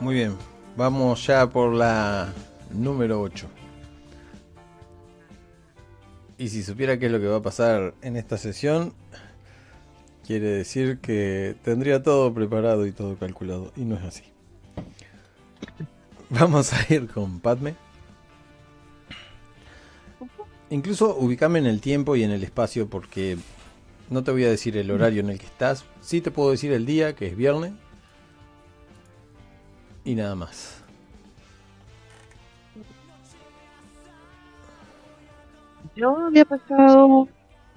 Muy bien. Vamos ya por la número 8. Y si supiera qué es lo que va a pasar en esta sesión, quiere decir que tendría todo preparado y todo calculado. Y no es así. Vamos a ir con Padme. Incluso ubicame en el tiempo y en el espacio porque no te voy a decir el horario en el que estás. Sí te puedo decir el día, que es viernes. Y nada más. Yo había pasado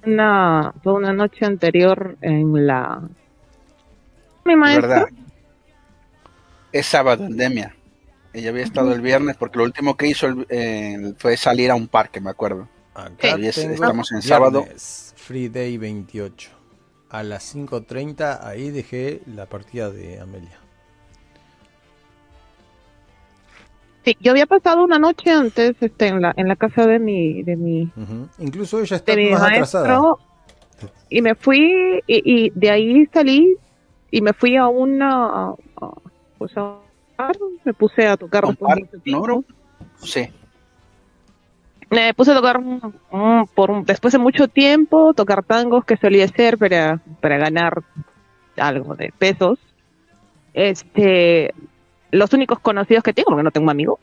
una, toda una noche anterior en la... Mi maestro. ¿Verdad? Es sábado en Demia. Ella había estado el viernes porque lo último que hizo el- eh, fue salir a un parque, me acuerdo. Acá es- estamos en viernes, sábado. Free Day 28. A las 5.30 ahí dejé la partida de Amelia. Sí, yo había pasado una noche antes este, en, la, en la casa de mi, de mi. Incluso ella está de más atrasada. maestro y me fui y, y de ahí salí y me fui a una a- a- pues a me puse a tocar ¿A un no? Sí. me puse a tocar por un- después de mucho tiempo tocar tangos que solía hacer para para ganar algo de pesos este los únicos conocidos que tengo porque no tengo amigos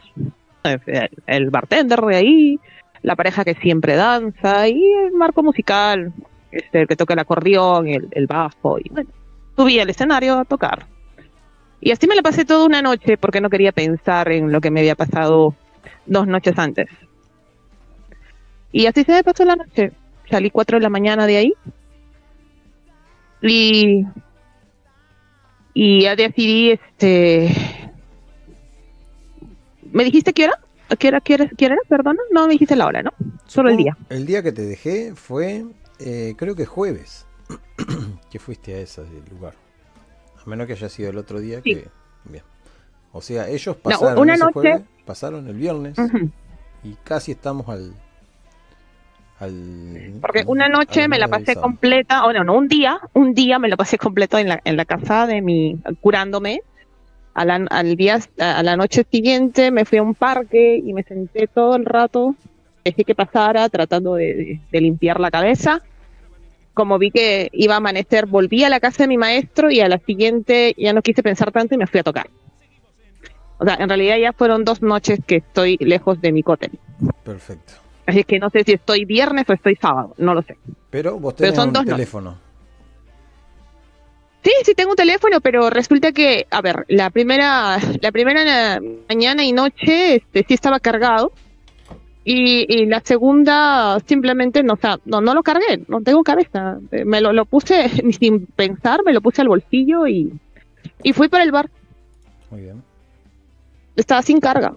el, el bartender de ahí la pareja que siempre danza y el marco musical este el que toca el acordeón el, bajo y bueno subí al escenario a tocar y así me la pasé toda una noche porque no quería pensar en lo que me había pasado dos noches antes y así se me pasó la noche. Salí 4 de la mañana de ahí. Y, y ya decidí, este... ¿Me dijiste qué hora? ¿Qué hora, qué hora, qué hora era? Perdona. No me dijiste la hora, ¿no? Solo el día. El día que te dejé fue, eh, creo que jueves, que fuiste a ese lugar. A menos que haya sido el otro día Sí. que... Bien. O sea, ellos No, pasaron una ese noche- jueves, pasaron el viernes y casi estamos al... al Porque una noche me la pasé completa, o no, no, un día, un día me la pasé completo en la, en la casa de mi, curándome. A la, al día, a la noche siguiente me fui a un parque y me senté todo el rato, dejé que pasara tratando de, de- de limpiar la cabeza. Como vi que iba a amanecer, volví a la casa de mi maestro y a la siguiente ya no quise pensar tanto y me fui a tocar. O sea, en realidad ya fueron dos noches que estoy lejos de mi cótel. Perfecto. Así que no sé si estoy viernes o estoy sábado, no lo sé. Pero vos Pero tenés son un dos teléfono. Sí, sí tengo un teléfono, pero resulta que, a ver, la primera, la primera mañana y noche, este, sí estaba cargado. Y, y la segunda simplemente no, o sea, no, no lo cargué, no tengo cabeza. Eh, Me lo, lo puse ni sin pensar, me lo puse al bolsillo y, y fui para el bar. Muy bien. Estaba sin carga.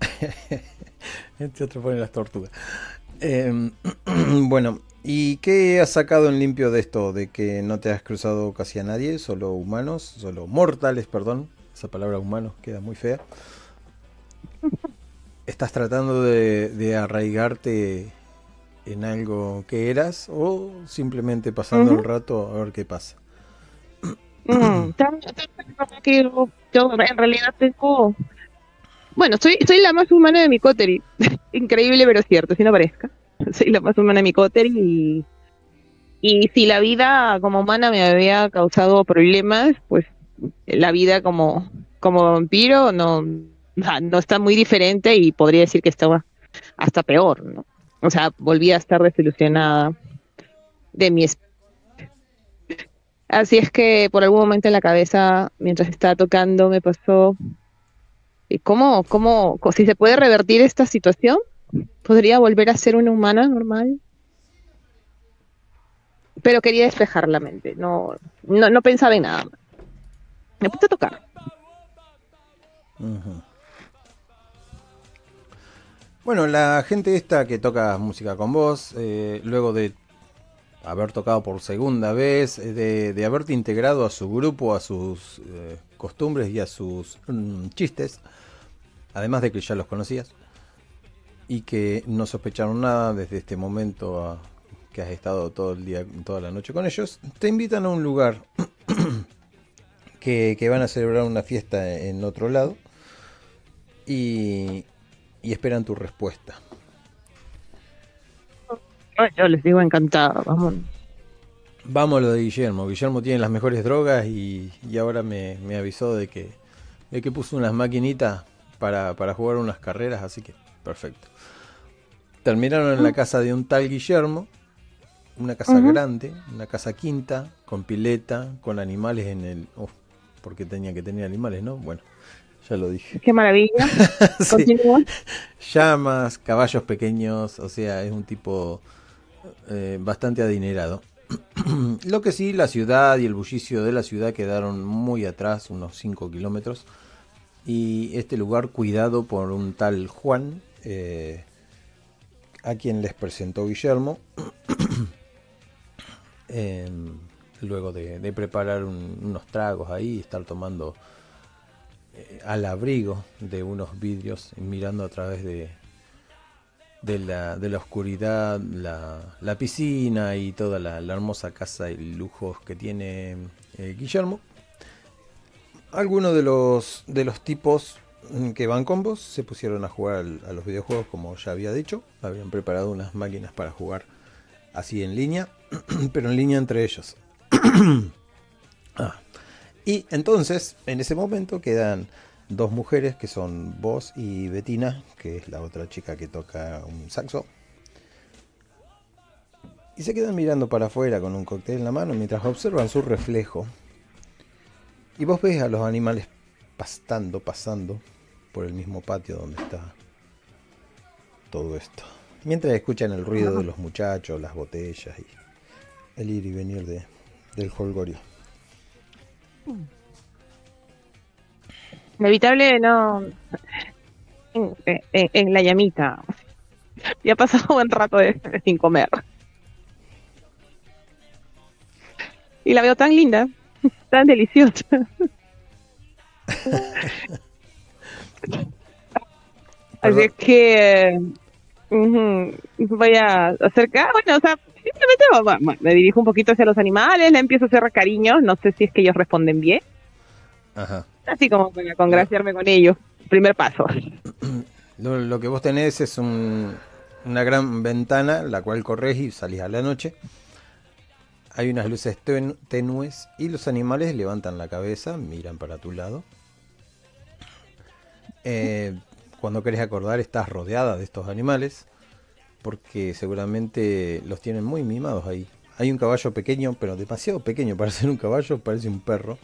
Este otro pone las tortugas. Eh, bueno, ¿y qué has sacado en limpio de esto? De que no te has cruzado casi a nadie, solo humanos, solo mortales, perdón. Esa palabra humanos queda muy fea. ¿Estás tratando de, de arraigarte en algo que eras o simplemente pasando Ujú. el rato a ver qué pasa? Mm, tan- que yo, yo en realidad tengo. Bueno, soy, soy la más humana de mi cóteri. Increíble, pero cierto, si no parezca. Soy la más humana mi cóteri y. Y si la vida como humana me había causado problemas, pues la vida como, como vampiro no, sea, no está muy diferente y podría decir que estaba hasta peor, ¿no? O sea, volví a estar desilusionada de mi Así es que por algún momento en la cabeza, mientras estaba tocando, me pasó, ¿y cómo, cómo, si se puede revertir esta situación? ¿Podría volver a ser una humana normal? Pero quería despejar la mente, no, no, no pensaba en nada. Me puse a tocar. Bueno, la gente esta que toca música con vos, eh, luego de haber tocado por segunda vez, eh, de, de haberte integrado a su grupo, a sus eh, costumbres y a sus mm, chistes, además de que ya los conocías, y que no sospecharon nada desde este momento a que has estado todo el día, toda la noche con ellos, te invitan a un lugar que, van a celebrar una fiesta en otro lado y, y esperan tu respuesta. Yo les digo encantado, vamos. Vamos a lo de Guillermo. Guillermo tiene las mejores drogas y, ahora me, avisó de que, de que puso unas maquinitas para, para jugar unas carreras, así que perfecto. Terminaron en la casa de un tal Guillermo, una casa grande, una casa quinta, con pileta, con animales en el... Uf, porque tenía que tener animales, ¿no? Bueno, ya lo dije. Qué maravilla. Llamas, caballos pequeños, o sea, es un tipo eh, bastante adinerado. lo que sí, la ciudad y el bullicio de la ciudad quedaron muy atrás, unos 5 kilómetros. Y este lugar cuidado por un tal Juan, eh, a quien les presentó Guillermo, em, luego de, preparar unos tragos ahí, estar tomando eh, al abrigo de unos vidrios, mirando a través de, de, la, de la oscuridad, la, piscina y toda la, hermosa casa y lujos que tiene eh, Guillermo. Algunos de los, de los tipos que van con vos se pusieron a jugar a los videojuegos como ya había dicho. Habían preparado unas máquinas para jugar así en línea, pero en línea entre ellos. Ah. Y entonces, en ese momento quedan dos mujeres que son vos y Betina, que es la otra chica que toca un saxo. Y se quedan mirando para afuera con un cóctel en la mano mientras observan su reflejo. Y vos ves a los animales pastando, pasando por el mismo patio donde está todo esto. Mientras escuchan el ruido de los muchachos, las botellas y el ir y venir de, del holgorio. Inevitable no. En, la llamita. Ya ha pasado un buen rato sin comer. Y la veo tan linda, tan deliciosa. Así que voy a acercar, bueno, o sea, simplemente me dirijo un poquito hacia los animales, le empiezo a hacer cariños, no sé si es que ellos responden bien. Así como para congraciarme con ellos. Primer paso. Lo, que vos tenés es una gran ventana, la cual corres y salís a la noche. Hay unas luces tenues y los animales levantan la cabeza, miran para tu lado. Eh, cuando querés acordar, estás rodeada de estos animales, porque seguramente los tienen muy mimados ahí. Hay un caballo pequeño, pero demasiado pequeño para ser un caballo, parece un perro.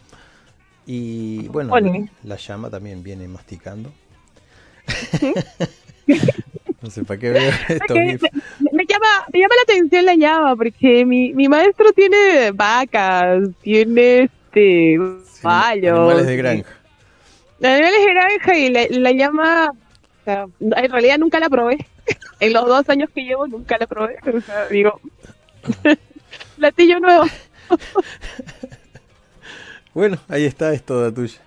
Y bueno, la llama también viene masticando. no sé para qué veo esto. Me, llama, me llama la atención la llama, porque mi, mi maestro tiene vacas, tiene este Animales de granja. Animales de granja y la, la llama en realidad nunca la probé. en los dos años que llevo nunca la probé. O sea, digo, platillo nuevo. bueno, ahí está, es toda tuya.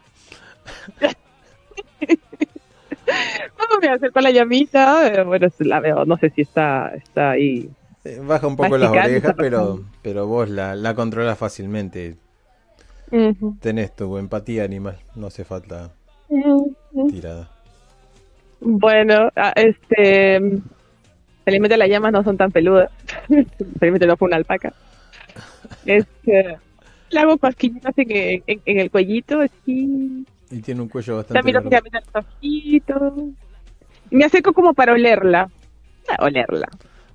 Vamos a hacer con la llamita. Eh, bueno, la veo, no sé si está, está ahí. Eh, baja un poco las orejas, pero, pero vos la, la controlas fácilmente. Tenés tu empatía animal, no hace falta tirada. Bueno, ah, este. Felizmente las llamas no son tan peludas. Felizmente no fue una alpaca. Este. Le hago cosquillitas en, en, el cuellito, así. Y tiene un cuello bastante. También los Y me acerco como para olerla. Ah, olerla.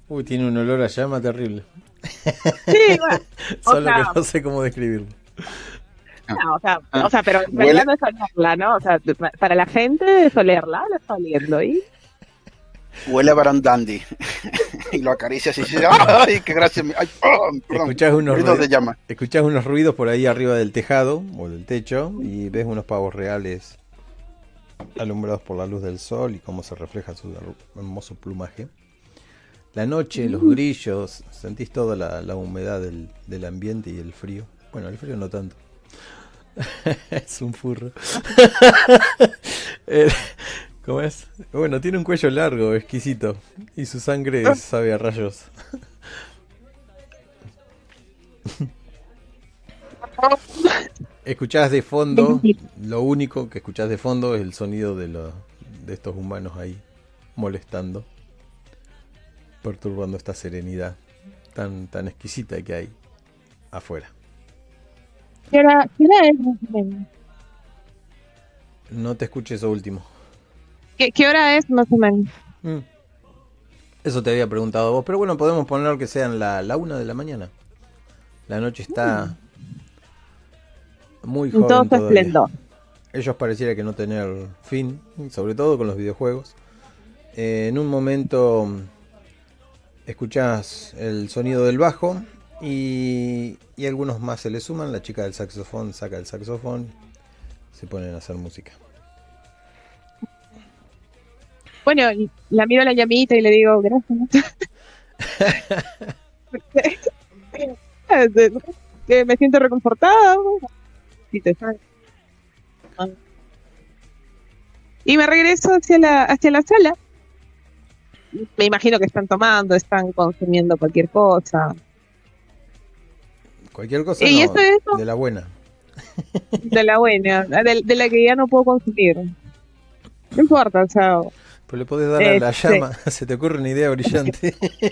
Uy, tiene un olor a llama terrible. Sí, bueno. Solo que no sé cómo describirlo. No, o sea, o sea pero en realidad no es olerla, ¿no? O sea, para la gente es olerla, la está oliendo y... Huele a Barandandi y lo acaricia así, ¡ay, qué gracia! Ay, escuchás, unos ruidos, escuchás unos ruidos por ahí arriba del tejado o del techo y ves unos pavos reales alumbrados por la luz del sol y cómo se refleja su hermoso plumaje. La noche, los grillos, sentís toda la, humedad del, del ambiente y el frío. Bueno, el frío no tanto. es un furro. Eh, ¿Cómo es? Bueno, tiene un cuello largo, exquisito. Y su sangre ah. sabe a rayos. escuchás de fondo, lo único que escuchás de fondo es el sonido de, los, de estos humanos ahí molestando, perturbando esta serenidad tan, tan exquisita que hay afuera. ¿Qué hora, qué hora es más o menos? No te escuché eso último. ¿Qué, qué hora es más o menos? Mm. Eso te había preguntado vos, pero bueno, podemos poner que sean la, la una de la mañana. La noche está muy En todo joven su todavía. esplendor. Ellos pareciera que no tener fin, sobre todo con los videojuegos. Eh, en un momento escuchás el sonido del bajo y, y algunos más se le suman. La chica del saxofón saca el saxofón, se ponen a hacer música. Bueno, la miro a la llamita y le digo, gracias. que me siento reconfortada. Y me regreso hacia la, hacia la sala. Me imagino que están tomando, están consumiendo cualquier cosa. Cualquier cosa Y no, eso es eso. de la buena. De la buena, de, de la que ya no puedo consumir. No importa, o sea, Pero le podés dar a la Este. llama, se te ocurre una idea brillante.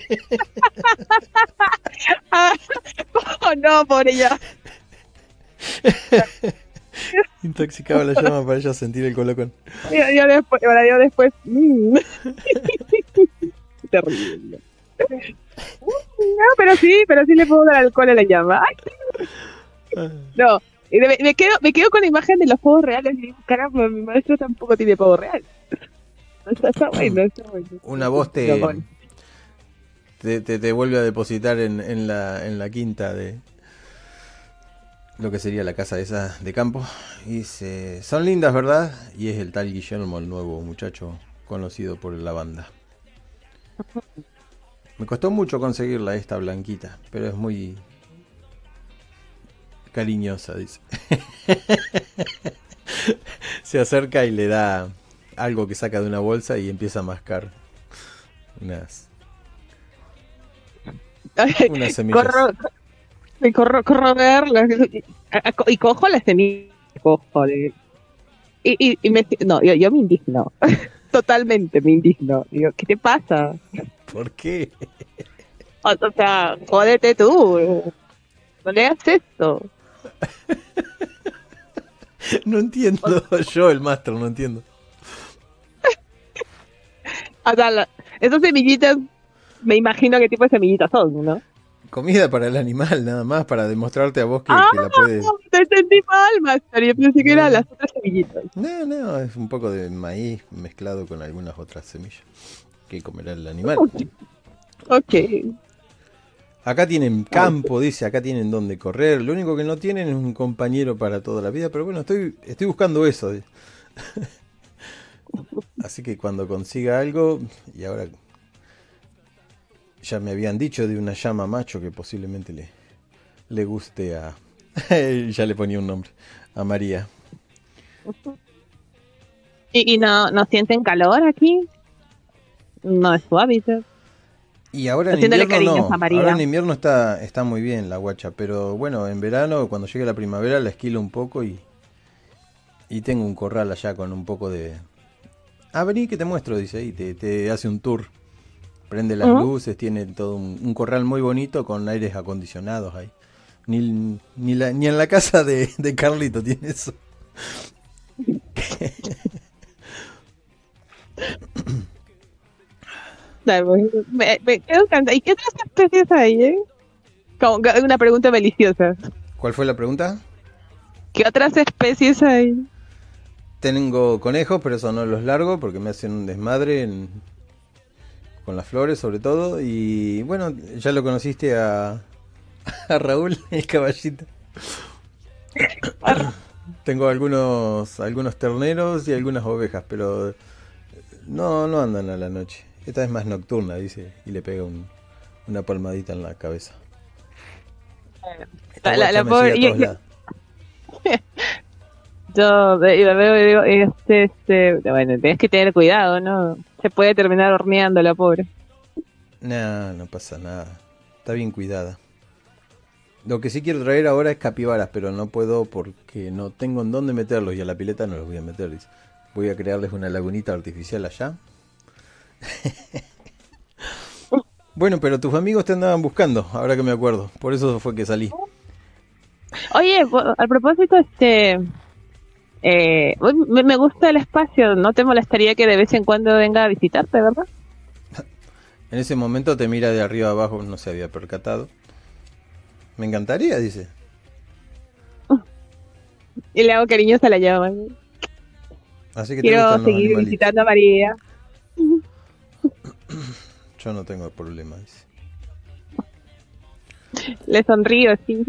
oh no, pobre ya. Intoxicaba la llama para ella sentir el colocón. Yo, yo después, yo después. mm. Terrible. No, pero sí, pero sí le puedo dar alcohol a la llama. Ay, no, me, me quedo, me quedo con la imagen de los pavos reales y caramba, mi maestro tampoco tiene pavo real. Está, está bueno, está bueno. Una voz te, te, te- te vuelve a depositar en, en la, en la quinta de lo que sería la casa esa de campo. Y dice, son lindas, ¿verdad? Y es el tal Guillermo, el nuevo muchacho conocido por la banda. Me costó mucho conseguirla esta blanquita, pero es muy cariñosa, dice. Se acerca y le da algo que saca de una bolsa y empieza a mascar unas, unas semillas. corro, corro, corro a ver las- a- a- y cojo las semillas cojo de- y, y, y me no yo, yo me indigno totalmente me indigno digo qué te pasa ¿Por qué? o, o sea jódete tú no le hagas esto No entiendo. Yo, el máster, no entiendo. o sea la- esas semillitas me imagino qué tipo de semillitas son no Comida para el animal, nada más, para demostrarte a vos que, ah que la puedes. no, te entendí mal master yo pensé que eran las otras semillitas No, no, es un poco de maíz mezclado con algunas otras semillas que comerá el animal. ok Acá tienen campo, dice, acá tienen donde correr. Lo único que no tienen es un compañero para toda la vida, pero bueno, estoy, estoy buscando eso. Así que cuando consiga algo, y ahora ya me habían dicho de una llama macho que posiblemente le, le guste a... ya le ponía un nombre, a María. y, y no no sienten calor aquí no es su hábitat Y ahora en invierno no. Ahora en invierno está, está muy bien la guacha, pero bueno, en verano, cuando llegue la primavera, la esquilo un poco y, y tengo un corral allá con un poco de... Ah, vení que te muestro, dice, y te, te hace un tour. Prende las luces, tiene todo un, un corral muy bonito con aires acondicionados ahí. Ni, ni, la- ni en la casa de, de Carlito tiene eso. Me, me quedo cansada. ¿Y qué otras especies hay, eh? Como una pregunta maliciosa. ¿Cuál fue la pregunta? ¿Qué otras especies hay? Tengo conejos, pero eso no los largo porque me hacen un desmadre en- con las flores sobre todo. Y bueno, ya lo conociste a, a Raúl, el caballito. Tengo algunos, algunos terneros y algunas ovejas, pero no, no andan a la noche. Esta es más nocturna, dice, y le pega un- una palmadita en la cabeza. Esta La- la- pobre-. Yo la veo y digo, este, este, bueno, tienes que tener cuidado, ¿no? Se puede terminar horneando la pobre. No, no pasa nada. Está bien cuidada. Lo que sí quiero traer ahora es capibaras, pero no puedo porque no tengo en dónde meterlos y a la pileta no los voy a meter. dice. Voy a crearles una lagunita artificial allá. bueno, pero tus amigos te andaban buscando, ahora que me acuerdo. Por eso fue que salí. Oye, al propósito, este. Eh, me, me gusta el espacio. No te molestaría que de vez en cuando venga a visitarte, ¿verdad? En ese momento te mira de arriba abajo, no se había percatado. Me encantaría, dice. Y le hago cariños a la llama. Así que Quiero seguir animalitos. visitando a María. Yo no tengo problema, dice. Le sonrío así.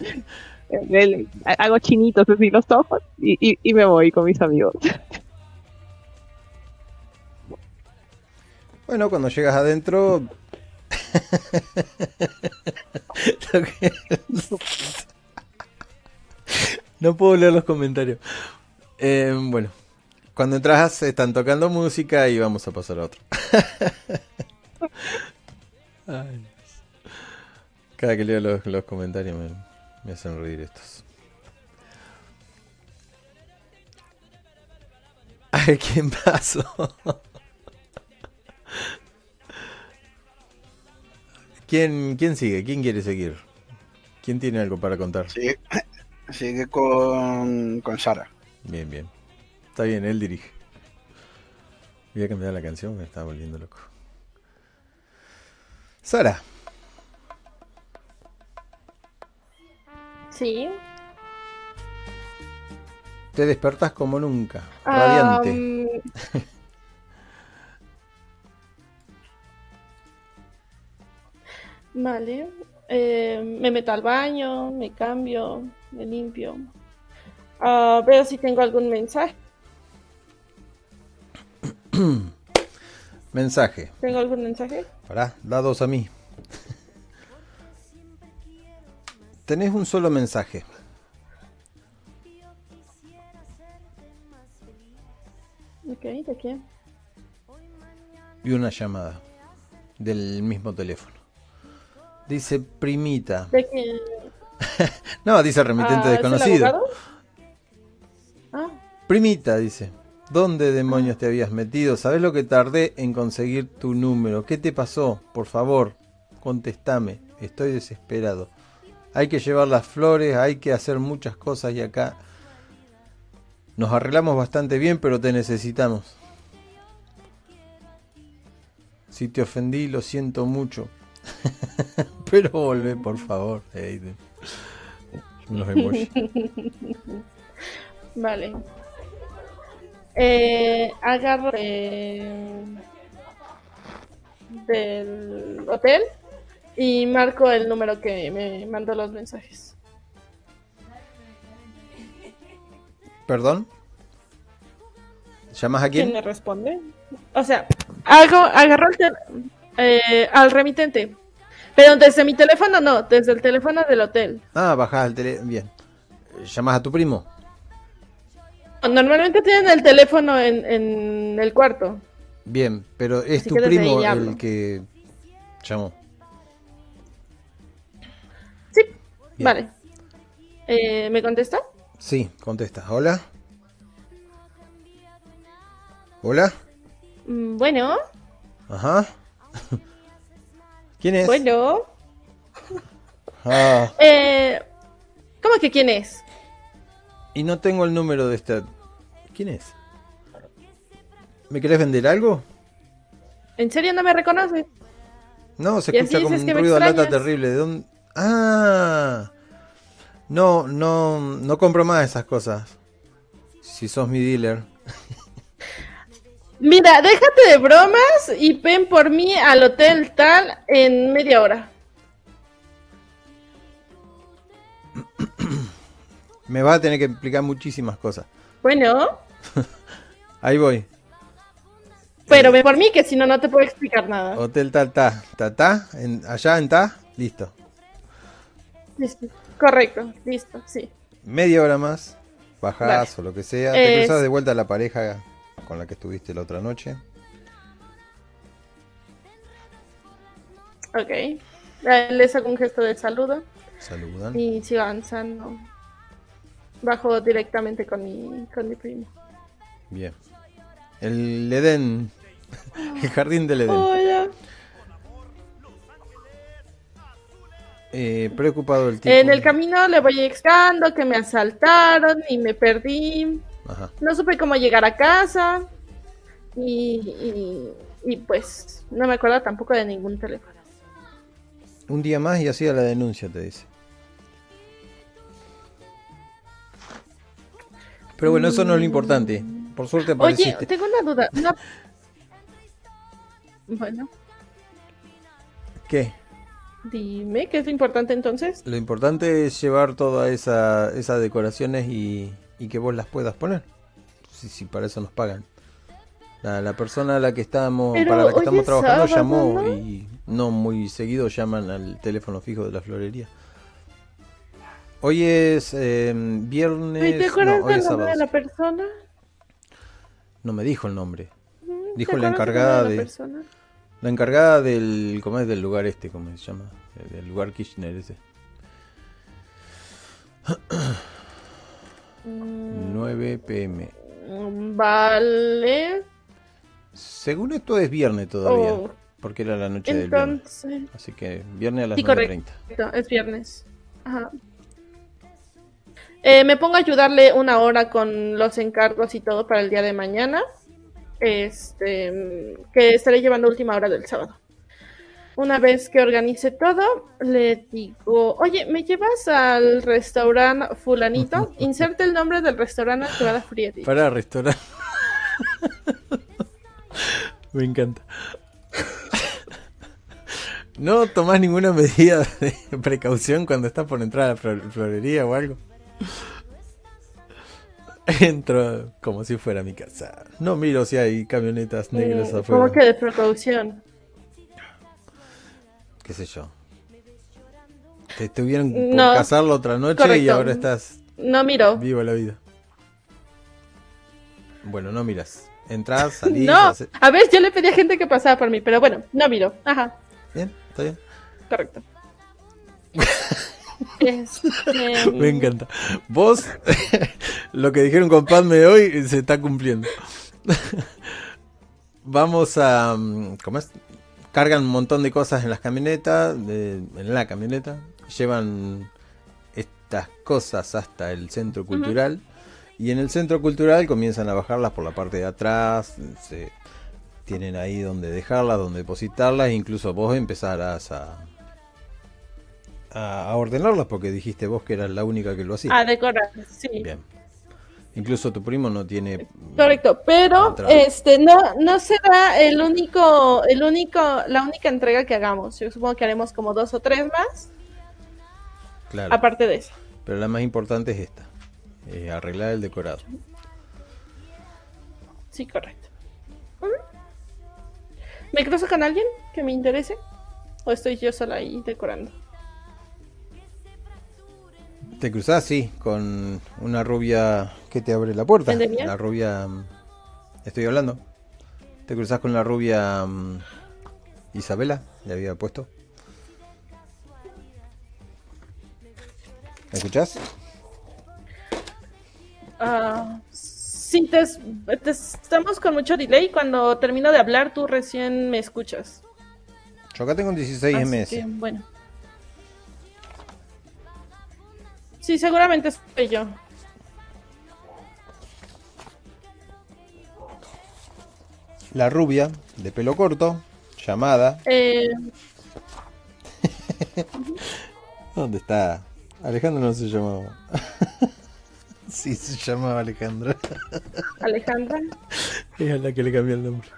Hago chinitos así los ojos y, y, me voy con mis amigos. Bueno, cuando llegas adentro... No puedo leer los comentarios. Eh, bueno, cuando entras están tocando música y vamos a pasar a otro. Cada que leo los, los comentarios me, me hacen reír estos. A ver quién pasó. ¿Quién, ¿Quién sigue? ¿Quién quiere seguir? ¿Quién tiene algo para contar? Sigue, sigue con, con Sara. Bien, bien. Está bien, él dirige. Voy a cambiar la canción, me está volviendo loco. Sara, Sí. te despertás como nunca, radiante. vale. Eh, me meto al baño, me cambio, me limpio. Ah, veo si tengo algún mensaje. Mensaje. ¿Tengo algún mensaje? Pará, dados a mí. Tenés un solo mensaje. Ok, ¿de quién? y una llamada del mismo teléfono. Dice primita. No, dice remitente Ah, ¿es el desconocido. Ah, Primita, dice. ¿Dónde demonios te habías metido? ¿Sabes lo que tardé en conseguir tu número? ¿Qué te pasó? Por favor, contestame. Estoy desesperado. Hay que llevar las flores, hay que hacer muchas cosas y acá nos arreglamos bastante bien, pero te necesitamos. Si te ofendí, lo siento mucho. pero volvé, por favor. Aiden. Unos emojis. vale. Eh, agarro eh, del hotel y marco el número que me mandó los mensajes. ¿Perdón? ¿Llamas a ¿Quién quién? me responde? O sea, hago, agarro el eh, al remitente. Pero desde mi teléfono no, desde el teléfono del hotel. Ah, bajás el teléfono. Bien. ¿Llamas a tu primo? Normalmente tienen el teléfono en, en el cuarto. Bien, pero es Así tu primo el que llamó. Bien. vale. Eh, ¿Me contesta? Sí, contesta. ¿Hola? ¿Hola? Mm, Bueno, Ajá. ¿Quién es? bueno. Ah, Eh, ¿Cómo que quién es? y no tengo el número de esta. ¿Quién es? ¿Me querés vender algo? ¿En serio no me reconoce? No, se escucha como un ruido de lata terrible. ¿De dónde? Ah. No, no, no compro más esas cosas. Si sos mi dealer. Mira, déjate de bromas y ven por mí al hotel tal en media hora. Me va a tener que explicar muchísimas cosas. Bueno, Ahí voy. pero ven por mí que si no, no te puedo explicar nada. Hotel tal ta, ta ta, en, allá en ta, listo. Listo. Correcto, listo, sí. Media hora más, bajás o lo que sea, te Es- cruzas de vuelta a la pareja con la que estuviste la otra noche. Ok. Les hago un gesto de saludo. Saludan. y sigo avanzando. Bajo directamente con mi, con mi primo. Bien. El Edén. El jardín del Edén. Hola. Eh, preocupado el tipo. En el camino le voy explicando que me asaltaron y me perdí. Ajá. No supe cómo llegar a casa. Y, y, y pues no me acuerdo tampoco de ningún teléfono. Un día más y hacía la denuncia, te dice. Pero bueno, eso no es lo importante. Por suerte Oye, apareciste. tengo una duda. una- Bueno, ¿Qué? Dime, ¿qué es lo importante entonces? Lo importante es llevar todas esa, esas decoraciones y, y que vos las puedas poner. Si, si para eso nos pagan. La, la persona a la que estamos, Pero para la que estamos es trabajando sábado, llamó ¿no? y no muy seguido llaman al teléfono fijo de la florería. Hoy es eh, viernes. Ay, ¿Te acuerdas no, hoy del es nombre de la persona? No me dijo el nombre. Mm, Dijo ¿te la encargada de- la persona? La encargada del. ¿Cómo es? Del lugar este, ¿cómo se llama? Eh, Del lugar Kirchner ese. Mm, 9 pm. mm, Vale. Según esto es viernes todavía. Oh, Porque era la noche del viernes. entonces. Así que viernes a las Sí, 9.30. correcto, es viernes. Ajá. Eh, me pongo a ayudarle una hora con los encargos y todo para el día de mañana. Este, que estaré llevando a última hora del sábado. Una vez que organice todo, le digo, oye, ¿me llevas al restaurante fulanito? Inserte el nombre del restaurante que va a. Para restaurar. Me encanta. ¿No tomás ninguna medida de precaución cuando estás por entrar a la flor- florería o algo? Entro como si fuera mi casa. No miro si hay camionetas negras Mm, afuera. ¿Cómo que de precaución? qué sé yo. Te estuvieron por No, casar la otra noche y ahora estás No miro. vivo la vida. Bueno, no miras. Entras, salís. No, a ver, yo le pedí a gente que pasaba por mí, pero bueno, no miro. Ajá, Bien, está bien. correcto. Este, Me encanta. Vos, lo que dijeron con Padme hoy se está cumpliendo. Vamos a. mm, ¿Cómo es? Cargan un montón de cosas en las camionetas, de- en la camioneta. Llevan estas cosas hasta el centro cultural. Y en el centro cultural comienzan a bajarlas por la parte de atrás. Se tienen ahí donde dejarlas, donde depositarlas. e incluso vos empezarás a, a, ordenarlas porque dijiste vos que eras la única que lo hacía. A decorar, sí. Bien. Incluso tu primo no tiene. Correcto, pero Entrada. este no no será el único el único la única entrega que hagamos. Yo supongo que haremos como dos o tres más Claro. aparte de eso. Pero la más importante es esta: eh, arreglar el decorado. Sí, correcto. ¿Me cruzo con alguien que me interese? ¿O estoy yo sola ahí decorando? Te cruzás, sí, con una rubia que te abre la puerta. La rubia. mm, Estoy hablando. Te cruzás con la rubia mm, Isabela, le había puesto. ¿Me escuchás? Sí, te, es- te estamos con mucho delay. Cuando termino de hablar, tú recién me escuchas. Yo acá tengo un 16 Así MS. que, bueno. Sí, seguramente soy yo. La rubia, de pelo corto, llamada. Eh, ¿Dónde está? Alejandra no se llamaba. sí, se llamaba Alejandra. Alejandra. Es a la que le cambió el nombre.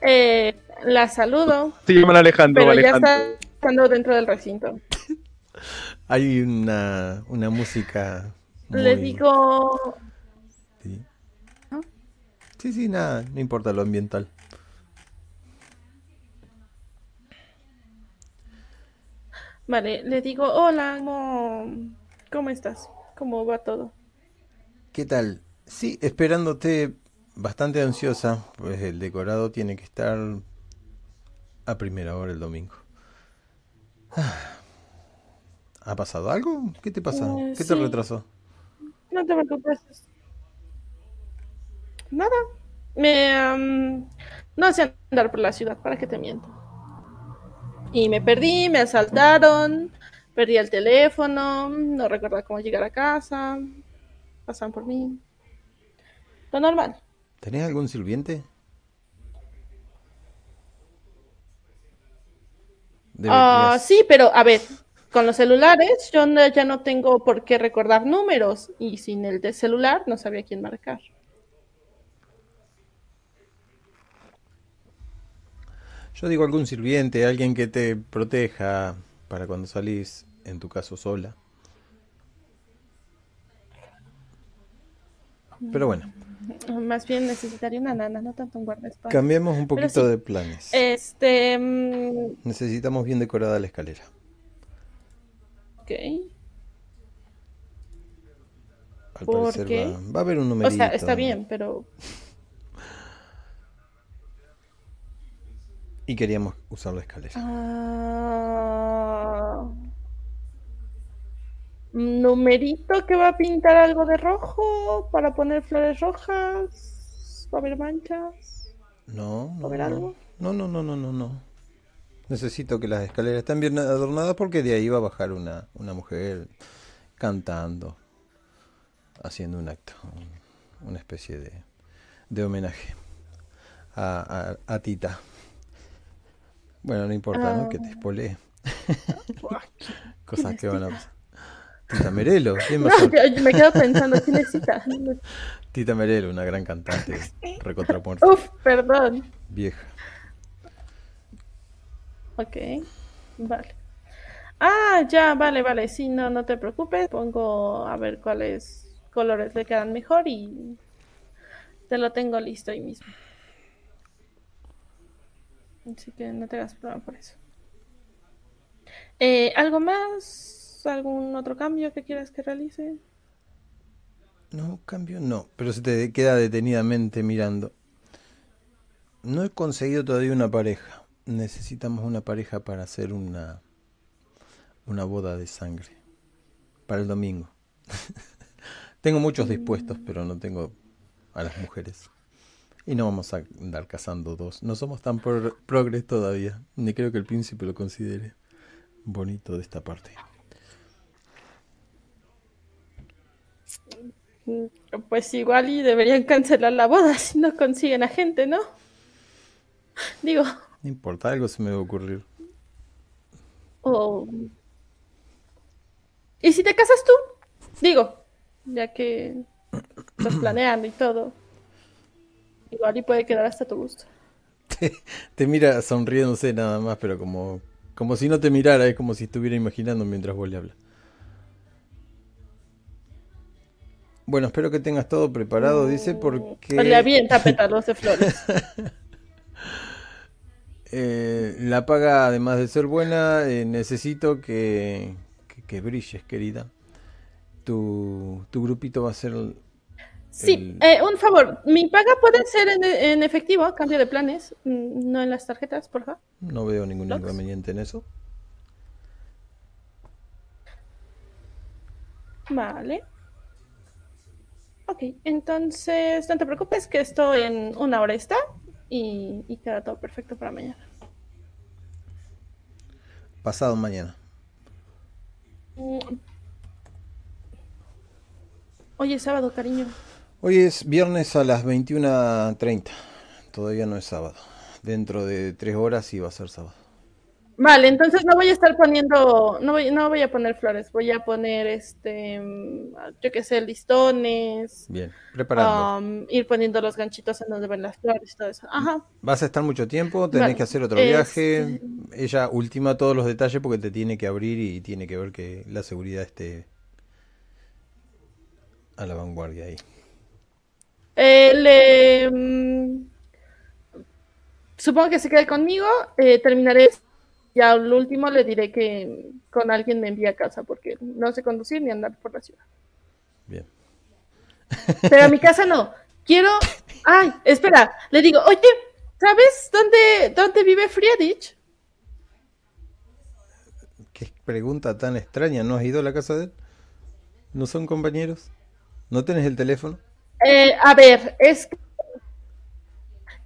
Eh, la saludo, Se llaman Alejandro. pero ya está estando dentro del recinto. Hay una, una música. Le muy- digo, Sí. ¿No? sí, sí, nada, no importa lo ambiental. vale, le digo, hola, ¿cómo, cómo estás? ¿Cómo va todo? ¿Qué tal? Sí, esperándote bastante ansiosa, pues el decorado tiene que estar a primera hora el domingo. ¿Ha pasado algo? ¿Qué te pasa? Eh, ¿Qué te retrasó? No te preocupes. Nada. Me am, no sé andar por la ciudad, ¿para qué te miento? Y me perdí, me asaltaron, perdí el teléfono, no recuerdo cómo llegar a casa, pasan por mí. Lo normal. ¿Tenés algún sirviente? Deberías- sí, pero a ver, con los celulares yo no- ya no tengo por qué recordar números y sin el de celular no sabía quién marcar. Yo digo algún sirviente, alguien que te proteja para cuando salís, en tu caso sola. Pero bueno, Más bien necesitaría una nana, no tanto un guardaespaldas. cambiemos un poquito sí. de planes. Este, mm, Necesitamos bien decorada la escalera. ok. Al ¿Por parecer qué? va, va a haber un O numerito. sea, está bien, pero Y queríamos usar la escalera. ah, numerito que va a pintar algo de rojo para poner flores rojas. ¿Va a haber manchas? No, no, ¿Va a haber no. algo? No, no, no, no, no, no. Necesito que las escaleras estén bien adornadas porque de ahí va a bajar una, una mujer cantando, haciendo un acto, un- una especie de, de homenaje a, a- a Tita. Bueno, no importa, ¿no? Que te Ah. Buah, Cosas ¿quién que van a pasar. Tita Merelo, ¿quién No, yo, me quedo pensando, ¿quién es Tita? Tita Merelo, una gran cantante recontra muerta, Uf, perdón. vieja. Ok, vale. Ah, ya, vale, vale. Sí, no, no te preocupes. Pongo a ver cuáles colores le quedan mejor y te lo tengo listo ahí mismo. Así que no te hagas problema por eso. Eh, ¿algo más? ¿Algún otro cambio que quieras que realice? No, cambio no, pero se te queda detenidamente mirando. No he conseguido todavía una pareja. Necesitamos una pareja para hacer una una boda de sangre para el domingo. tengo muchos dispuestos, pero no tengo a las mujeres. Y no vamos a andar cazando dos. No somos tan pro- progres todavía. Ni creo que el príncipe lo considere bonito de esta parte. Mm, Pues igual y deberían cancelar la boda si no consiguen a gente, ¿no? Digo, No importa, algo se me va a ocurrir. o... ¿Y si te casas tú? Digo, ya que estás planeando y todo. Igual y puede quedar hasta tu gusto. Te, te mira sonriéndose nada más, pero como, como si no te mirara, es como si estuviera imaginando mientras vos le hablas. Bueno, espero que tengas todo preparado, dice, Le porque avienta pétalos de flores. eh, la paga, además de ser buena, eh, necesito que, que, que brilles, querida. Tu, tu grupito va a ser... el- Sí, el- eh, un favor. Mi paga puede ser en, en efectivo, cambio de planes, mm, no en las tarjetas, por favor. No veo ningún inconveniente en eso. Vale. Ok, entonces no te preocupes que esto en una hora está y, y queda todo perfecto para mañana. Pasado mañana. Mm. Hoy es sábado, cariño. Hoy es viernes a las 21.30. Todavía no es sábado. Dentro de tres horas sí va a ser sábado. Vale, entonces no voy a estar poniendo, no voy, no voy a poner flores, voy a poner este, mm, yo qué sé, listones, Bien, preparando. um, ir poniendo los ganchitos en donde ven las flores y todo eso. Ajá. Vas a estar mucho tiempo, tenés Vale, que hacer otro este- viaje. Ella ultima todos los detalles porque te tiene que abrir y tiene que ver que la seguridad esté a la vanguardia ahí. Eh, le, mm, supongo que se quede conmigo. eh, terminaré. Ya al último le diré que con alguien me envía a casa porque no sé conducir ni andar por la ciudad. Bien. Pero a mi casa no. Quiero Ay, espera, le digo, oye, ¿sabes dónde, dónde vive Friedrich? Qué pregunta tan extraña. ¿No has ido a la casa de él? ¿No son compañeros? ¿No tenés el teléfono? Eh, a ver, es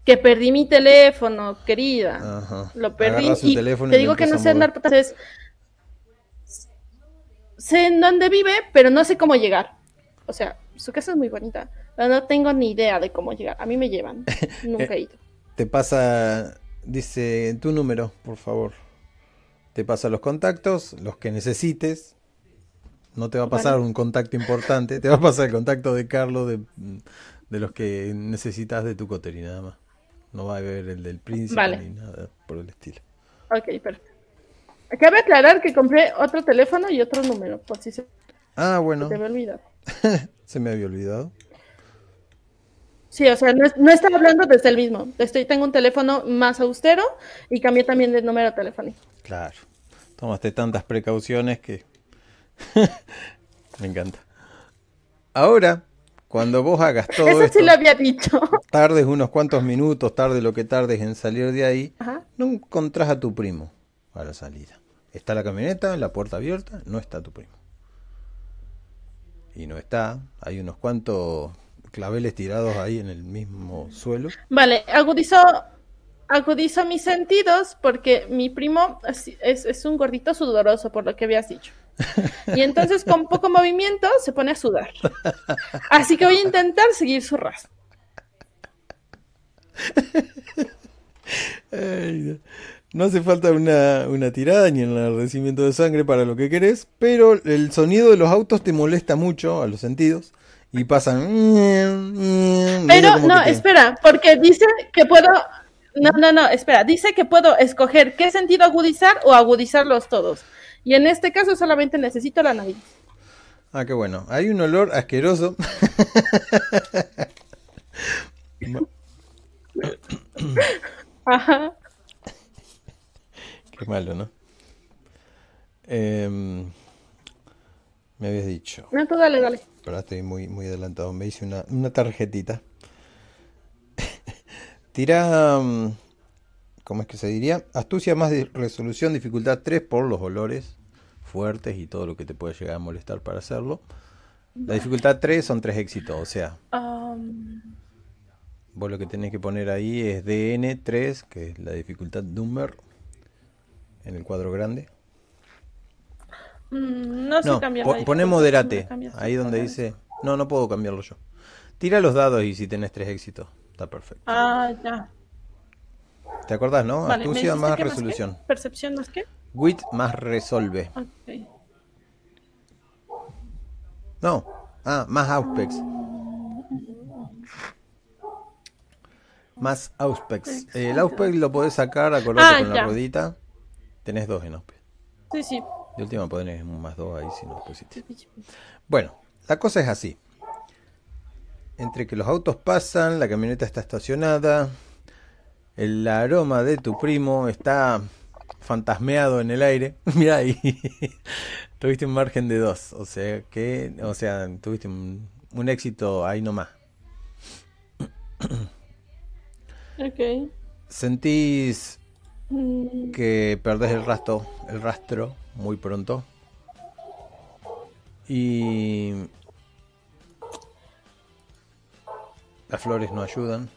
que perdí mi teléfono, querida. Ajá. Lo perdí y te digo que no sé andar entonces sé en dónde vive, pero no sé cómo llegar. O sea, su casa es muy bonita, pero no tengo ni idea de cómo llegar. A mí me llevan, nunca he ido. Te pasa, dice tu número, por favor. Te pasa los contactos, los que necesites. No te va a pasar Vale. un contacto importante, te va a pasar el contacto de Carlos de, de los que necesitas de tu coteri, nada más. No va a haber el del príncipe Vale. ni nada por el estilo. Ok, perfecto. Cabe aclarar que compré otro teléfono y otro número, por si se Ah, bueno, te me olvidado. se me había olvidado. Sí, o sea, no, no estaba hablando desde el mismo. Estoy, tengo un teléfono más austero y cambié también de número telefónico. Claro. Tomaste tantas precauciones que me encanta. Ahora, cuando vos hagas todo Eso esto, sí lo había dicho. tardes unos cuantos minutos, tarde lo que tardes en salir de ahí, Ajá. no encontrás a tu primo a la salida. Está la camioneta, la puerta abierta, no está tu primo. Y no está, hay unos cuantos claveles tirados ahí en el mismo suelo. Vale, agudizo, agudizo mis sentidos porque mi primo es, es- es un gordito sudoroso, por lo que habías dicho. Y entonces con poco movimiento se pone a sudar. Así que voy a intentar seguir su rastro. No hace falta una, una tirada ni el enardecimiento de sangre para lo que querés, pero el sonido de los autos te molesta mucho a los sentidos y pasan. Pero no, te- espera, porque dice que puedo... No, no, no, espera, dice que puedo escoger qué sentido agudizar o agudizarlos todos. Y en este caso solamente necesito la nariz. Ah, qué bueno. Hay un olor asqueroso. Ajá. Qué malo, ¿no? Em, me habías dicho. No, tú dale, dale. Pero estoy muy, muy adelantado. Me hice una, una tarjetita. Tira. mm, ¿Cómo es que se diría? Astucia más de resolución, dificultad 3 por los olores fuertes y todo lo que te puede llegar a molestar para hacerlo. La dificultad 3 son 3 éxitos, o sea, Um, vos lo que tenés que poner ahí es DN3, que es la dificultad number, en el cuadro grande. mm, no sé No, cambiar po- la poné moderate, ahí donde dice... No, no puedo cambiarlo yo. Tira los dados y si tenés 3 éxitos, está perfecto. Ah, ya. ¿Te acordás, no? Vale, ¿me Astucia más resolución. ¿Percepción más qué? Wit más resolve. Ok. No. Ah, más Auspex. Más Auspex. Eh, el Auspex lo podés sacar, acordate Ah, con la ruedita. Tenés dos en Auspex. Sí, sí. De última ponés un más dos ahí si no pusiste. Bueno, la cosa es así. Entre que los autos pasan, la camioneta está estacionada, el aroma de tu primo está fantasmeado en el aire. Mira ahí, tuviste un margen de dos, o sea que, o sea, tuviste un, un éxito ahí nomás. Ok. Sentís Mm, que perdés el rastro, el rastro muy pronto. Y las flores no ayudan.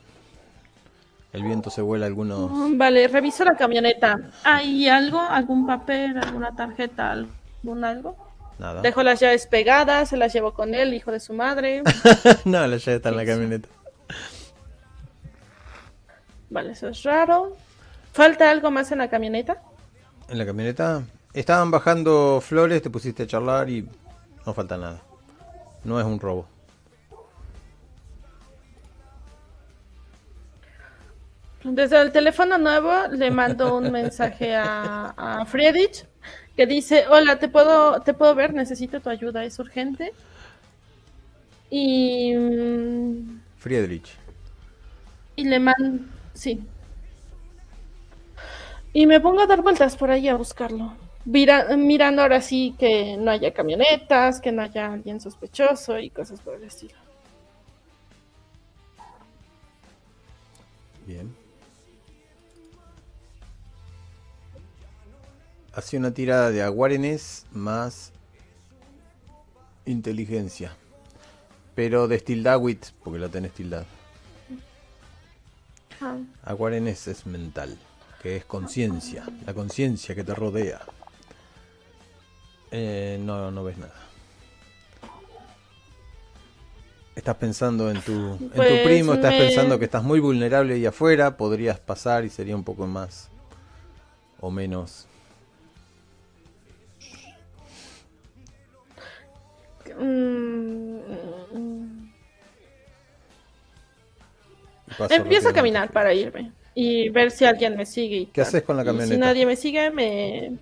El viento se vuela algunos. Vale, reviso la camioneta. ¿Hay algo? ¿Algún papel? ¿Alguna tarjeta? ¿Algún algo? Nada. Dejo las llaves pegadas, se las llevo con él, hijo de su madre. no, la llave está en la camioneta. Vale, eso es raro. ¿Falta algo más en la camioneta? En la camioneta estaban bajando flores, te pusiste a charlar y no falta nada. No es un robo. Desde el teléfono nuevo le mando un mensaje a, a Friedrich que dice, hola, ¿te puedo, te puedo ver, necesito tu ayuda, es urgente. Y, mm, Friedrich. y le mando, sí. Y me pongo a dar vueltas por ahí a buscarlo. Mira- mirando ahora sí que no haya camionetas, que no haya alguien sospechoso y cosas por el estilo. Bien. Hace una tirada de aguarenes más inteligencia. Pero de Stildawit, porque la tenés tildada. Ah, Aguarenes es mental, que es conciencia, la conciencia que te rodea. Eh, no, no ves nada. Estás pensando en tu, en tu Pues primo, estás me- pensando que estás muy vulnerable ahí afuera, podrías pasar y sería un poco más o menos. Mm, Empiezo a caminar para irme y ver si alguien me sigue. ¿Qué haces con la Y camioneta? Si nadie me sigue, me...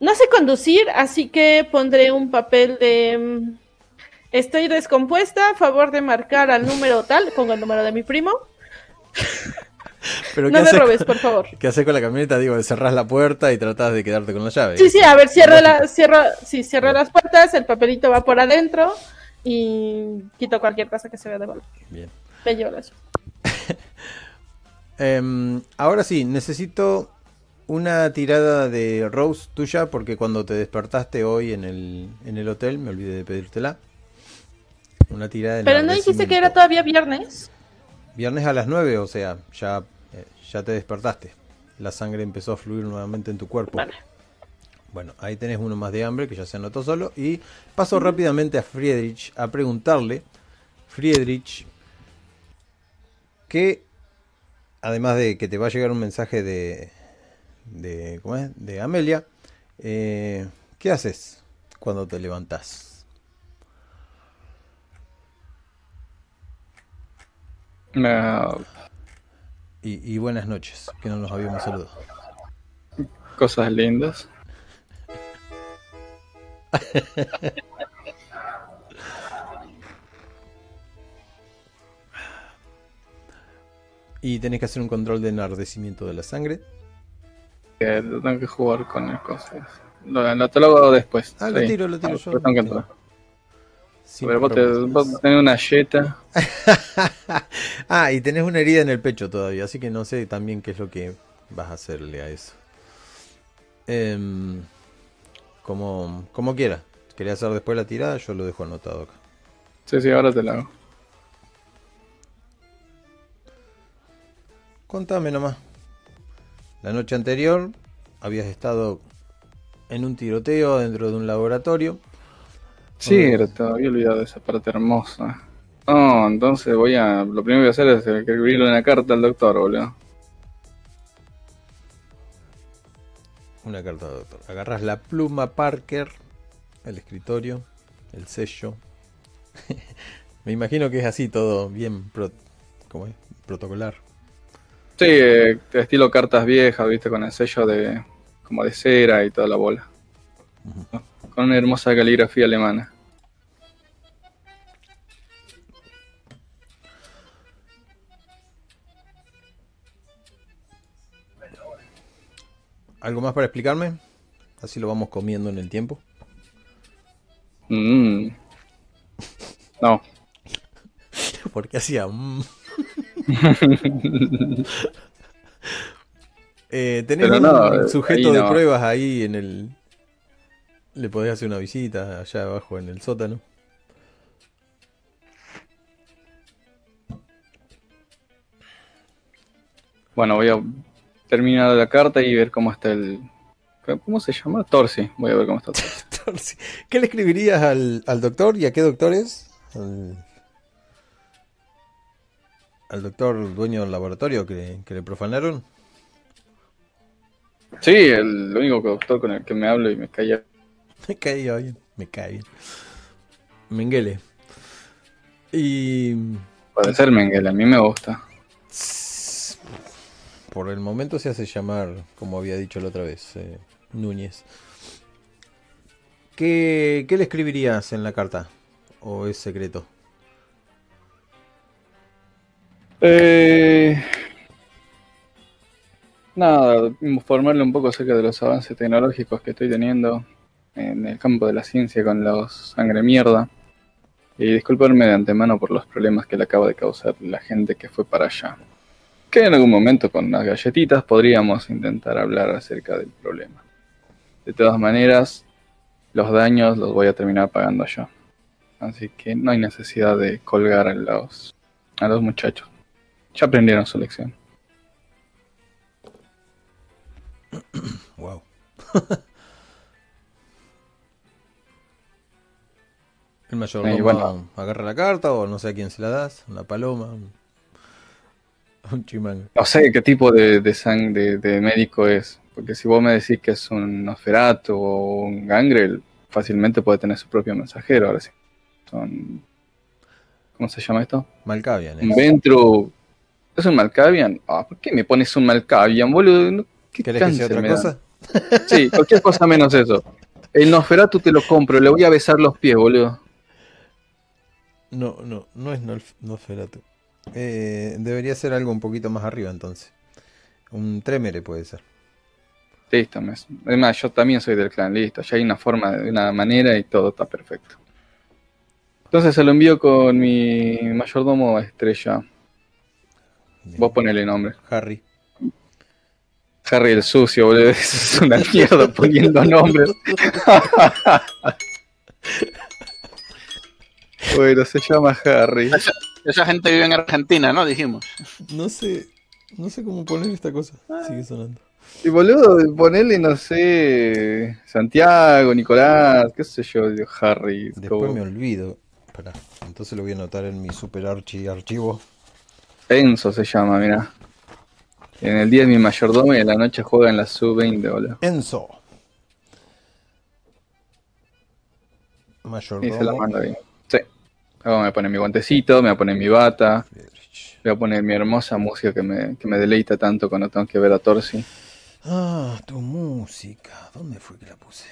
No sé conducir, así que pondré un papel de... mm, Estoy descompuesta, a favor de marcar al número tal, pongo el número de mi primo. Pero No ¿qué me robes, por favor. ¿qué haces con la camioneta? Digo, cerrás la puerta y tratás de quedarte con la llave. Sí, sí, a ver, cierro, la, cierro, sí, cierro las puertas, el papelito va por adentro y quito cualquier cosa que se vea de valor. Bien. Me llevo las- Em, ahora sí, necesito una tirada de Rose tuya porque cuando te despertaste hoy en el, en el hotel me olvidé de pedírtela. Una tirada de Pero no dijiste que era todavía viernes. Viernes a las 9, o sea, ya, eh, ya te despertaste. La sangre empezó a fluir nuevamente en tu cuerpo. Vale. Bueno, ahí tenés uno más de hambre que ya se anotó solo. Y paso rápidamente a Friedrich a preguntarle, Friedrich, que además de que te va a llegar un mensaje de, de, ¿cómo es? de Amelia, eh, ¿qué haces cuando te levantás? No, Y, y buenas noches, que no nos habíamos saludado. cosas lindas. Y tenés que hacer un control de enardecimiento de la sangre. Tengo que jugar con las cosas. Lo, lo- te lo hago después. Ah, lo tiro, lo tiro yo. Lo tengo que Sin Pero vos, te, problemas. vos tenés una yeta. ah, y tenés una herida en el pecho todavía, así que no sé también qué es lo que vas a hacerle a eso. Em, como, como quiera. ¿Querés hacer después la tirada? Yo lo dejo anotado acá. Sí, sí, ahora te la hago. Contame nomás. La noche anterior habías estado en un tiroteo dentro de un laboratorio. Cierto, había olvidado esa parte hermosa. No, entonces voy a. Lo primero que voy a hacer es escribirle una carta al doctor, boludo. Una carta de doctor. Agarras la pluma Parker, el escritorio, el sello. Me imagino que es así todo bien pro- ¿cómo es? protocolar. Sí, eh, estilo cartas viejas, viste, con el sello de. como de cera y toda la bola. Con una hermosa caligrafía alemana. ¿Algo más para explicarme? Así lo vamos comiendo en el tiempo. Mm. No, Porque hacía... mm. Eh, tenés Pero un no, sujeto de no. pruebas ahí en el... Le podés hacer una visita allá abajo en el sótano. bueno, voy a terminar la carta y ver cómo está el. ¿Cómo se llama? Torsi. Voy a ver cómo está Torsi. ¿Qué le escribirías al, al doctor y a qué doctor es? Al, al doctor dueño del laboratorio que, que le profanaron. Sí, el único doctor con el que me hablo y me calla. Me caía bien, me cae bien. Mengele. Y Puede ser Mengele, a mí me gusta. por el momento se hace llamar, como había dicho la otra vez, eh, Núñez. ¿Qué, ¿Qué le escribirías en la carta? ¿O es secreto? Eh... Nada, informarle un poco acerca de los avances tecnológicos que estoy teniendo en el campo de la ciencia con los sangre mierda. Y disculparme de antemano por los problemas que le acaba de causar la gente que fue para allá. que en algún momento con unas galletitas podríamos intentar hablar acerca del problema. De todas maneras, los daños los voy a terminar pagando yo. Así que no hay necesidad de colgar a los, a los muchachos. Ya aprendieron su lección. Wow. El mayor Y bueno. agarra la carta o no sé a quién se la das, una paloma, un, chimán. No sé qué tipo de, de, sang- de, de médico es. Porque si vos me decís que es un Nosferatu o un Gangrel, fácilmente puede tener su propio mensajero. Ahora sí. Son. ¿Cómo se llama esto? Malkavian. Un. Ventru. ¿Es un Malkavian? Ah, ¿por qué me pones un Malkavian, boludo? ¿Qué ¿Querés que sea otra cosa? Sí, cualquier cosa menos eso. El Nosferatu te lo compro, le voy a besar los pies, boludo. No, no, no es Nosferatu. Eh, debería ser algo un poquito más arriba entonces. Un Tremere puede ser. Listo, mes. Además, yo también soy del clan, listo. Ya hay una forma, de una manera y todo está perfecto. Entonces se lo envío con mi mayordomo estrella. Bien. Vos ponele nombre. Harry. Harry el sucio, boludo. Eso es una mierda poniendo nombres. bueno, se llama Harry. Esa, esa gente vive en Argentina, ¿no? Dijimos. No sé, no sé cómo poner esta cosa. Sigue sonando. Y boludo, ponele, no sé, Santiago, Nicolás, qué sé yo, Harry. Después como- me olvido. Pará, entonces lo voy a anotar en mi super archi archivo. Enzo se llama, mira. En el día es mi mayordomo y en la noche juega en la sub-20, boludo. Enzo. Y se la Mayordomo. manda bien. Luego me pone mi guantecito, me pone mi bata, voy a poner mi hermosa música que me, que me deleita tanto cuando tengo que ver a Torsi. Ah, tu música. ¿Dónde fue que la puse?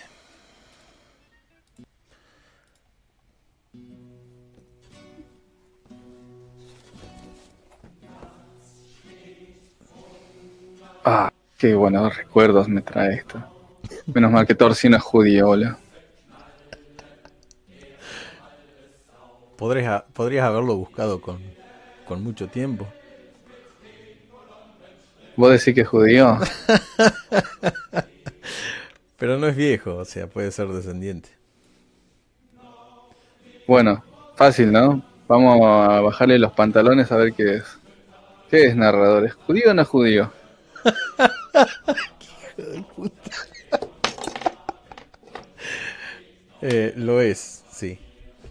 Ah, qué buenos recuerdos me trae esto. Menos mal que Torsi no es judío, boludo. Podrías, podrías haberlo buscado con, con mucho tiempo. ¿Vos decís que es judío? Pero no es viejo, o sea, puede ser descendiente. Bueno, fácil, ¿no? Vamos a bajarle los pantalones a ver qué es. ¿Qué es narrador? ¿Es judío o no es judío? Eh, lo es, sí,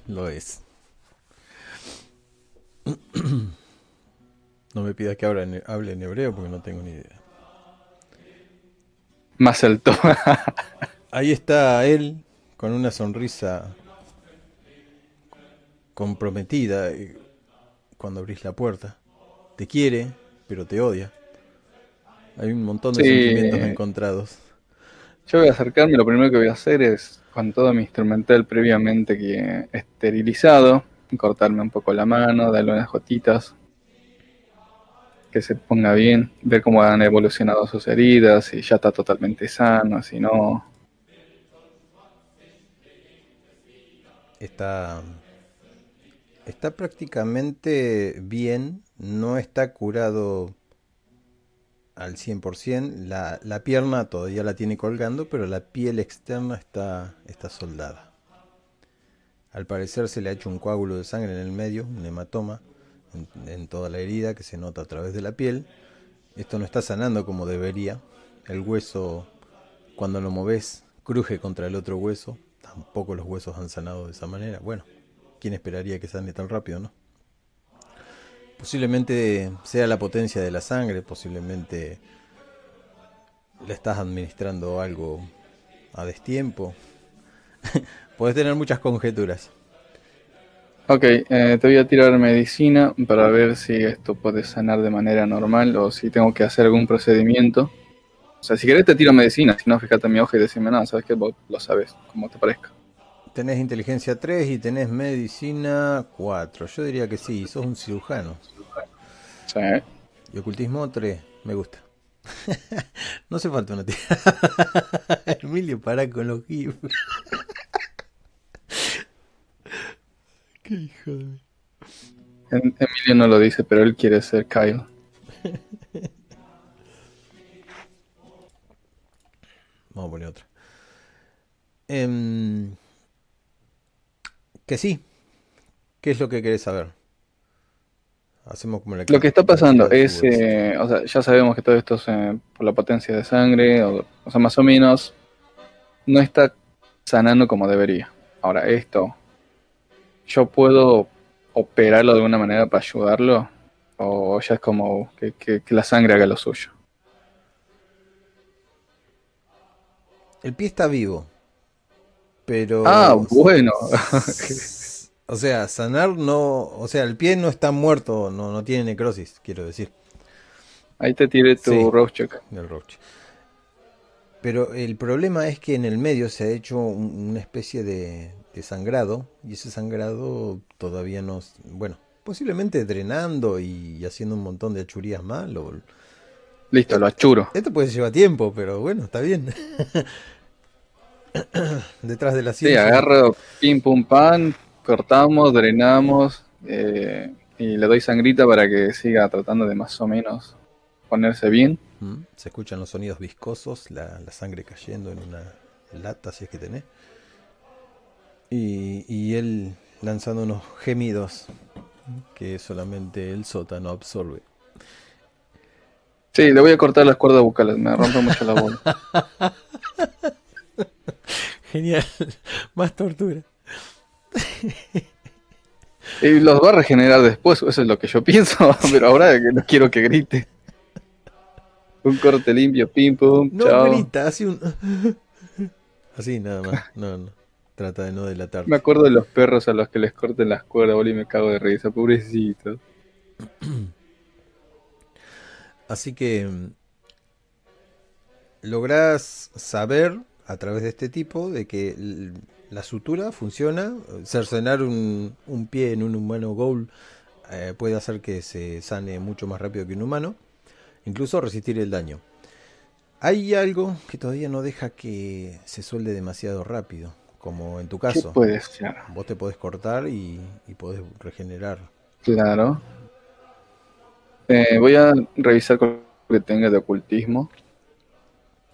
lo es. No me pidas que hable en, hable en hebreo porque no tengo ni idea. Más alto. Ahí está él con una sonrisa comprometida eh, cuando abrís la puerta. Te quiere, pero te odia. Hay un montón de Sí. sentimientos encontrados. Yo voy a acercarme, lo primero que voy a hacer es, con todo mi instrumental previamente que esterilizado, cortarme un poco la mano, darle unas gotitas, que se ponga bien, ver cómo han evolucionado sus heridas, si ya está totalmente sano, si no. Está, está prácticamente bien, no está curado al 100%, la, la pierna todavía la tiene colgando, pero la piel externa está, está soldada. Al parecer se le ha hecho un coágulo de sangre en el medio, un hematoma, en, en toda la herida que se nota a través de la piel. Esto no está sanando como debería. El hueso, cuando lo moves, cruje contra el otro hueso. Tampoco los huesos han sanado de esa manera. Bueno, ¿quién esperaría que sane tan rápido, no? Posiblemente sea la potencia de la sangre, posiblemente le estás administrando algo a destiempo. Puedes tener muchas conjeturas. Ok, eh, te voy a tirar medicina para ver si esto puede sanar de manera normal o si tengo que hacer algún procedimiento. O sea, si querés te tiro medicina, si no, fíjate en mi hoja y decime nada, sabes que vos lo sabes, como te parezca. Tenés inteligencia 3 y tenés medicina 4. Yo diría que sí, sos un cirujano. Sí. Y ocultismo 3, me gusta. no hace falta una tía. Emilio, para con los gifs. Qué hijo de... Em, Emilio no lo dice, pero él quiere ser Kyle. Vamos a poner otra. Em, que sí. ¿Qué es lo que querés saber? Hacemos como la Lo que está pasando es, eh, o sea, ya sabemos que todo esto es eh, por la potencia de sangre, o, o sea, más o menos no está sanando como debería. Ahora, esto, ¿yo puedo operarlo de alguna manera para ayudarlo? ¿O ya es como que, que- que la sangre haga lo suyo? El pie está vivo. Pero. Ah, bueno. O sea, sanar no. O sea, el pie no está muerto, no, no tiene necrosis, quiero decir, Ahí te tiré tu Sí. del. Pero el problema es que en el medio se ha hecho un- una especie de, de sangrado. Y ese sangrado todavía no. Bueno, posiblemente drenando y haciendo un montón de achurías más. lo- Listo, lo achuro. Esto puede llevar tiempo, pero bueno, está bien. Detrás de la Sí, ciencia. agarro pim pum pan, cortamos, drenamos eh, y le doy sangrita para que siga tratando de más o menos ponerse bien. Mm, Se escuchan los sonidos viscosos, la, la sangre cayendo en una lata, si es que tenés. Y, y él lanzando unos gemidos que solamente el sótano absorbe. Sí, le voy a cortar las cuerdas bucales, me rompe mucho la bola. Genial, más tortura. Y los va a regenerar después, eso es lo que yo pienso, pero ahora no quiero que grite. Un corte limpio, pim pum, No chao. grita, así un. Así nada más. No, no. Trata de no delatar. Me acuerdo de los perros a los que les corten las cuerdas, boludo, y me cago de risa, pobrecito. Así que mm, lográs saber a través de este tipo de que la sutura funciona. Cercenar un, un pie en un humano goal eh, puede hacer que se sane mucho más rápido que un humano. Incluso resistir el daño. Hay algo que todavía no deja que se suelde demasiado rápido. Como en tu ¿Qué caso. puede ser? Vos te podés cortar y, y podés regenerar. Claro. Eh, voy a revisar con lo que tenga de ocultismo.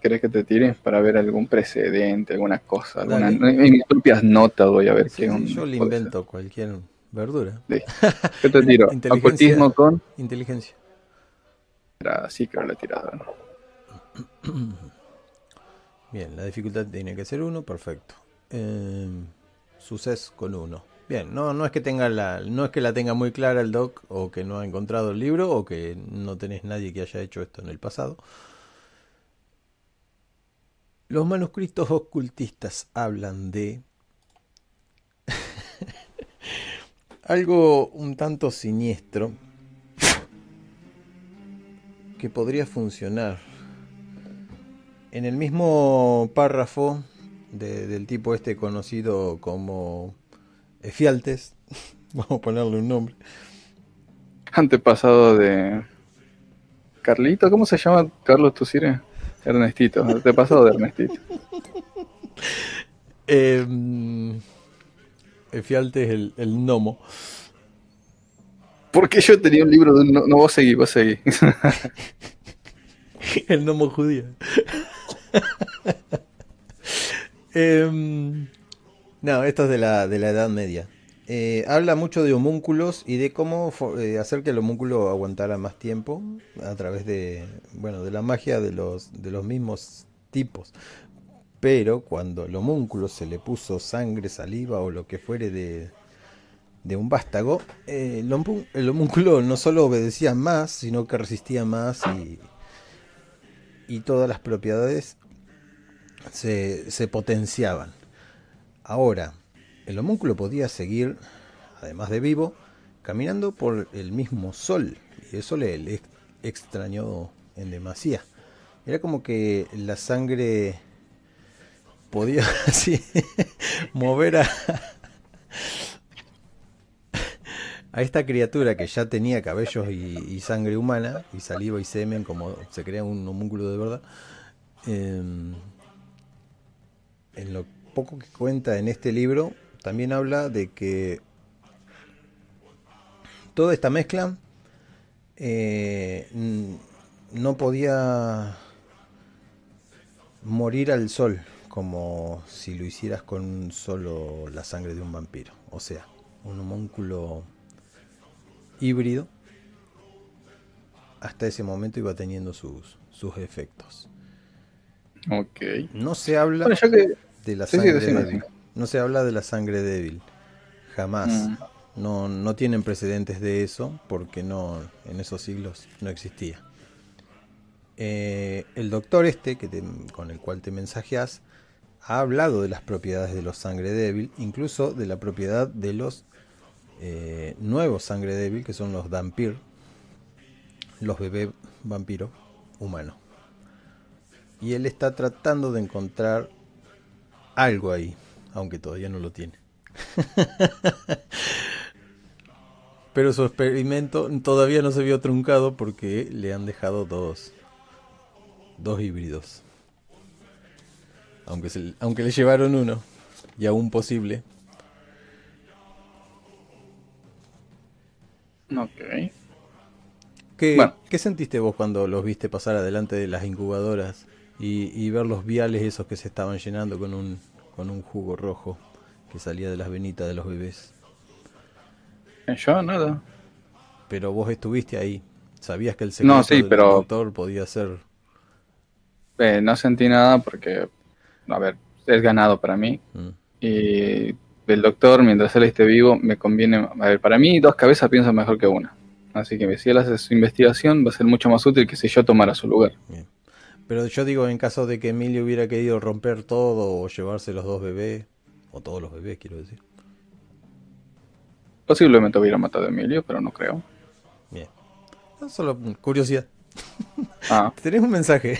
¿Querés que te tire para ver algún precedente, alguna cosa? Alguna... En mis propias notas voy a ver Sí, qué sí, un- yo le invento cualquier verdura. ser. ¿Qué te tiro? Ocultismo con... Inteligencia. Así creo la tirada. Bien, la dificultad tiene que ser 1, perfecto. Eh, suceso con 1. Bien, no, no es que tenga la, no es que la tenga muy clara el doc, o que no ha encontrado el libro, o que no tenés nadie que haya hecho esto en el pasado. Los manuscritos ocultistas hablan de algo un tanto siniestro que podría funcionar. En el mismo párrafo de- del tipo este conocido como Efialtes, vamos a ponerle un nombre, Antepasado de... Carlito, ¿cómo se llama Carlos Tusire? Ernestito, antepasado de Ernestito. eh, Efialtes el, el gnomo, Porque yo tenía un libro de un... No, no, vos seguí, vos seguí. el gnomo judío. Em, no, esto es de la, de la Edad Media. Eh, habla mucho de homúnculos y de cómo eh, hacer que el homúnculo aguantara más tiempo a través de, bueno, de la magia de los, de los mismos tipos. Pero cuando al homúnculo se le puso sangre, saliva o lo que fuere de, de un vástago, eh, el, el homúnculo no solo obedecía más, sino que resistía más y, y todas las propiedades se, se potenciaban. Ahora, el homúnculo podía seguir, además de vivo, caminando por el mismo sol. Y eso le, le ex- extrañó en demasía. Era como que la sangre podía así mover a, esta criatura que ya tenía cabellos y, y sangre humana, y saliva y semen, como se crea un homúnculo de verdad. em, en lo poco que cuenta en este libro, también habla de que toda esta mezcla eh, no podía morir al sol, como si lo hicieras con solo la sangre de un vampiro. O sea, un homúnculo híbrido. Hasta ese momento iba teniendo sus, sus efectos. Ok. No se habla Bueno, ya que. de la Sí, sí, sangre. No se habla de la sangre débil. Jamás. Mm. No, no tienen precedentes de eso porque no en esos siglos no existía. Eh, el doctor este que te- con el cual te mensajeas ha hablado de las propiedades de los sangre débil, incluso de la propiedad de los eh, nuevos sangre débil que son los Dampir, los bebés vampiro humanos. Y él está tratando de encontrar algo ahí, aunque todavía no lo tiene. Pero su experimento todavía no se vio truncado porque le han dejado dos, dos híbridos. Aunque, se- aunque le llevaron uno y aún posible. Ok. ¿Qué, Bueno. qué sentiste vos cuando los viste pasar adelante de las incubadoras y, y ver los viales esos que se estaban llenando con un, con un jugo rojo que salía de las venitas de los bebés? Eh, Yo nada. Pero vos estuviste ahí. Sabías que el secreto No, sí, del pero- doctor podía ser... Eh, no sentí nada porque, a ver, es ganado para mí. Mm, Y el doctor, mientras él esté vivo, me conviene. A ver, para mí, dos cabezas piensan mejor que una. Así que si él hace su investigación, va a ser mucho más útil que si yo tomara su lugar. bien. Pero yo digo, en caso de que Emilio hubiera querido romper todo o llevarse los dos bebés, o todos los bebés, quiero decir. Posiblemente hubiera matado a Emilio, pero no creo. Bien. Solo curiosidad. Ah, Tenés un mensaje.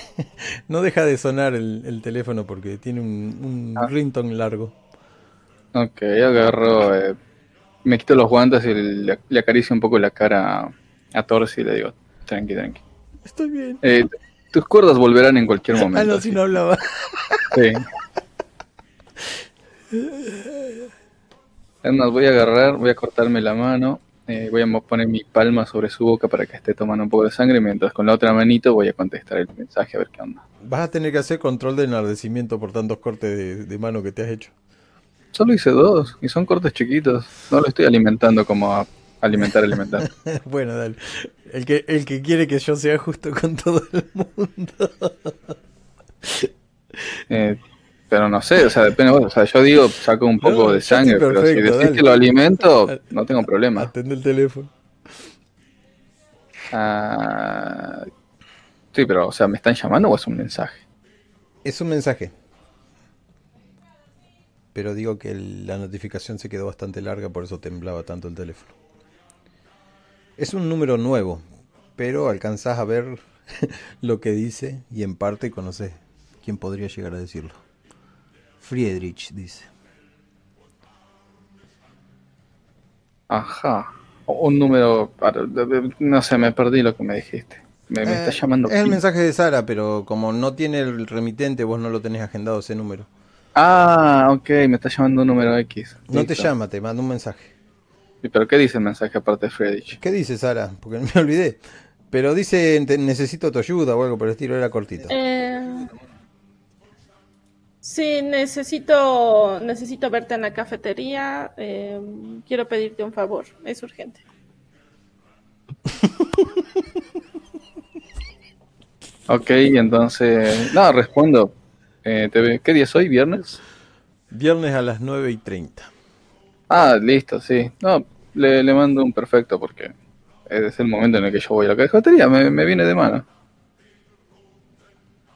No deja de sonar el, el teléfono porque tiene un, un Ah. ringtone largo. ok, agarro. eh, me quito los guantes y le, le acaricio un poco la cara a, a Torsi y le digo: tranqui, tranqui. Estoy bien. Eh, tus cuerdas volverán en cualquier Ah, momento. no, así si no hablaba. Sí. Es más, voy a agarrar, voy a cortarme la mano, eh, voy a poner mi palma sobre su boca para que esté tomando un poco de sangre, mientras con la otra manito voy a contestar el mensaje a ver qué onda. Vas a tener que hacer control de enardecimiento por tantos cortes de, de mano que te has hecho. Solo hice dos y son cortes chiquitos. No lo estoy alimentando como a alimentar, alimentar. bueno, dale. El que, el que quiere que yo sea justo con todo el mundo. Eh, pero no sé, o sea, depende. O sea, yo digo, saco un poco No, de sangre, pero si decís dale. que lo alimento, no tengo problema. Atende el teléfono. Ah, sí, pero, o sea, ¿me están llamando o es un mensaje? Es un mensaje. Pero digo que la notificación se quedó bastante larga, por eso temblaba tanto el teléfono. Es un número nuevo, pero alcanzás a ver lo que dice y en parte conoces quién podría llegar a decirlo. Friedrich dice. Ajá. Un número. No sé, me perdí lo que me dijiste. Me, me Eh, está llamando. Es el mensaje de Sara, pero como no tiene el remitente, vos no lo tenés agendado ese número. Ah, ok, me está llamando un número X. No te llama, te manda un mensaje. ¿Y ¿Pero qué dice el mensaje aparte de Friedrich? ¿Qué dice Sara? Porque me olvidé. Pero dice, "Te- necesito tu ayuda o algo por el estilo, era cortito. Eh, sí, necesito, necesito verte en la cafetería. eh, quiero pedirte un favor, es urgente. Ok, entonces. No, respondo. Eh, ¿Qué día es hoy? ¿Viernes? Viernes a las 9 y 30. Ah, listo, sí. No, le, le mando un perfecto porque es el momento en el que yo voy a la cafetería, me, me viene de mano.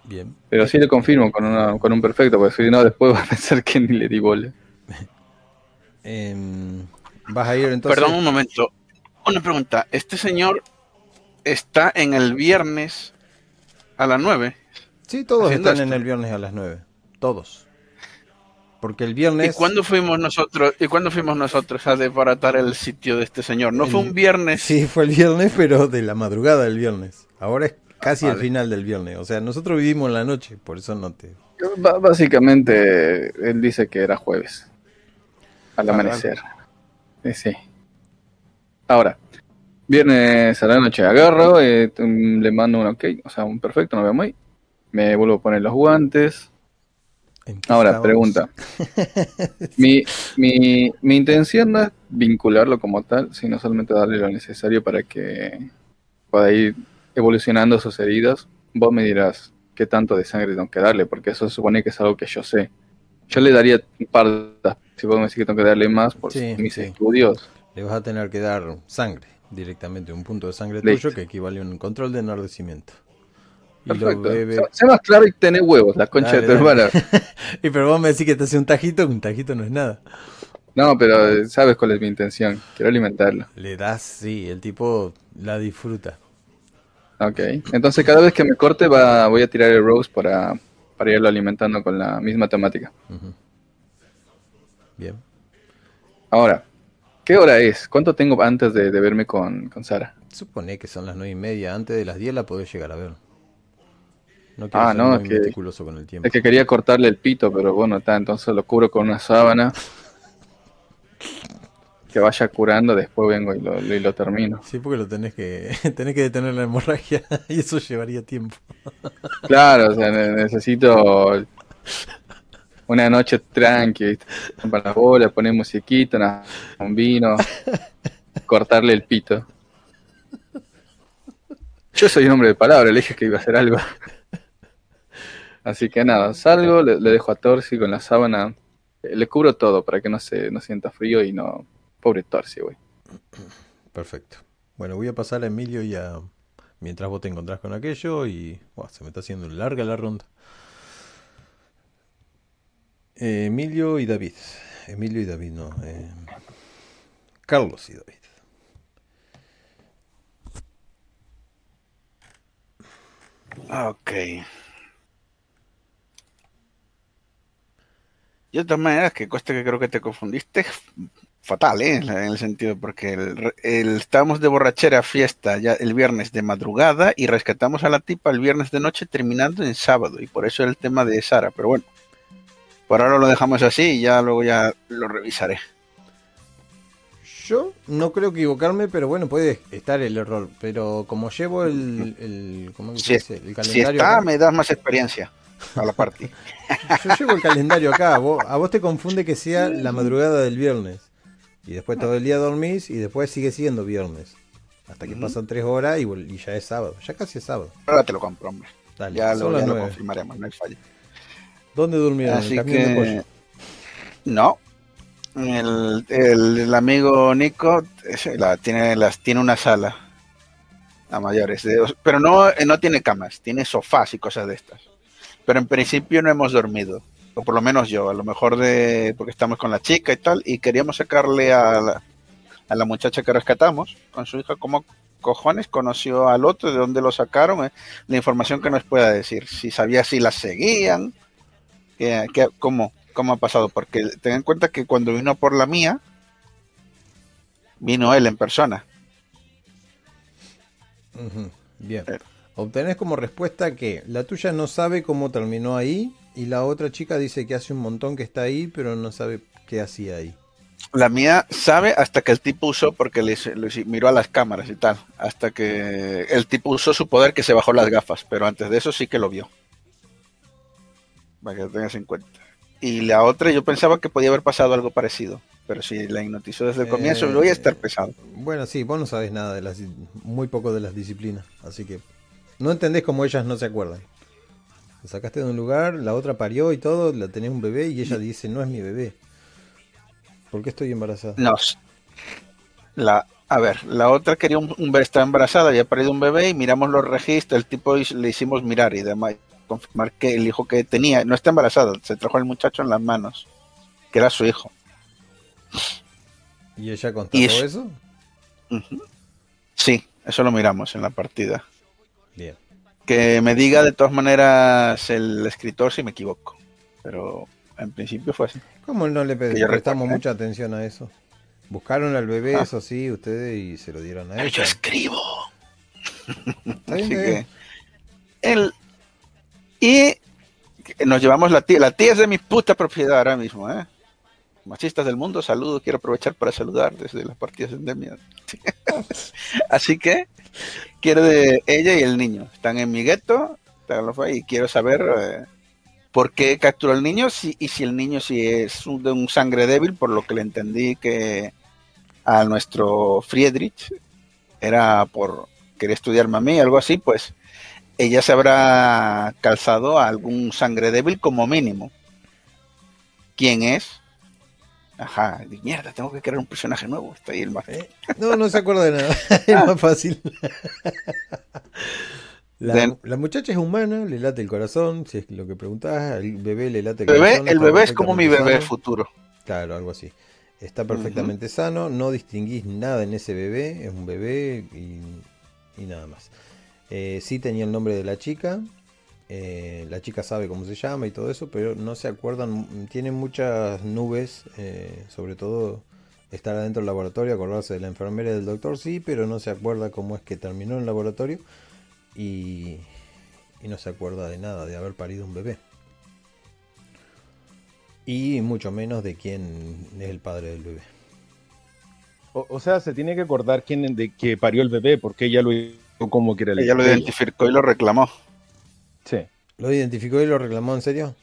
Bien. Pero sí le confirmo con, una, con un perfecto, porque si no, después va a pensar que ni le di bola. Em, ¿Vas a ir entonces? Perdón un momento. Una pregunta. ¿Este señor está en el viernes a las 9? Sí, todos están en el viernes a las 9. Todos. Porque el ¿Y viernes... cuándo fuimos nosotros? ¿Y cuándo fuimos nosotros a desbaratar el sitio de este señor? ¿No fue un viernes? Sí, fue el viernes, pero de la madrugada del viernes. Ahora es casi el final del viernes. O sea, nosotros vivimos en la noche, por eso no te... Básicamente, él dice que era jueves. Al Ah, amanecer. Eh, sí. Ahora, viernes a la noche agarro, eh, le mando un ok, o sea, un perfecto, nos vemos ahí. Me vuelvo a poner los guantes. Ahora, pregunta. Mi, mi, mi intención no es vincularlo como tal, sino solamente darle lo necesario para que pueda ir evolucionando sus heridas. Vos me dirás qué tanto de sangre tengo que darle, porque eso se supone que es algo que yo sé. Yo le daría un par de... Si vos me decís que tengo que darle más por Sí, mis sí. estudios. Le vas a tener que dar sangre directamente, un punto de sangre Listo. tuyo que equivale a un control de enardecimiento. Perfecto. bebe. Sé- más claro y tener huevos, la concha Dale, de tu dale. hermana. y pero vos me decís que te hace un tajito, un tajito no es nada. No, pero eh, sabes cuál es mi intención. Quiero alimentarlo. Le das, sí, el tipo la disfruta. Ok. Entonces cada vez que me corte va, voy a tirar el rose para, para irlo alimentando con la misma temática. Ujú. Bien. Ahora, ¿qué hora es? ¿Cuánto tengo antes de, de verme con, con Sara? Supone que son las nueve y media. Antes de las 10 la podés llegar a ver. No quiero Ah, ser no, muy es que- meticuloso con el tiempo. Es que quería cortarle el pito, pero bueno, está, entonces lo cubro con una sábana. Que vaya curando, después vengo y lo, y lo termino. Sí, porque lo tenés que tenés que detener la hemorragia y eso llevaría tiempo. Claro, o sea, ne- necesito una noche tranqui, ¿viste? para las bolas, poner musiquita, una- un vino, cortarle el pito. Yo soy un hombre de palabra, le dije que iba a hacer algo. Así que nada, salgo, le, le dejo a Torsi con la sábana, eh, le cubro todo para que no se no sienta frío y no... Pobre Torsi, güey. Perfecto. Bueno, voy a pasar a Emilio y a... Mientras vos te encontrás con aquello y... Buah, se me está haciendo larga la ronda. Eh, Emilio y David. Emilio y David, no. eh, Carlos y David. Ok. Yo de todas maneras, que cuesta que creo que te confundiste, fatal, ¿eh? En el sentido, porque el, el- estábamos de borrachera fiesta ya el viernes de madrugada y rescatamos a la tipa el viernes de noche terminando en sábado, y por eso el tema de Sara, pero bueno, por ahora lo dejamos así y ya luego ya lo revisaré. Yo no creo equivocarme, pero bueno, puede estar el error. Pero como llevo el... el ¿Cómo que se Si, dice? El si calendario está, acá. me das más experiencia a la parte. Yo llevo el calendario acá. vos- a vos te confunde que sea la madrugada del viernes. Y después todo el día dormís y después sigue siendo viernes. Hasta que pasan tres horas y, ya es sábado. Ya casi es sábado. Ahora te lo compro, hombre. Dale, Ya, lo, ya confirmaremos, no hay falla. ¿Dónde durmieron? ¿En Así el camión de que pollo? no. El, el- el amigo Nico la- tiene las tiene una sala a mayores, de- pero no no tiene camas, tiene sofás y cosas de estas. Pero en principio no hemos dormido, o por lo menos yo, a lo mejor de porque estamos con la chica y tal y queríamos sacarle a la, a la muchacha que rescatamos con su hija cómo cojones conoció al otro, de dónde lo sacaron, eh, la información que nos pueda decir, si sabía si las seguían, que, que- cómo, cómo ha pasado, porque ten en cuenta que cuando vino por la mía, vino él en persona. Bien. Obtenés como respuesta que la tuya no sabe cómo terminó ahí y la otra chica dice que hace un montón que está ahí, pero no sabe qué hacía ahí. La mía sabe hasta que el tipo usó, porque le, miró a las cámaras y tal, hasta que el tipo usó su poder que se bajó las gafas, pero antes de eso sí que lo vio. Para que lo tengas en cuenta. Y la otra yo pensaba que podía haber pasado algo parecido, pero si la hipnotizó desde el comienzo, Eh, voy a estar pesado. Bueno, sí, vos no sabés nada de las, muy poco de las disciplinas, así que no entendés cómo ellas no se acuerdan. La sacaste de un lugar, la otra parió y todo, la tenés un bebé y ella dice, no es mi bebé. ¿Por qué estoy embarazada? No. La, a ver, la otra quería un, un bebé, estaba embarazada, había parido un bebé y miramos los registros, el tipo le hicimos mirar y demás, confirmar que el hijo que tenía no está embarazada, se trajo al muchacho en las manos, que era su hijo. ¿Y ella constató Y eso? Sí, eso lo miramos en la partida. Bien. Que me diga de todas maneras el escritor si me equivoco, pero en principio fue así. ¿Cómo no le prestamos recuerde. mucha atención a eso? Buscaron al bebé, Ah. eso sí, ustedes, y se lo dieron a Pero yo escribo. Está bien, Así que el y nos llevamos la tía, la tía es de mi puta propiedad ahora mismo, ¿eh? Machistas del mundo, saludo, quiero aprovechar para saludar desde las partidas de endemia. Así que quiero de ella y el niño, están en mi gueto y quiero saber eh, por qué capturó al niño si, y si el niño si es un- de un sangre débil, por lo que le entendí que a nuestro Friedrich era por querer estudiarme a mí, algo así, pues ella se habrá calzado a algún sangre débil como mínimo. ¿Quién es? Ajá, di, mierda, tengo que crear un personaje nuevo. Está ahí el más. Eh, No, no se acuerda de nada. Es más fácil. La, la muchacha es humana, le late el corazón, si es lo que preguntás, al bebé le late el Bebé, corazón. el bebé es como mi bebé sano. futuro. Claro, algo así. Está perfectamente sano, no distinguís nada en ese bebé, es un bebé y, y nada más. Eh, sí tenía el nombre de la chica, eh, la chica sabe cómo se llama y todo eso, pero no se acuerdan, tienen muchas nubes, eh, sobre todo estar adentro del laboratorio, acordarse de la enfermera y del doctor, sí, pero no se acuerda cómo es que terminó en el laboratorio y, y no se acuerda de nada, de haber parido un bebé. Y mucho menos de quién es el padre del bebé. O, o sea, se tiene que acordar quién de que parió el bebé, porque ella lo hizo como que era el Ella lo identificó y lo reclamó. Sí. ¿Lo identificó y lo reclamó en serio?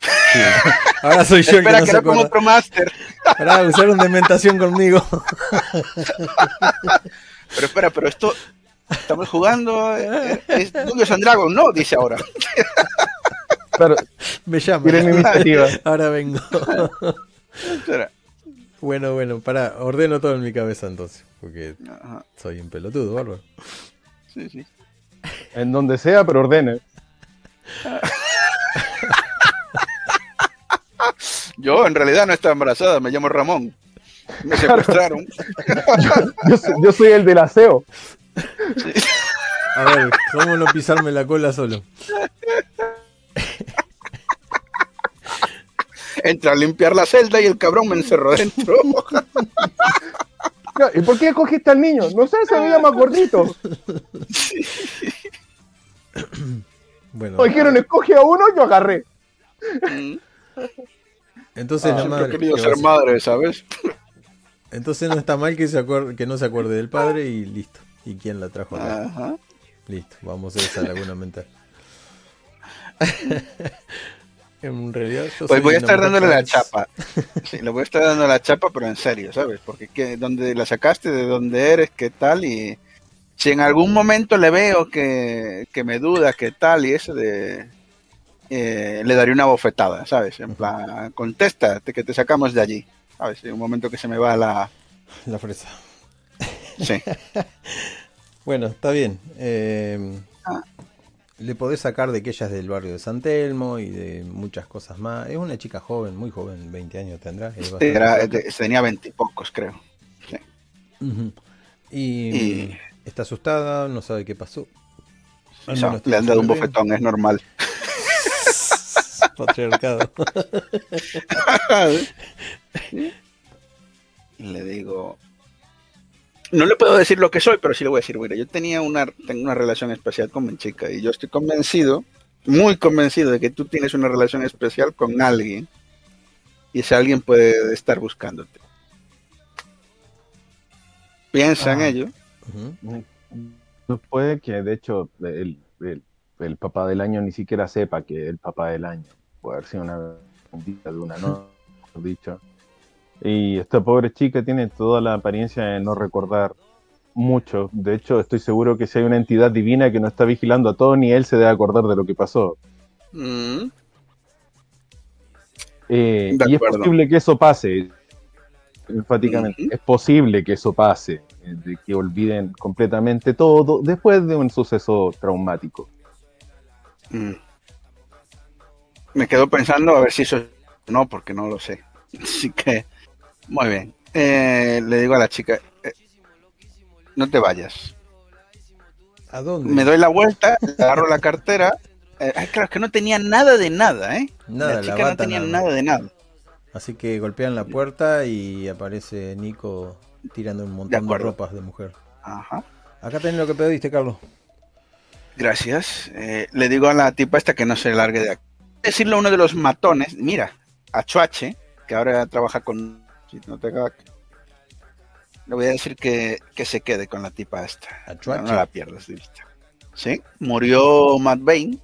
Ahora soy yo el que no que se era como acuerda. otro máster. Ahora usaron dementación conmigo. Pero espera, pero esto. Estamos jugando. eh, Es Dungeons and Dragons, no, dice ahora. Claro, Me llama. iniciativa. Ahora vengo. Espera. Bueno, bueno, para, ordeno todo en mi cabeza entonces. Porque Ajá, soy un pelotudo, bárbaro. sí, sí. En donde sea, pero ordene. Yo en realidad no estaba embarazada, me llamo Ramón. Me secuestraron. Yo, soy- yo soy el del aseo. A ver, ¿cómo no pisarme la cola solo? Entra a limpiar la celda y el cabrón me encerró dentro. ¿Y por qué escogiste al niño? No sé, se veía más gordito. Bueno, dijeron, escoge a uno, yo agarré. Entonces la Siempre he madre. querido ¿qué ser madre, ¿sabes? Entonces no está mal que, se acuerde, que no se acuerde del padre y listo. ¿Y quién la trajo acá? Ajá. Listo, vamos a esa laguna mental. en realidad yo Pues voy a estar dándole la chapa. Sí, le voy a estar dando la chapa, pero en serio, ¿sabes? Porque ¿qué, ¿dónde la sacaste? ¿De dónde eres? ¿Qué tal? Y si en algún momento le veo que, que me duda, ¿qué tal? Y eso de... eh, le daré una bofetada, ¿sabes? En plan, contesta, que te sacamos de allí. ¿Sabes? En un momento que se me va la... La fresa. Sí. Bueno, está bien. Eh, Ah. le podés sacar de que ella es del barrio de San Telmo y de muchas cosas más. Es una chica joven, muy joven, 20 años tendrá. Era, loca. de- tenía veintipocos, creo. Ujú. Y, Y- está asustada, no sabe qué pasó. Le han dado un bofetón, es normal. Patriarcado. Le digo, no le puedo decir lo que soy, pero sí le voy a decir, mira, yo tenía una, tengo una relación especial con mi chica y yo estoy convencido, muy convencido de que tú tienes una relación especial con alguien y ese alguien puede estar buscándote. Piensa en Ah. Puede que, de hecho, el, el- el papá del año ni siquiera sepa que el papá del año puede haber sido una de una no, mejor dicho. Y esta pobre chica tiene toda la apariencia de no recordar mucho. De hecho, estoy seguro que si hay una entidad divina que no está vigilando a todo, ni él se debe acordar de lo que pasó. Mm, Eh, y es posible que eso pase, enfáticamente. Es posible que eso pase, de que olviden completamente todo después de un suceso traumático. mm. Me quedo pensando a ver si eso es no, porque no lo sé. Así que, muy bien. Eh, le digo a la chica, eh, no te vayas. ¿A dónde? me doy la vuelta, agarro la cartera. Eh, ay, claro, es que no tenía nada de nada, ¿eh? Nada, la la chica no tenía nada de nada. Así que golpean la puerta y aparece Nico tirando un montón de, ropas de mujer. Ajá. Acá tenés lo que pediste, Carlos. Gracias. Eh, le digo a la tipa esta que no se largue de aquí. Decirle a uno de los matones, mira, a Chuache, que ahora trabaja con... no te Le voy a decir que, que se quede con la tipa esta. ¿A Chuache? No, no la pierdas de vista. ¿sí? Murió Matt Bain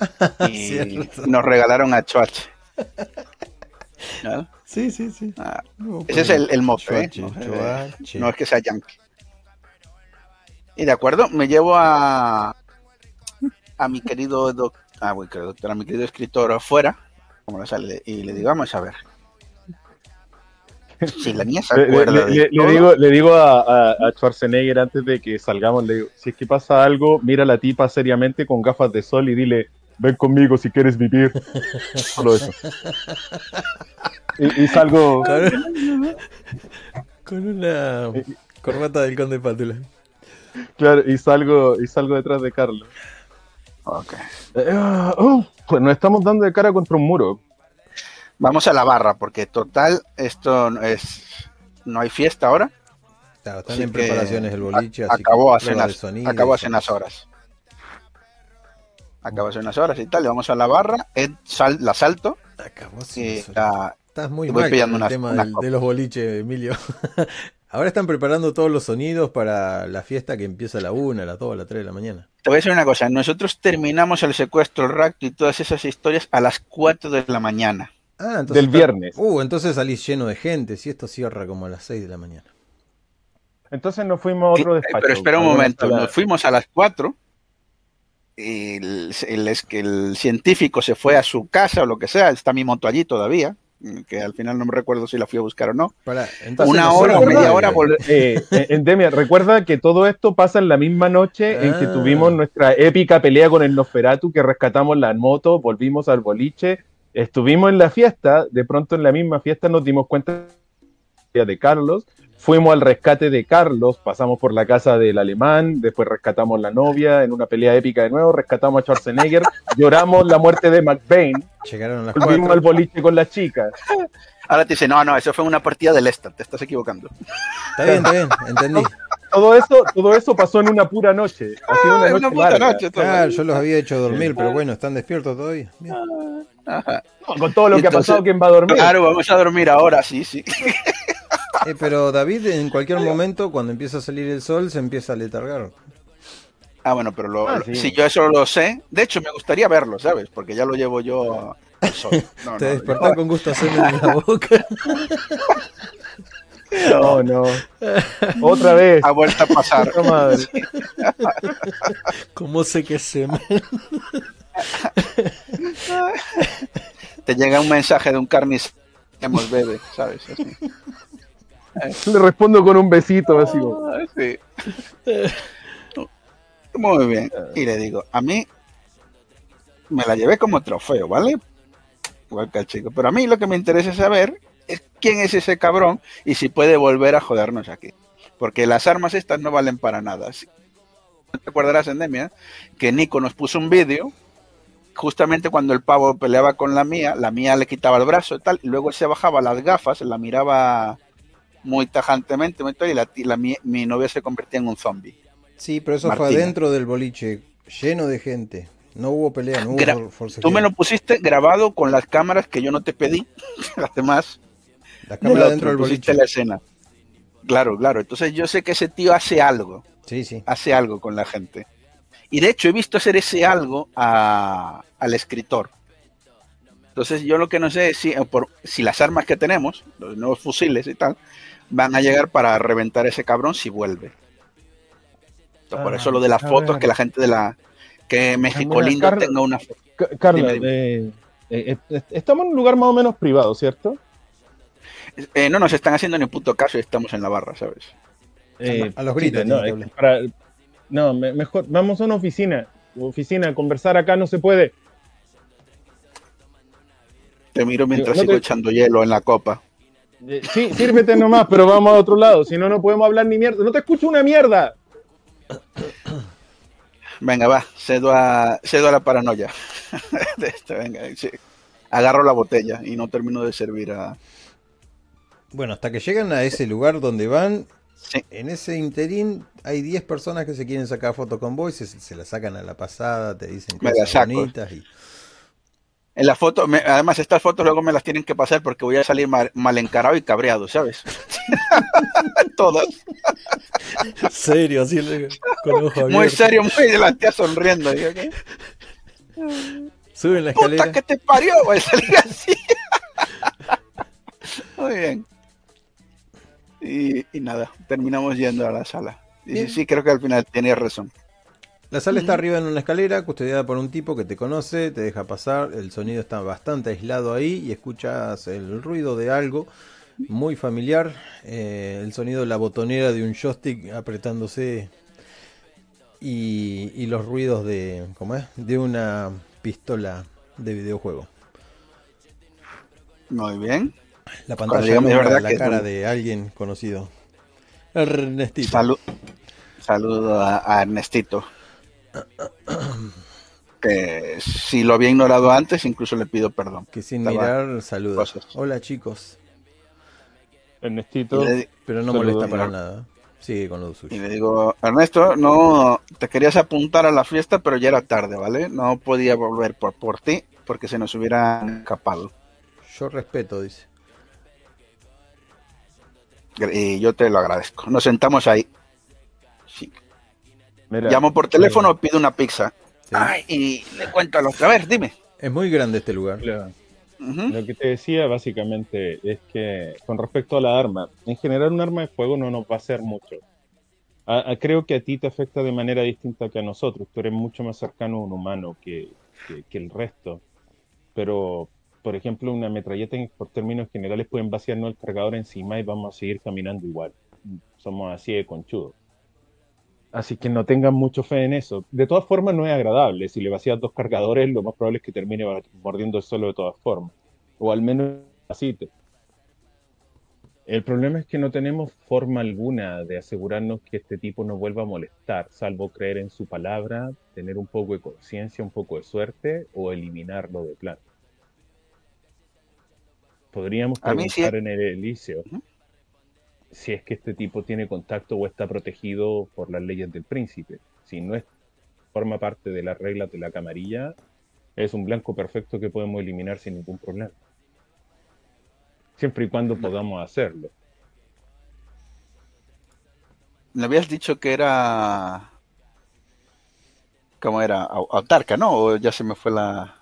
y nos regalaron a Choach. ¿No? Sí, sí, sí. Ah, No, ese es el, el mote, ¿eh? No, es que sea yankee. Y de acuerdo, me llevo a a mi querido doc- ah, bueno, querido doctor, a mi querido escritor afuera, como le sale, y le digo, vamos a ver. Si la niña se Le, le- acuerda de le- le digo, le digo a, a- a Schwarzenegger antes de que salgamos, le digo, si es que pasa algo, mira a la tipa seriamente con gafas de sol y dile, ven conmigo si quieres vivir. Solo eso. Y, y salgo, Con, con una corbata del conde Pátula. claro, y salgo, y salgo detrás de Carlos. Ok. Eh, ah, oh, pues nos estamos dando de cara contra un muro. Vamos a la barra, porque total, esto no es. No hay fiesta ahora. Claro, están Así en preparaciones el boliche. a- así acabó hace acabó unas horas. Acabó hace unas horas y tal. Y vamos a la barra. Ed sal, la salto. Acabó Y la- Estás muy mal pillando con el unas- tema unas del- copas. de los boliches, Emilio. Ahora están preparando todos los sonidos para la fiesta que empieza a la 1, a las 2, a las 3 de la mañana. Te voy a decir una cosa. Nosotros terminamos el secuestro, el rapto y todas esas historias a las 4 de la mañana. Ah, entonces Del viernes. Uh, entonces salís lleno de gente. Si esto cierra como a las 6 de la mañana. Entonces nos fuimos a otro Eh, despacho. Pero espera un momento. Nos fuimos a las 4. Y El, el- es que el científico se fue a su casa o lo que sea. Está mi moto allí todavía. Que al final no me recuerdo si la fui a buscar o no. Para, entonces Una hora o media hora eh, eh, Endemia, recuerda que todo esto pasa en la misma noche en que Ah. tuvimos nuestra épica pelea con el Nosferatu, que rescatamos la moto, volvimos al boliche, estuvimos en la fiesta, de pronto en la misma fiesta nos dimos cuenta de Carlos, fuimos al rescate de Carlos, pasamos por la casa del alemán, después rescatamos la novia en una pelea épica de nuevo, rescatamos a Schwarzenegger, lloramos la muerte de McBain, Llegaron las volvimos 4. al boliche con las chicas. Ahora te dice, no, no, eso fue una partida del Leicester. Te estás equivocando. Está bien, está bien, entendí. Todo eso, todo eso pasó en una pura noche. Ha sido una Ah, noche una puta larga. noche. todo. Claro, yo los había hecho dormir, pero bueno, están despiertos todavía. Bien. Ajá. No, con todo lo que Entonces, ha pasado, ¿quién va a dormir? Claro, vamos a dormir ahora, sí, sí. Eh, pero David, en cualquier momento, cuando empieza a salir el sol, se empieza a letargar. Ah, bueno, pero lo- Ah, lo- sí. si yo eso lo sé, de hecho me gustaría verlo, ¿sabes? Porque ya lo llevo yo al sol. No, Te no, despertás con gusto a semen en la boca. No, no. Otra vez. ha vuelto a pasar. Puta madre. ¿Cómo sé que semen? Te llega un mensaje de un hemos bebe, ¿sabes? Así. Le respondo con un besito, así como. Ah, sí. Muy bien. Y le digo, a mí me la llevé como trofeo, ¿vale? Igual que al chico. Pero a mí lo que me interesa saber es quién es ese cabrón y si puede volver a jodernos aquí. Porque las armas estas no valen para nada. Sí. ¿Te acordarás, Endemia? Que Nico nos puso un vídeo justamente cuando el pavo peleaba con la mía, la mía le quitaba el brazo y tal, y luego él se bajaba las gafas, la miraba muy tajantemente muy tal, y, la, la- mi, mi novia se convertía en un zombie. Sí, pero eso fue adentro del boliche, lleno de gente. No hubo pelea, no hubo Gra-. Tú me lo pusiste grabado con las cámaras que yo no te pedí, además, La me cámara dentro del me pusiste boliche. la escena. Claro, claro. Entonces yo sé que ese tío hace algo, Sí, sí. hace algo con la gente. Y de hecho he visto hacer ese algo a- al escritor. Entonces yo lo que no sé es si, por, si las armas que tenemos, los nuevos fusiles y tal, van a llegar para reventar a ese cabrón si vuelve. Entonces, por Ah, eso lo de las a fotos, ver. que la gente de la... Que México mira, lindo Car- tenga una foto. Ca- Carla, Dime, eh, eh, eh, estamos en un lugar más o menos privado, ¿cierto? Eh, no nos están haciendo ni puto caso y estamos en la barra, ¿sabes? Eh, A los gritos sí, no, para- no, me- mejor, vamos a una oficina. Oficina, conversar acá no se puede. Te miro mientras no sigo te- echando hielo en la copa. Eh, sí, sírvete nomás, pero vamos a otro lado. Si no, no podemos hablar ni mierda. No te escucho una mierda. Venga, va, cedo a, cedo a la paranoia. De esto, venga, sí. Agarro la botella y no termino de servir a... Bueno, hasta que llegan a ese lugar donde van, Sí. en ese interín hay 10 personas que se quieren sacar foto con vos y se, se la sacan a la pasada, te dicen Me cosas bonitas y En la foto, me- además estas fotos luego me las tienen que pasar porque voy a salir mal, mal encarado y cabreado, ¿sabes? Todas. Serio, así le- con ojo Muy serio, muy de la tía sonriendo. Digo, ¿qué? Sube en la ¡Puta escalera. que te parió! Voy a salir así. Muy bien. Y, y nada, terminamos yendo a la sala. Y sí, sí, creo que al final tienes razón. La sala está arriba en una escalera, custodiada por un tipo que te conoce, te deja pasar, el sonido está bastante aislado ahí y escuchas el ruido de algo muy familiar, eh, el sonido de la botonera de un joystick apretándose y, y los ruidos de, ¿cómo es? De una pistola de videojuego. Muy bien. La pantalla verdad la que cara de alguien conocido. Ernestito. Salu- saludo a, a Ernestito. Que si lo había ignorado antes, incluso le pido perdón. que sin Estaba- mirar saluda. cosas. Hola chicos. Ernestito, Y le, Pero no Saludos, molesta para nada. Sigue con lo y suyo. le digo, Ernesto, no te querías apuntar a la fiesta, pero ya era tarde, ¿vale? No podía volver por, por ti porque se nos hubiera escapado. Yo respeto, dice. Y yo te lo agradezco. Nos sentamos ahí. Sí. Mira, Llamo por teléfono, pido una pizza. Sí. Ay, y le cuento a los. A ver, dime. Es muy grande este lugar. lo, que te decía básicamente es que con respecto a la arma, en general un arma de fuego no nos va a hacer mucho. A- a- creo que a ti te afecta de manera distinta que a nosotros. Tú eres mucho más cercano a un humano que, que- que el resto. Pero, por ejemplo, una metralleta en- por términos generales pueden vaciarnos el cargador encima y vamos a seguir caminando igual. Somos así de conchudos. Así que no tengan mucho fe en eso. De todas formas, no es agradable. Si le vacías dos cargadores, lo más probable es que termine mordiendo el suelo de todas formas. O al menos así. El problema es que no tenemos forma alguna de asegurarnos que este tipo no vuelva a molestar, salvo creer en su palabra, tener un poco de conciencia, un poco de suerte o eliminarlo de plano. Podríamos mí sí- preguntar en el Elíseo Ujú. Si es que este tipo tiene contacto o está protegido por las leyes del príncipe. Si no es, forma parte de las reglas de la camarilla, es un blanco perfecto que podemos eliminar sin ningún problema. Siempre y cuando podamos hacerlo. Me habías dicho que era. ¿Cómo era? Au- Autarca, ¿no? O ya se me fue la.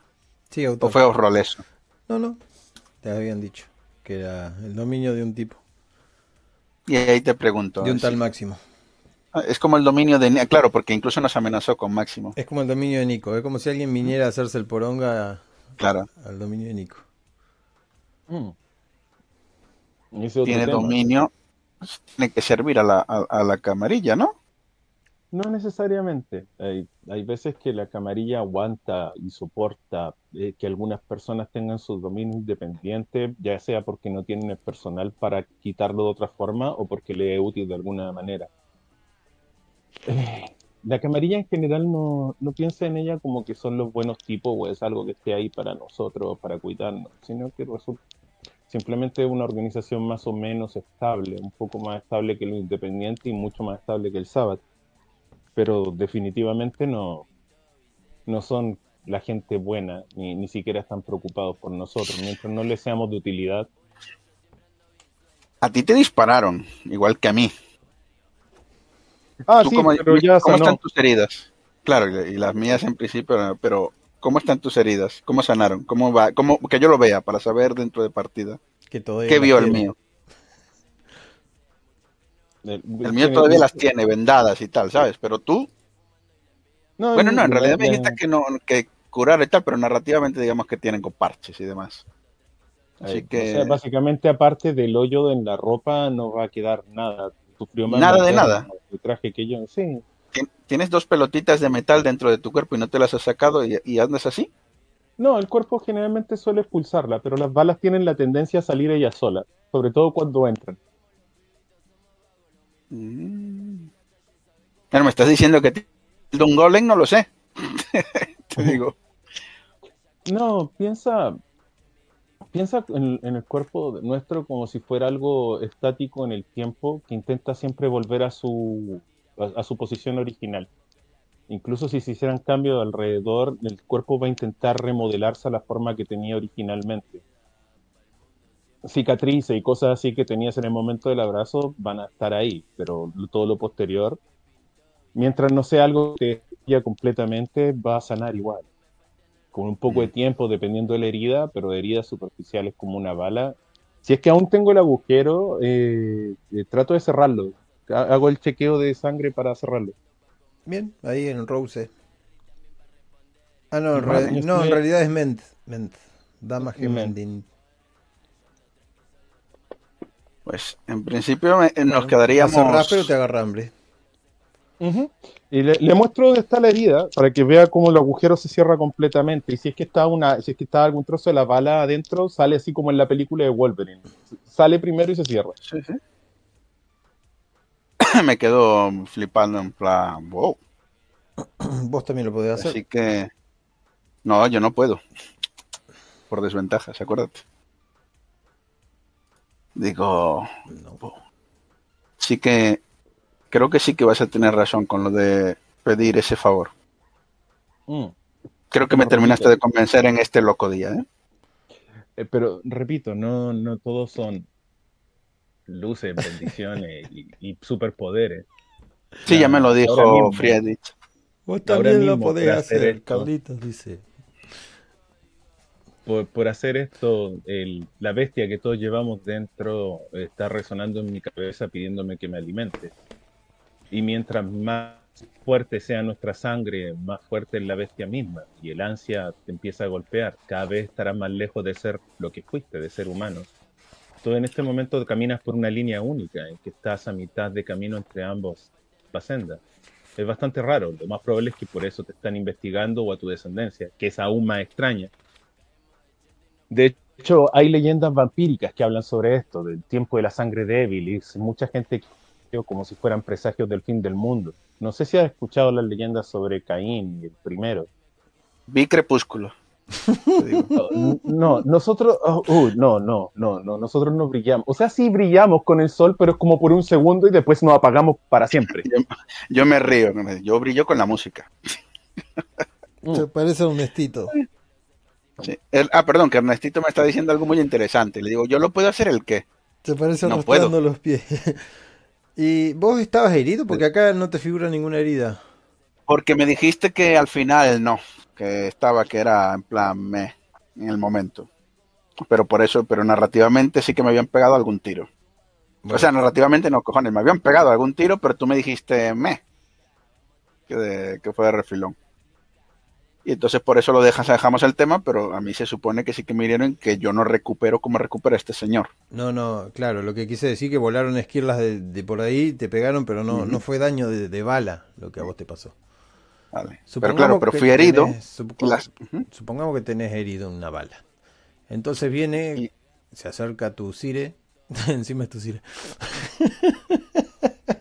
Sí, O autor. fue Roleso. No, no. Te habían dicho que era el dominio de un tipo, Y ahí te pregunto. de un tal Máximo. Ah, Es como el dominio de. Ni- Claro, porque incluso nos amenazó con Máximo. Es como el dominio de Nico. Es como si alguien viniera a hacerse el poronga Claro. al dominio de Nico. Mm. Tiene tema. dominio. pues, Tiene que servir a la, a, a la camarilla, ¿no? No necesariamente. Hay, veces que la camarilla aguanta y soporta eh, que algunas personas tengan su dominio independiente, ya sea porque no tienen el personal para quitarlo de otra forma o porque le es útil de alguna manera. Eh, la camarilla en general no, no piensa en ella como que son los buenos tipos o es algo que esté ahí para nosotros, para cuidarnos, sino que resulta simplemente una organización más o menos estable, un poco más estable que lo independiente y mucho más estable que el sábado pero definitivamente no, no son la gente buena, ni, ni siquiera están preocupados por nosotros. Mientras no les seamos de utilidad, A ti te dispararon, igual que a mí. ah, ¿Tú sí, cómo, pero ya cómo sanó. están tus heridas? Claro, y las mías en principio, pero ¿cómo están tus heridas? ¿Cómo sanaron? ¿Cómo va? ¿Cómo, que yo lo vea para saber dentro de partida. Que todavía ¿Qué vio el mío? El, El mío todavía las tiene vendadas y tal, ¿sabes? Pero tú, No, bueno, no, en realidad me dijiste que no, que curar y tal, pero narrativamente digamos que tienen con parches y demás. Así que o sea, básicamente, aparte del hoyo en la ropa, no va a quedar nada. Sufrió más Nada de nada. El traje que yo, sí. Tien- tienes dos pelotitas de metal dentro de tu cuerpo y no te las has sacado y, y andas así. No, el cuerpo generalmente suele expulsarla, pero las balas tienen la tendencia a salir ellas solas, sobre todo cuando entran. Mm. Pero me estás diciendo que un golem, no lo sé. te digo. No, piensa, piensa en, el cuerpo nuestro como si fuera algo estático en el tiempo que intenta siempre volver a su, a su posición original. Incluso si se hicieran cambios alrededor, el cuerpo va a intentar remodelarse a la forma que tenía originalmente. Cicatrices y cosas así que tenías en el momento del abrazo van a estar ahí, pero todo lo posterior, mientras no sea algo que ya completamente, va a sanar igual. Con un poco de tiempo, dependiendo de la herida, pero heridas superficiales como una bala. Si es que aún tengo el agujero, eh, eh, trato de cerrarlo. Ha- Hago el chequeo de sangre para cerrarlo. Bien, ahí en Rose. Ah, no, en, no, en realidad es Ment. Ment. Dama Ment. Gemendin. Pues en principio me- nos Bueno, quedaríamos. pero te agarra hambre. Y le, le muestro dónde está la herida para que vea cómo el agujero se cierra completamente. Y si es que está una, si es que está algún trozo de la bala adentro, sale así como en la película de Wolverine. Sale primero y se cierra. Sí, sí. me quedo flipando en plan, wow. Vos también lo podés hacer. Así que. No, yo no puedo. Por desventajas, acuérdate. Digo, No. sí que. Creo que sí que vas a tener razón con lo de pedir ese favor. Mm. Creo que me terminaste de convencer en este loco día, ¿eh? Eh, pero repito, no, no todos son luces, bendiciones y, y superpoderes. Sí, ya me lo dijo. Friedrich. Vos también lo podés hacer hacer. Carlitos, dice. Por, hacer esto, la bestia que todos llevamos dentro está resonando en mi cabeza pidiéndome que me alimente. Y mientras más fuerte sea nuestra sangre, más fuerte es la bestia misma. Y el ansia te empieza a golpear. Cada vez estarás más lejos de ser lo que fuiste, de ser humano. Tú en este momento caminas por una línea única, en que estás a mitad de camino entre ambos sendas. Es bastante raro. Lo más probable es que por eso te están investigando o a tu descendencia, que es aún más extraña. De hecho, hay leyendas vampíricas que hablan sobre esto, del tiempo de la sangre débil, y mucha gente como si fueran presagios del fin del mundo. No sé si has escuchado las leyendas sobre Caín y el primero. Vi Crepúsculo. No, No, nosotros, oh, uh, no, no, no, no, nosotros no brillamos. O sea, sí brillamos con el sol, pero es como por un segundo y después nos apagamos para siempre. Yo me río, yo brillo con la música. Se parece a un nestito. Sí. El- ah, perdón, que Ernestito me está diciendo algo muy interesante. Le digo, ¿yo lo puedo hacer el qué? Se parece No arrastrando los pies. ¿Y vos estabas herido? Porque acá no te figura ninguna herida. Porque me dijiste que al final no, que estaba, que era en plan me en el momento. Pero por eso, pero narrativamente sí que me habían pegado algún tiro. O sea, narrativamente no, cojones, me habían pegado algún tiro, pero tú me dijiste me. Que, de- que fue de refilón. Y entonces por eso lo dejas, dejamos el tema, pero a mí se supone que sí que me hirieron que yo no recupero como recupera este señor. No, no, claro, lo que quise decir que volaron esquirlas de, de por ahí, te pegaron, pero no, no fue daño de, de bala lo que a vos te pasó. Vale. Pero claro, pero fui herido. tenés- Las-. Supongamos que tenés herido una bala. Entonces viene, Y- se acerca a tu Cire, encima es tu Cire,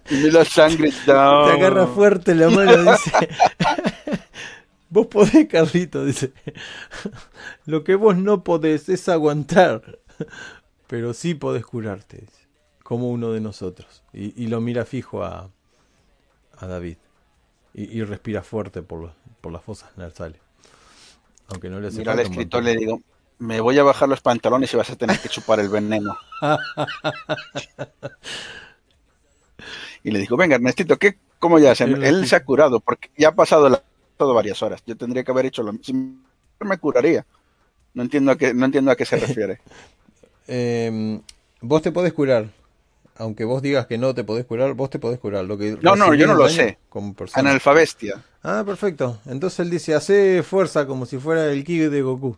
Y la sangre te down. agarra fuerte la mano dice, vos podés, Carlito, dice, lo que vos no podés es aguantar, pero sí podés curarte, dice, como uno de nosotros. Y, y lo mira fijo a, a David y, y respira fuerte por, los- por las fosas nasales. Aunque no le hace Mira al escritor, le digo, me voy a bajar los pantalones y vas a tener que chupar el veneno. y le digo, venga, Ernestito, ¿qué, ¿cómo ya? Se, él se ha curado, porque ya ha pasado, la- varias horas. Yo tendría que haber hecho lo mismo. Me curaría. No entiendo a qué, no entiendo a qué se refiere. Eh, vos te podés curar. Aunque vos digas que no te podés curar, vos te podés curar. Lo que No, no, yo no lo sé. Como persona. Analfabestia. Ah, perfecto. Entonces él dice, hace fuerza como si fuera el ki de Goku.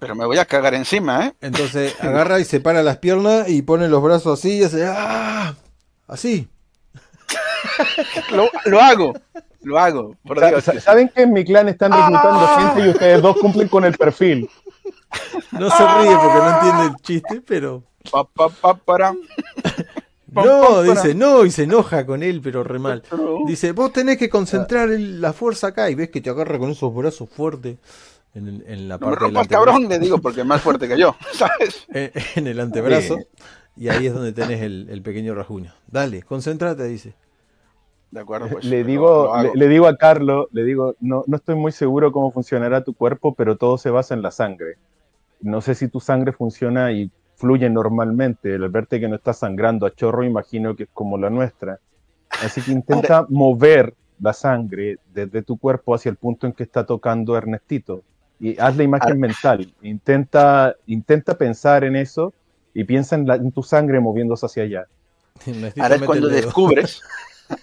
Pero me voy a cagar encima, ¿eh? Entonces agarra y separa las piernas y pone los brazos así y hace ¡ah! Así. Lo, lo hago. Lo hago. Por Sa- Dios. sa- ¿Saben que en mi clan están reclutando gente y ustedes dos cumplen con el perfil? No se ríe porque no entiende el chiste, pero... Pa, pa, pa, para. No, dice, no, y se enoja con él, pero re mal. Dice, vos tenés que concentrar el- la fuerza acá y ves que te agarra con esos brazos fuertes en, el- en la No me parte del rompas, cabrón, le digo, porque es más fuerte que yo, ¿sabes? Eh, en el antebrazo. Y ahí es donde tenés el, el pequeño rasguño. Dale, concéntrate, dice. De acuerdo, pues. le lo- digo, le, le digo a Carlos, le digo, no, no estoy muy seguro cómo funcionará tu cuerpo, pero todo se basa en la sangre. No sé si tu sangre funciona y fluye normalmente. Al verte que no estás sangrando a chorro, imagino que es como la nuestra. Así que intenta mover la sangre desde tu cuerpo hacia el punto en que está tocando Ernestito. Y haz la imagen mental. Intenta, intenta pensar en eso y piensa en, la- en tu sangre moviéndose hacia allá. Ahora es cuando el descubres,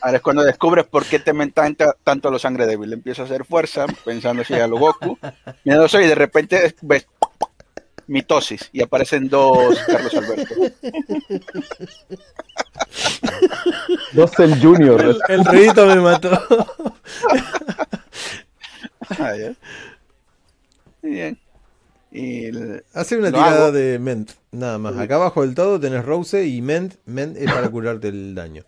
ahora es cuando descubres por qué te mentan tanto los sangre débil. Empieza a hacer fuerza, pensando así a lo Goku, mirándose y de repente ves mitosis y aparecen dos Carlos Alberto. Dossel Junior. El, el me mató. Ah, ya. Bien. Y el- Hace una tirada hago. de Ment, nada más. Acá abajo del todo tenés Rose y Ment. Ment es para curarte el daño.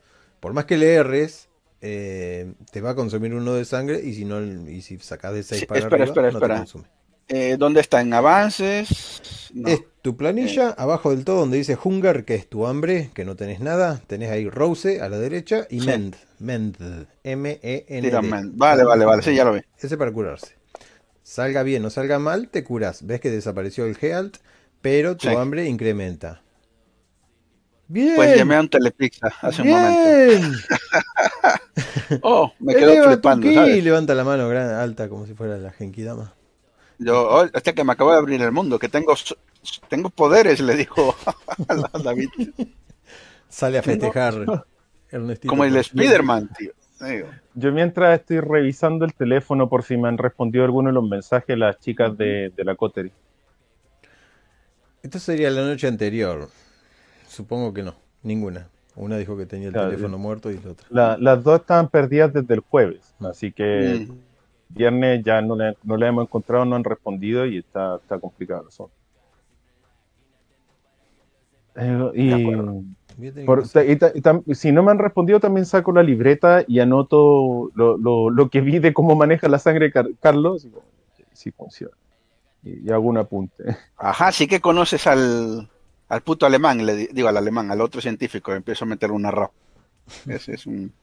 Por más que le erres, eh, te va a consumir uno de sangre y si no y si sacás de 6 Sí, para espera, arriba, espera, no te espera. consume. eh, ¿Dónde está? ¿En avances? No. Es tu planilla, abajo del todo donde dice Hunger, que es tu hambre, que no tenés nada, tenés ahí Rose a la derecha y Sí. Mend, Mend, M-E-N-D. Tiramen. Vale, vale, vale. Sí, ya lo vi. Ese para curarse. Salga bien o salga mal, te curas. Ves que desapareció el Healt, pero tu Sí. hambre incrementa. Bien. Pues llamé a un telepizza hace un momento. bien. Oh, me quedo flipando, y levanta la mano gran, alta como si fuera la Genkidama. Yo, oh, hostia, que me acabo de abrir el mundo, que tengo, tengo poderes, le dijo a David. Sale a festejar. Ernestito. Como el Spider-Man, tío. Digo, Yo mientras estoy revisando el teléfono por si me han respondido alguno de los mensajes las chicas de, de la Coterie. Esto sería la noche anterior. Supongo que no, ninguna. Una dijo que tenía el Claro, teléfono muerto y la otra. La- las dos estaban perdidas desde el jueves, así que mm, viernes ya no la no la hemos encontrado, no han respondido y está, está complicado el asunto. Eh, y, por- y ta- y tam- si no me han respondido, también saco la libreta y anoto lo, lo- lo que vi de cómo maneja la sangre Car- Carlos. Y "Ok, sí funciona. Y, y hago un apunte. Ajá, sí que conoces al, al puto alemán, le di- digo al alemán, al otro científico, empiezo a meter una rap. Ese es un,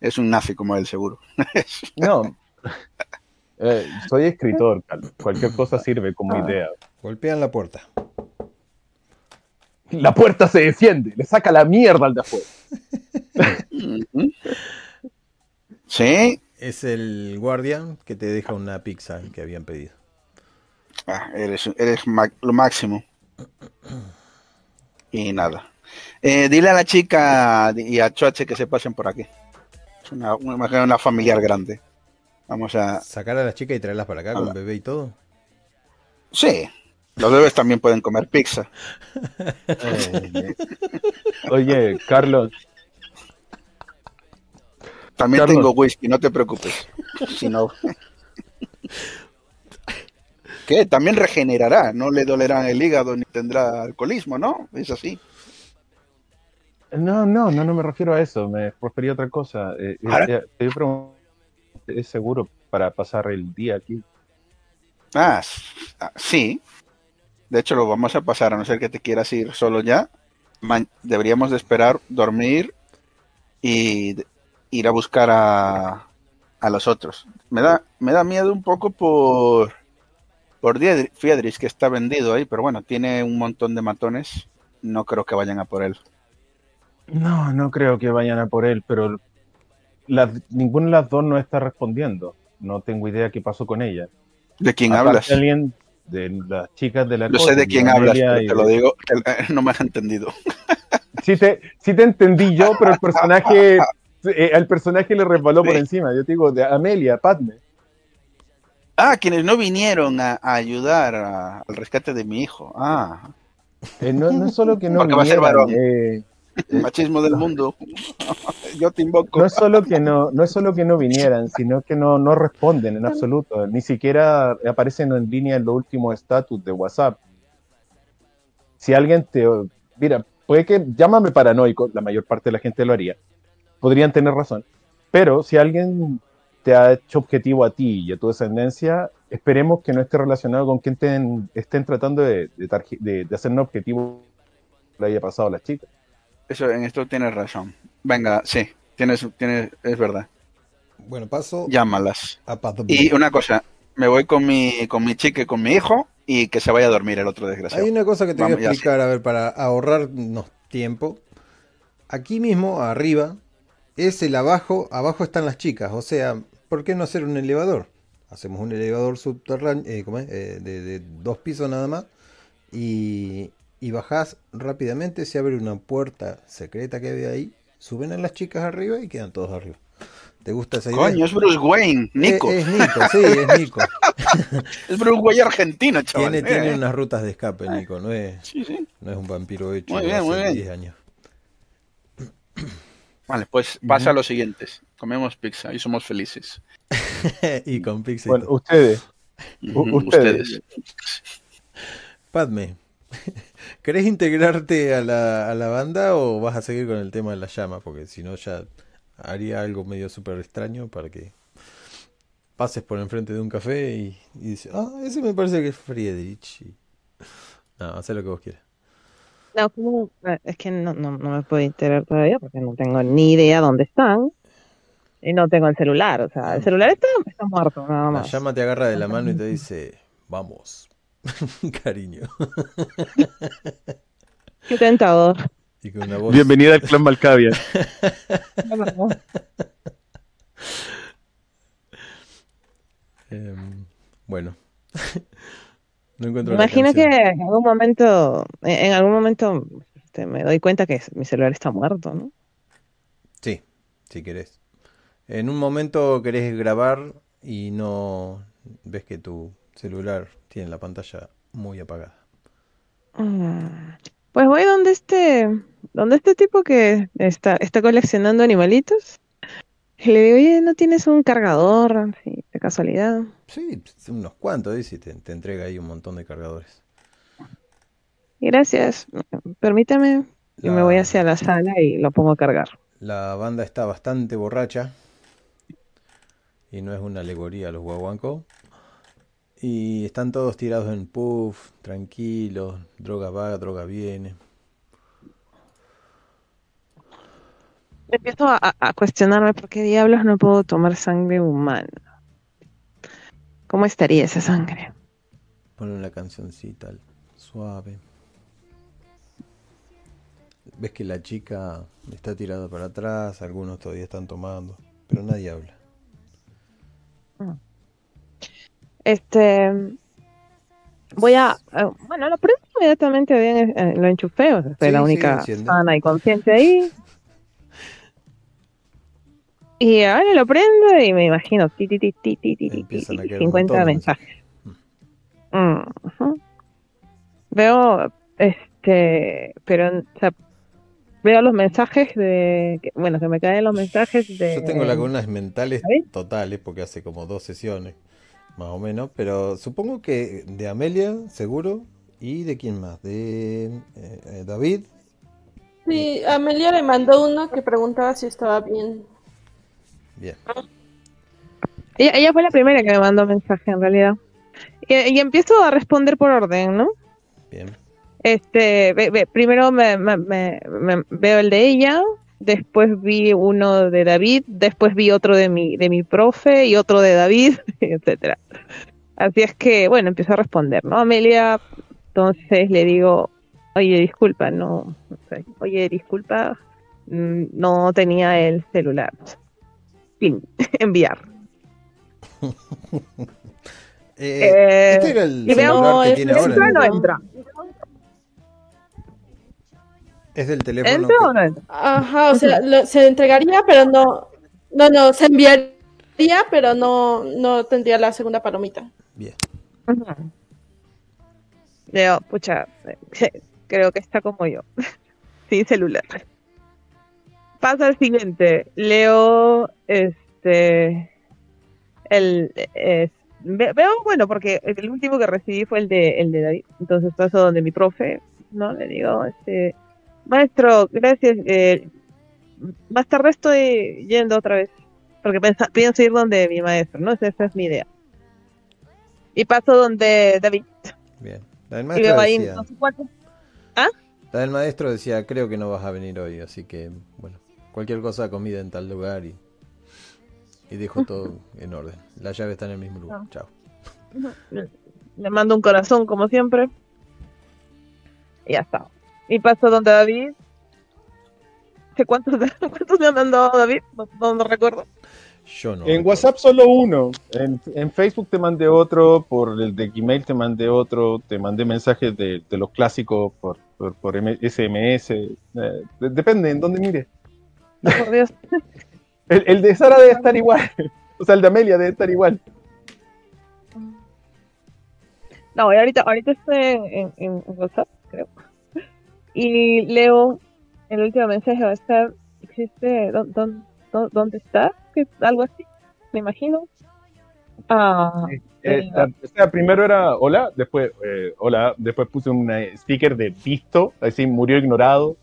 es un nazi como él, seguro. No. Eh, soy escritor. Cualquier cosa sirve como idea. Golpean la puerta. La puerta se defiende, le saca la mierda al de afuera. Sí, Es el guardián que te deja una pizza que habían pedido. Ah, eres, eres lo máximo. Y nada. Eh, dile a la chica y a Choche que se pasen por aquí. Es una, una, imagino una familiar grande. Vamos a. Sacar a las chicas y traerlas para acá con bebé y todo. Sí, los bebés también pueden comer pizza. Eh, Oye, Carlos, También Carlos. tengo whisky, no te preocupes. Si no. ¿Qué? También regenerará, no le dolerá el hígado ni tendrá alcoholismo, ¿no? Es así. no, no, no, no me refiero a eso, me refería a otra cosa. Eh, eh, eh, te ¿es seguro para pasar el día aquí? Ah, ah, sí. De hecho, lo vamos a pasar, a no ser que te quieras ir solo ya. Deberíamos de esperar, dormir y ir a buscar a, a los otros. Me da, me da miedo un poco por, por Friedrich, que está vendido ahí, pero bueno, tiene un montón de matones. No creo que vayan a por él. No, no creo que vayan a por él, pero las- ninguna de las dos no está respondiendo. No tengo idea qué pasó con ella. ¿De quién Aparte, hablas? alguien de las chicas de la Yo sé de quién hablas, pero te de- lo digo, te- no me has entendido. Sí te, sí te entendí yo, pero el personaje, eh, al personaje le resbaló por encima. Yo te digo, de Amelia, Padme. Ah, quienes no vinieron a, a ayudar a- al rescate de mi hijo. Ah, Eh, no, no es solo que no Porque va a ser vinieran, varón. eh, machismo del mundo. Yo te invoco. no es solo que no, no es solo que no vinieran, sino que no, no responden en absoluto. Ni siquiera aparecen en línea en los últimos estatus de WhatsApp. Si alguien te, mira, puede que llámame paranoico, la mayor parte de la gente lo haría. Podrían tener razón. Pero si alguien te ha hecho objetivo a ti y a tu descendencia, esperemos que no esté relacionado con quien estén, estén tratando de, de, de, de hacer un objetivo que le haya pasado a las chicas. Eso, en esto tienes razón. Venga, sí. tienes, tienes, es verdad. Bueno, paso Llámalas. a Pat Y una cosa, me voy con mi, con mi chica y con mi hijo y que se vaya a dormir el otro desgraciado. Hay una cosa que te voy Vamos, a ya explicar, a ver, para ahorrarnos tiempo. Aquí mismo, arriba, es el abajo, abajo están las chicas. O sea, ¿por qué no hacer un elevador? Hacemos un elevador subterráneo, eh. Eh, de, de dos pisos nada más. Y, y bajás rápidamente, se abre una puerta secreta que hay ahí. Suben a las chicas arriba y quedan todos arriba. ¿Te gusta esa idea? Coño, es Bruce Wayne, Nico. Es, es Nico, sí, es Nico. Es Bruce Wayne argentino, chaval. Tiene, tiene Eh, unas rutas de escape, Nico. No es, Sí, sí. no es un vampiro hecho Muy bien, hace muy bien. 10 años. Vale, pues pasa a los siguientes. Comemos pizza y somos felices. y con Pixel. Bueno, ustedes. Ustedes. Padme, ¿querés integrarte a la, a la banda o vas a seguir con el tema de la llama? Porque si no ya haría algo medio súper extraño para que pases por enfrente de un café y, y dices, ah, ese me parece que es Friedrich. Y- No, haz lo que vos quieras. No. Eh, es que no, no, no me puedo integrar todavía porque no tengo ni idea dónde están y no tengo el celular. O sea, el celular está, está muerto, nada La más. llama te agarra de la mano y te dice, vamos, cariño. Qué tentador. Y con una voz... Bienvenida al clan Malcavia. Em, bueno. no encuentro Me la imagino que en algún momento, en en algún momento este, me doy cuenta que mi celular está muerto, ¿no? Sí, si querés. En un momento querés grabar y no ves que tu celular tiene la pantalla muy apagada. Mm, Pues voy donde este, donde este tipo que está, está coleccionando animalitos. Y le digo, oye, ¿no tienes un cargador? así, de casualidad. Sí, unos cuantos, dice, y te, te entrega ahí un montón de cargadores. Gracias. Permítame. Y me voy La- hacia la sala y lo pongo a cargar. La banda está bastante borracha y no es una alegoría a los guaguancos. Y están todos tirados en puff, tranquilos, droga va, droga viene. Empiezo a, a- a cuestionarme por qué diablos no puedo tomar sangre humana. ¿Cómo estaría esa sangre? Ponle una cancioncita suave. Ves que la chica está tirada para atrás, algunos todavía están tomando, pero nadie habla. Este, voy a, eh, bueno, lo prendo inmediatamente bien, eh, lo enchufé, o sea, soy Sí, la sí, única enciende. sana y consciente ahí. Y ahora lo prendo y me imagino ti, ti, ti, ti, ti, ti, ti, Empiezan ti, a caer un 50 montón de mensajes. Mm. Veo, este, pero, o sea, veo los mensajes de, bueno, que me caen los mensajes de... Yo tengo lagunas mentales totales porque hace como dos sesiones, más o menos, pero supongo que de Amelia, seguro, y de quién más, de eh, eh, David, Sí, Amelia le mandó uno que preguntaba si estaba bien. bien. Ella, ella fue la primera que me mandó mensaje en realidad. Y, y empiezo a responder por orden, ¿no? Bien. Este, ve- ve- primero me, me- me- me- veo el de ella, después vi uno de David, después vi otro de mi, de mi profe y otro de David, etcétera. Así es que, bueno, empiezo a responder, ¿no? Amelia, entonces le digo, oye, disculpa, no, oye, disculpa, mm, no tenía el celular. Fin, enviar. Eh, Eh, este era el celular No, que es- tiene es ahora. ¿Entra o ¿no? no entra? Es del teléfono. ¿Entra o que- no entra? Ajá, o sea, lo- se entregaría, pero no, no, no, se enviaría, pero no, no tendría la segunda palomita. Bien. Leo, pucha, creo que está como yo, sin celular. Pasa al siguiente. Leo, este, el, es- veo, bueno, porque el último que recibí fue el de, el de David. Entonces paso donde mi profe, ¿no? Le digo, este, maestro, gracias. eh, más tarde estoy yendo otra vez, porque pensa- pienso ir donde mi maestro, ¿no? Esa esa es mi idea. Y paso donde David. Bien. La del maestro decía, no sé cuánto. la del maestro decía, creo que no vas a venir hoy, así que, bueno, cualquier cosa, comida en tal lugar y, y dejo todo en orden. La llave está en el mismo lugar. Ah. Chao. Le, le mando un corazón como siempre. Y ya está. Y paso donde David. ¿Sé cuántos, cuántos me han mandado David? No, no, no recuerdo. Yo no. En recuerdo. WhatsApp solo uno. En, en Facebook te mandé otro, por el de Gmail te mandé otro, te mandé mensajes de, de los clásicos por, por, SMS. eh, de- depende en dónde mires. Por Dios. El, el de Sara debe estar igual. O sea, el de Amelia debe estar igual. No, y ahorita, ahorita estoy en, en- en WhatsApp, creo. Y leo el último mensaje va a estar, existe, ¿dó- dó- dó- ¿dónde está? Algo así, me imagino. Ah, Eh, la- o sea, primero era hola, después eh, hola, después puse un eh, sticker de visto, así murió ignorado.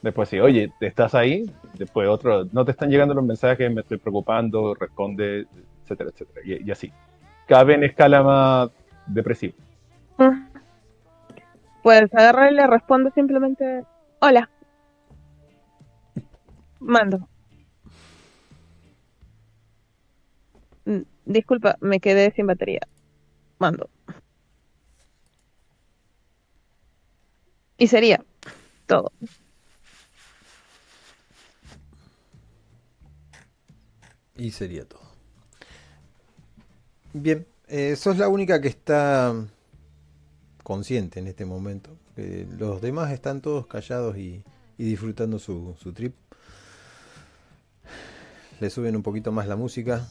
Después sí, oye, ¿estás ahí? Después otro, no te están llegando los mensajes, me estoy preocupando, responde, etcétera, etcétera. Y, y así. Cada vez en escala más depresiva. Pues agarra y le responde simplemente, hola. Mando. Mm, Disculpa, me quedé sin batería. Mando. Y sería todo. Y sería todo. Bien, eh, sos la única que está consciente en este momento. Los demás están todos callados y, disfrutando su, trip. Le suben un poquito más la música.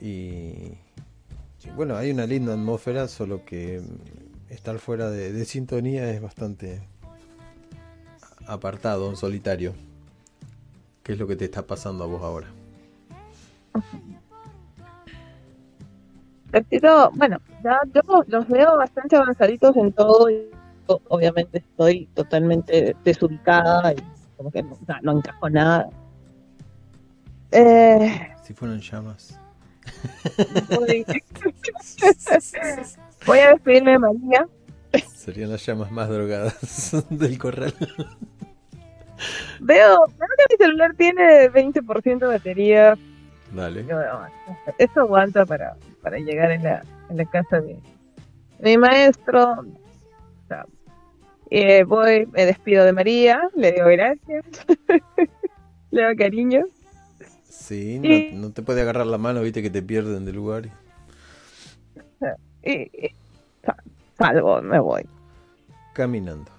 Y, bueno, hay una linda atmósfera, solo que estar fuera de, de sintonía es bastante apartado, en solitario. ¿Qué es lo que te está pasando a vos ahora? Bueno, ya yo los veo bastante avanzaditos en todo y obviamente estoy totalmente desubicada y como que no, encajo nada. Eh, Si fueran llamas. voy, voy a despedirme de María. Serían las llamas más drogadas del corral. Veo, veo que mi celular tiene 20% de batería. Dale. Yo, no, Eso aguanta para, para llegar en la, en la casa de mi maestro. O sea, eh, voy, me despido de María, le digo gracias, le doy cariño. Sí, Y- no, te puede agarrar la mano, viste que te pierden del lugar. y, y salgo, me voy. Caminando.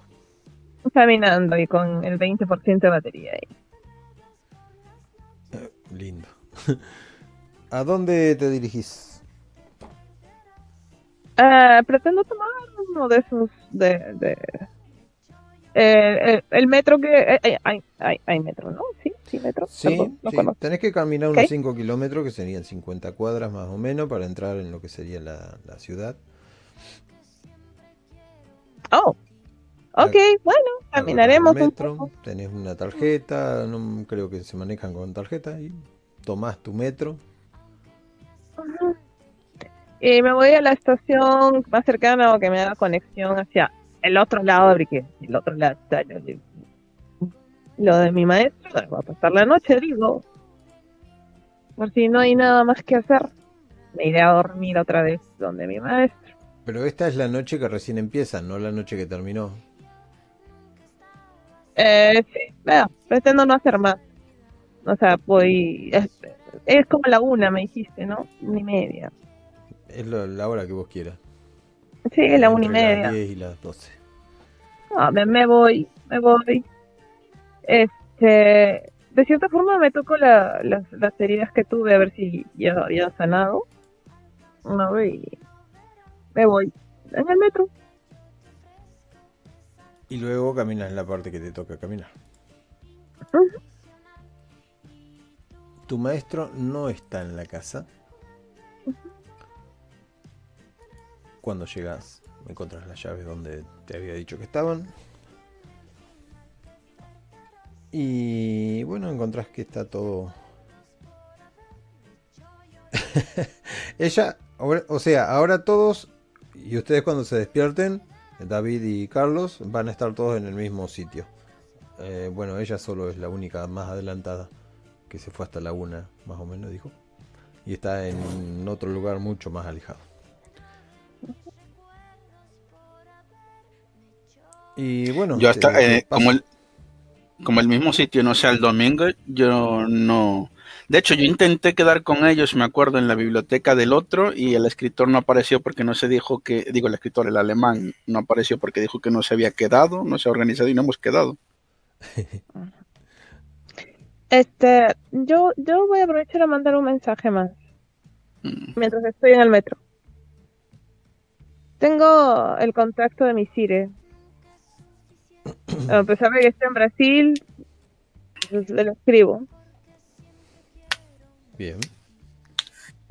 Caminando y con el 20% de batería ahí. Lindo. ¿A dónde te dirigís? Ah, pretendo tomar uno de esos de, de eh, el, el metro que eh, eh, hay, hay, hay metro, ¿no? Sí, sí, metro. Sí, Perdón, no sí. conozco. Tenés que caminar unos Ok. 5 kilómetros, que serían 50 cuadras más o menos, para entrar en lo que sería la, la ciudad. Oh, ok, bueno, caminaremos un metro, poco. tenés una tarjeta, no creo que se manejan con tarjeta, y tomás tu metro. Y me voy a la estación más cercana o que me haga conexión hacia el otro lado, porque el otro lado está lo de, lo de mi maestro. Voy a pasar la noche, digo. Por si no hay nada más que hacer, me iré a dormir otra vez donde mi maestro. Pero esta es la noche que recién empieza, no la noche que terminó. Eh, sí, vea, pretendo no hacer más. O sea, voy. Es, es como la una, me dijiste, ¿no? Una y media. Es lo- la hora que vos quieras. Sí, la una y media. Las 10 y las 12. Ah, me, me voy, me voy. Este, de cierta forma me toco la, las, las heridas que tuve a ver si ya había sanado. No, y me voy en el metro. Y luego caminas en la parte que te toca caminar. Tu maestro no está en la casa. Cuando llegas, encuentras las llaves donde te había dicho que estaban. Y bueno, encontrás que está todo. Ella, o sea, ahora todos, y ustedes cuando se despierten, David y Carlos, van a estar todos en el mismo sitio. Eh, bueno, ella solo es la única más adelantada, que se fue hasta la una, más o menos, dijo. Y está en otro lugar mucho más alejado. Y bueno, Yo hasta, eh, te como, el, como el mismo sitio no sea el domingo, yo no... De hecho, yo intenté quedar con ellos, me acuerdo, en la biblioteca del otro y el escritor no apareció porque no se dijo que, digo, el escritor, el alemán, no apareció porque dijo que no se había quedado, no se ha organizado y no hemos quedado. Este, yo, yo voy a aprovechar a mandar un mensaje más Mm. mientras estoy en el metro. Tengo el contacto de mi Cire. A pesar de que esté en Brasil, pues, le lo escribo. Bien.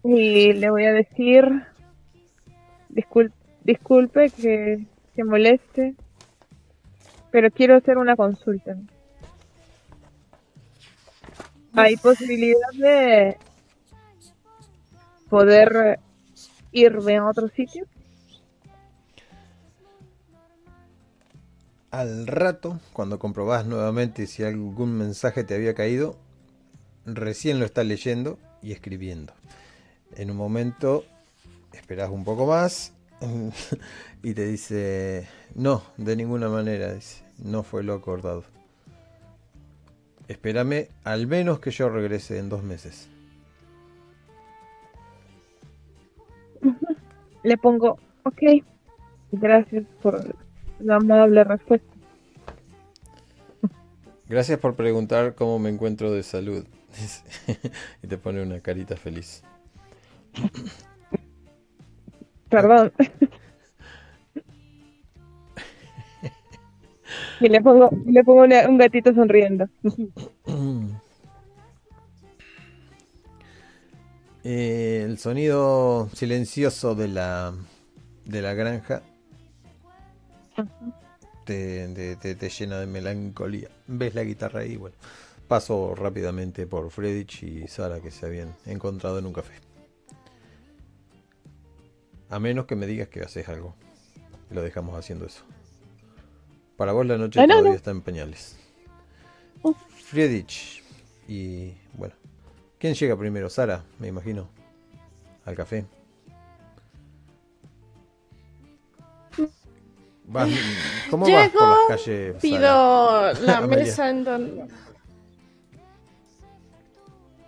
Y le voy a decir, discul- disculpe que, que moleste, pero quiero hacer una consulta. ¿Hay posibilidad de poder irme a otro sitio? Al rato, cuando comprobás nuevamente si algún mensaje te había caído, recién lo estás leyendo y escribiendo. En un momento esperás un poco más y te dice, no, de ninguna manera, no fue lo acordado. Espérame al menos que yo regrese en dos meses. Le pongo, ok, gracias por la amable respuesta. Gracias por preguntar cómo me encuentro de salud. y te pone una carita feliz. Perdón. y le pongo, le pongo un gatito sonriendo. Eh, el sonido silencioso de la, de la granja te, te- te- llena de melancolía. Ves la guitarra ahí, bueno. Paso rápidamente por Fredich y Sara que se habían encontrado en un café. A menos que me digas que haces algo. Lo dejamos haciendo eso. Para vos la noche Ah, no, todavía no. está en pañales. Oh. Friedrich. Y bueno. ¿Quién llega primero? Sara, me imagino. Al café. Vas- ¿Cómo vas por las calles? Sara? Pido la mesa en donde...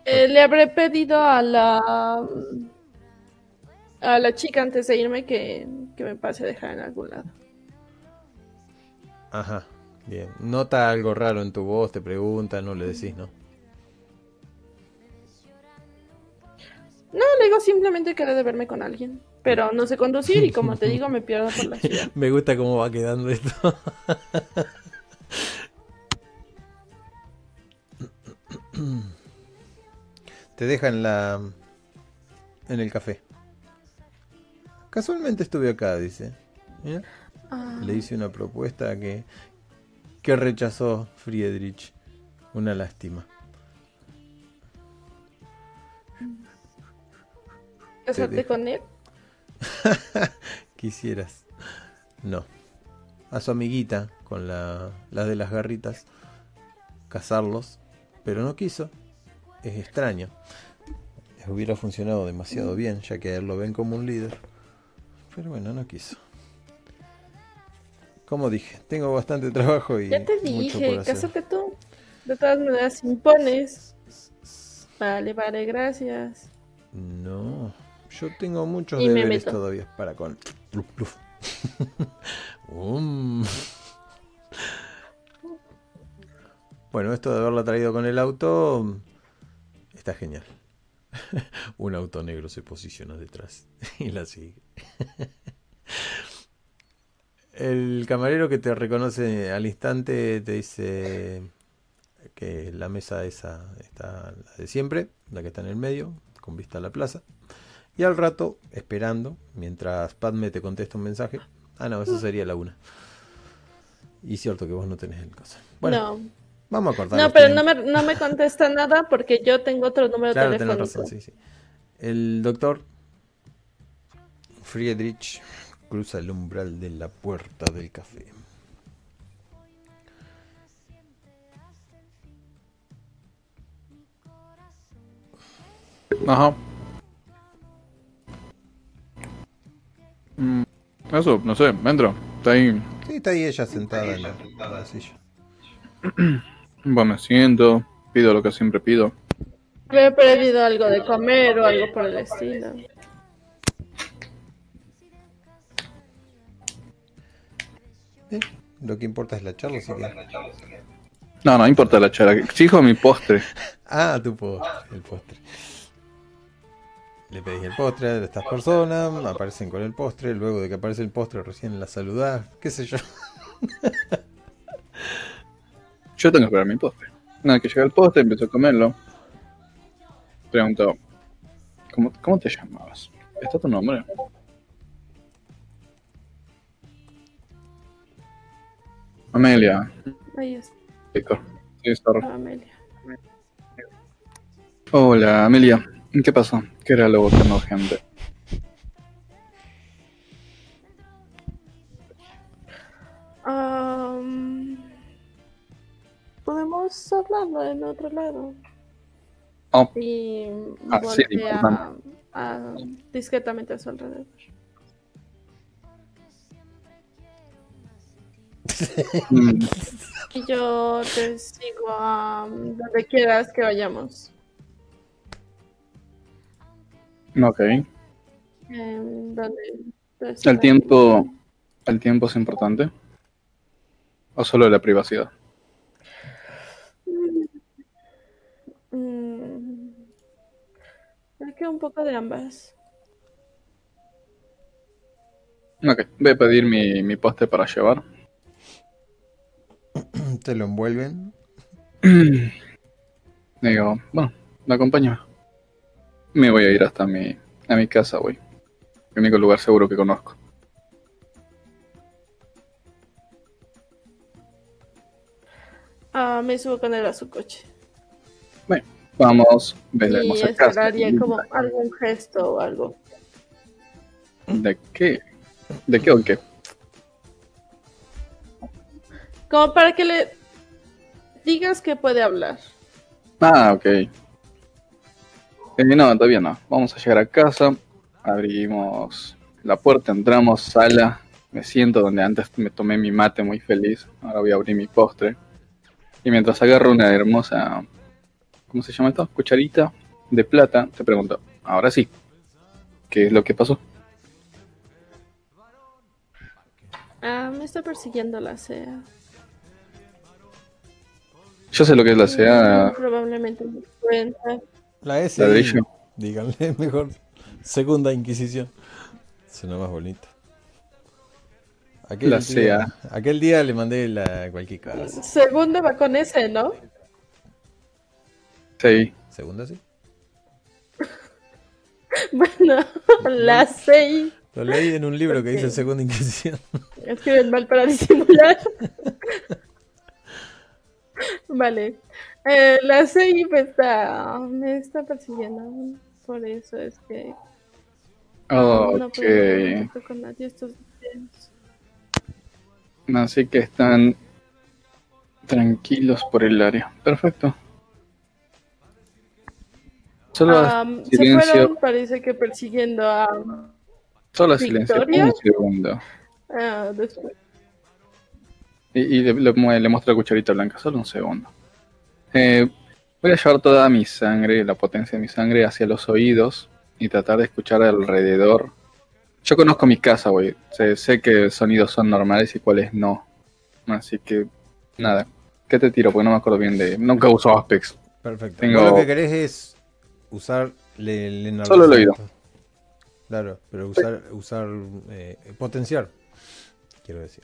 Eh, le habré pedido a la a la chica antes de irme que, que me pase a dejar en algún lado. Ajá, bien. Nota algo raro en tu voz, te pregunta, no le decís, ¿no? No, le digo simplemente que de verme con alguien. Pero no sé conducir y como te digo, me pierdo por la ciudad. Me gusta cómo va quedando esto. Te deja en la en el café. Casualmente estuve acá, dice. Mira, Ah, Le hice una propuesta que que rechazó Friedrich. Una lástima. ¿Casarte con él? Quisieras. No. A su amiguita, con la, la de las garritas, casarlos, pero no quiso. Es extraño. Les hubiera funcionado demasiado bien, ya que a él lo ven como un líder. Pero bueno, no quiso. Como dije, tengo bastante trabajo y Ya te mucho dije, cásate tú. De todas maneras, impones. Vale, vale, gracias. No, yo tengo muchos Y deberes todavía para con. Pluf, pluf. Um. Bueno, esto de haberla traído con el auto está genial. Un auto negro se posiciona detrás y la sigue. El camarero que te reconoce al instante te dice que la mesa esa está la de siempre, la que está en el medio, con vista a la plaza. Y al rato, esperando, mientras Padme te contesta un mensaje. Ah, no, eso sería la una. Y cierto que vos no tenés el cosa. Bueno, no, vamos a cortar. no los pero no me, no me contesta nada porque yo tengo otro número Claro, tenés telefónico. razón, sí, sí. El doctor Friedrich cruza el umbral de la puerta del café. Ajá. Mm, eso, no sé, entra. Está ahí. Sí, está ahí ella sentada, ahí ella, en, la, silla. bueno, me siento, pido lo que siempre pido. Me he perdido algo de comer o algo por el estilo. Lo que importa es la charla, así que... No, no importa la charla. Exijo mi postre. Ah, tu postre, el postre. Le pedís el postre a estas personas, aparecen con el postre, luego de que aparece el postre recién la saludás, qué sé yo. Yo tengo que esperar mi postre. Nada, que llega el postre, empiezo a comerlo. Pregunto, ¿cómo, cómo te llamabas? ¿Está tu nombre? Amelia. Ahí está. Sí, sorry. Amelia. Hola, Amelia. ¿Qué pasó? ¿Qué era lo tan urgente? Am, Podemos hablarlo en otro lado. Oh, Y Ah, sí, a- discretamente a su alrededor. Y yo te sigo a donde quieras que vayamos. ok. Em, ¿El tiempo, ¿El tiempo es importante? ¿O solo la privacidad? Mm, creo que un poco de ambas. Ok, voy a pedir mi, mi postre para llevar. Te lo envuelven. Digo, bueno, me acompaña. Me voy a ir hasta mi, a mi casa, güey. El único lugar seguro que conozco. Ah, me subo con él a su coche. Bueno, vamos, la Y casa. como algún gesto o algo. ¿De qué? ¿De qué o qué? Como para que le digas que puede hablar. Ah, ok. Eh, no, todavía no. Vamos a llegar a casa. Abrimos la puerta, entramos, sala. Me siento donde antes me tomé mi mate muy feliz. Ahora voy a abrir mi postre. Y mientras agarro una hermosa. ¿Cómo se llama esto? Cucharita de plata. Te pregunto, ahora sí. ¿Qué es lo que pasó? Ah, me está persiguiendo la SEA. Yo sé lo que es la SEA. Probablemente. La S. Ladrillo. Díganle mejor. Segunda Inquisición. Suena más bonito. Aquel La día- sea. Aquel día le mandé la cualquier cosa. Segunda va con ese, ¿no? Sí. ¿Segunda sí? Bueno, la 6. Lo leí en un libro que dice. Segunda Inquisición. Escriben mal para disimular. Vale. Eh, la 6 me está, me está persiguiendo. Por eso es que no con nadie estos días. Así que están tranquilos por el área. Perfecto. Solo Am, se silencio. fueron, parece que persiguiendo a, Solo silencio. Victoria. Un segundo. a después. Y, y le, le le muestro la cucharita blanca. Solo un segundo. Eh, voy a llevar toda mi sangre, la potencia de mi sangre, hacia los oídos y tratar de escuchar alrededor. Yo conozco mi casa, güey. Sé, sé qué sonidos son normales y cuáles no. Así que, nada. ¿Qué te tiro? Porque no me acuerdo bien de. Nunca uso Apex. Perfecto. Tengo- Vos lo que querés es usar le- el Solo el oído. Claro, pero usar, usar eh, potenciar, quiero decir.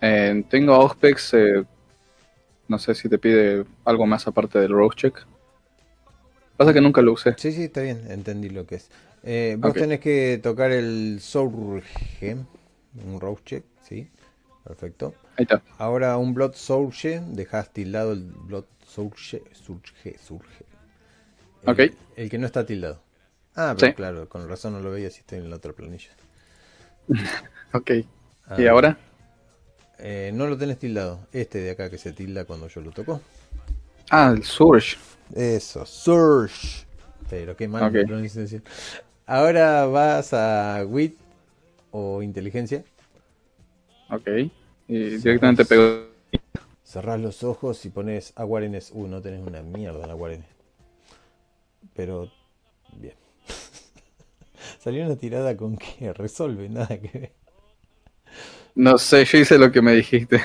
Eh, tengo Auspex, eh, no sé si te pide algo más aparte del Rose Check. Pasa que nunca lo usé. Sí, sí, está bien, entendí lo que es. Eh, vos tenés que tocar el Surge, un Rogue Check, sí, perfecto. Ahí está. Ahora un Blood Surge, dejás tildado el Blood Surge, Surge, Surge. El, Ok. El que no está tildado. Ah, pero Sí. claro, con razón no lo veía si estoy en la otra planilla. Ok. ¿Y Ah, ahora? Eh, no lo tenés tildado. Este de acá que se tilda cuando yo lo toco. Ah, el Surge. Eso, Surge. Pero qué mal pronunciación. Ahora vas a WIT o inteligencia. Ok. Y directamente pego. Cerrás los ojos y pones Aguarenes 1. No tenés una mierda en Aguarenes. Pero, bien. Salió una tirada con que resuelve, nada que ver. No sé, yo hice lo que me dijiste.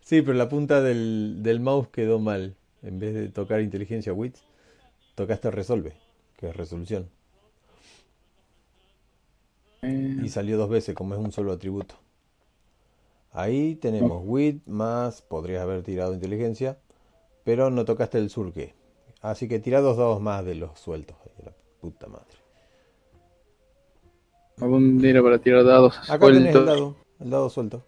Sí, pero la punta del, del mouse quedó mal. En vez de tocar inteligencia WIT, tocaste resolve, que es resolución. Eh, Y salió dos veces, como es un solo atributo. Ahí tenemos WIT más, podrías haber tirado inteligencia, pero no tocaste el surque. Así que tira dos dados más de los sueltos. La puta madre. algún dinero para tirar dados Acá tenés el dado, el dado suelto.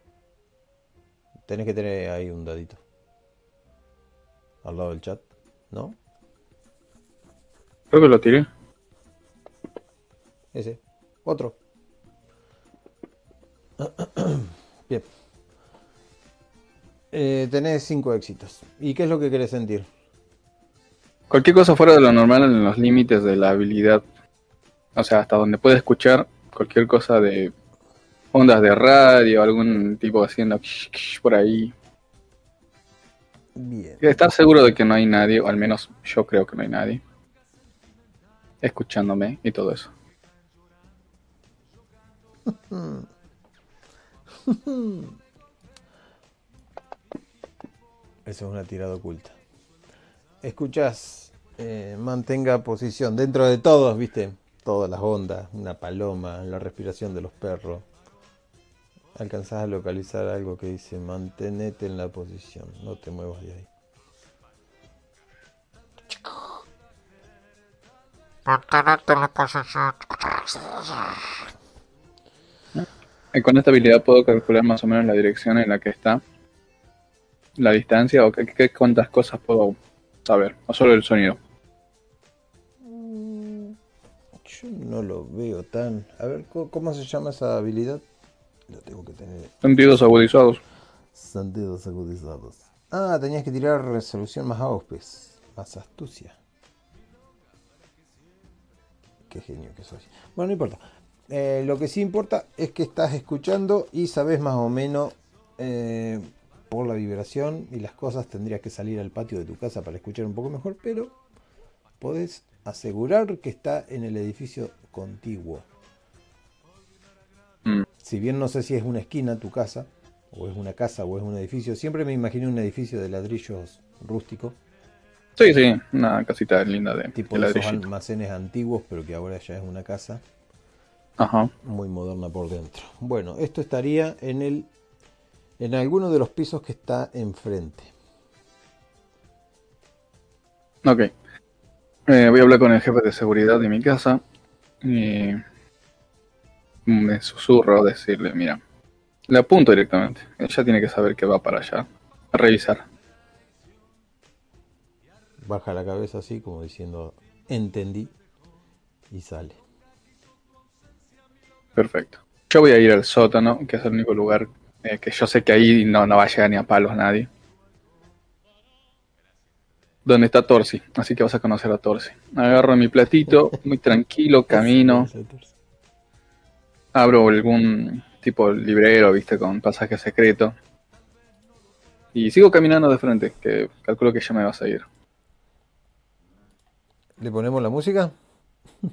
Tenés que tener ahí un dadito. Al lado del chat, ¿no? Creo que lo tiré. Ese. Otro. Bien. Eh, tenés cinco éxitos. ¿Y qué es lo que querés sentir? Cualquier cosa fuera de lo normal en los límites de la habilidad. O sea, hasta donde puede escuchar cualquier cosa de ondas de radio, algún tipo haciendo por ahí. Bien. Estar seguro de que no hay nadie, o al menos yo creo que no hay nadie, escuchándome y todo eso. Eso es una tirada oculta. Escuchás, eh, mantenga posición. Dentro de todos, viste, todas las ondas, una paloma, la respiración de los perros. Alcanzás a localizar algo que dice mantenete en la posición, no te muevas de ahí. Mantenerte en la posición. Y con esta habilidad puedo calcular más o menos la dirección en la que está, la distancia o qué, qué- cuántas cosas puedo saber, o solo el sonido. Yo no lo veo tan... A ver, ¿cómo, cómo se llama esa habilidad? Tengo que tener. Sentidos agudizados. Sentidos agudizados. Ah, tenías que tirar resolución más auspes. Más astucia. Qué genio que soy. Bueno, no importa. Eh, lo que sí importa es que estás escuchando y sabes más o menos eh, por la vibración y las cosas tendrías que salir al patio de tu casa para escuchar un poco mejor, pero podés asegurar que está en el edificio contiguo. Si bien no sé si es una esquina tu casa, o es una casa o es un edificio, siempre me imaginé un edificio de ladrillos rústicos, Sí, sí, una casita linda de, tipo de de esos almacenes antiguos, pero que ahora ya es una casa Ajá. muy moderna por dentro. Bueno, esto estaría en el en alguno de los pisos que está enfrente. Ok. Eh, voy a hablar con el jefe de seguridad de mi casa y me susurro decirle, mira, le apunto directamente. Ella tiene que saber que va para allá a revisar. Baja la cabeza así como diciendo entendí y sale. Perfecto. Yo voy a ir al sótano, que es el único lugar eh, que yo sé que ahí no, no va a llegar ni a palos nadie. Donde está Torsi, así que vas a conocer a Torsi. Agarro mi platito, muy tranquilo, camino, abro algún tipo de librero, viste, con pasaje secreto. Y sigo caminando de frente, que calculo que ya me vas a ir. ¿Le ponemos la música?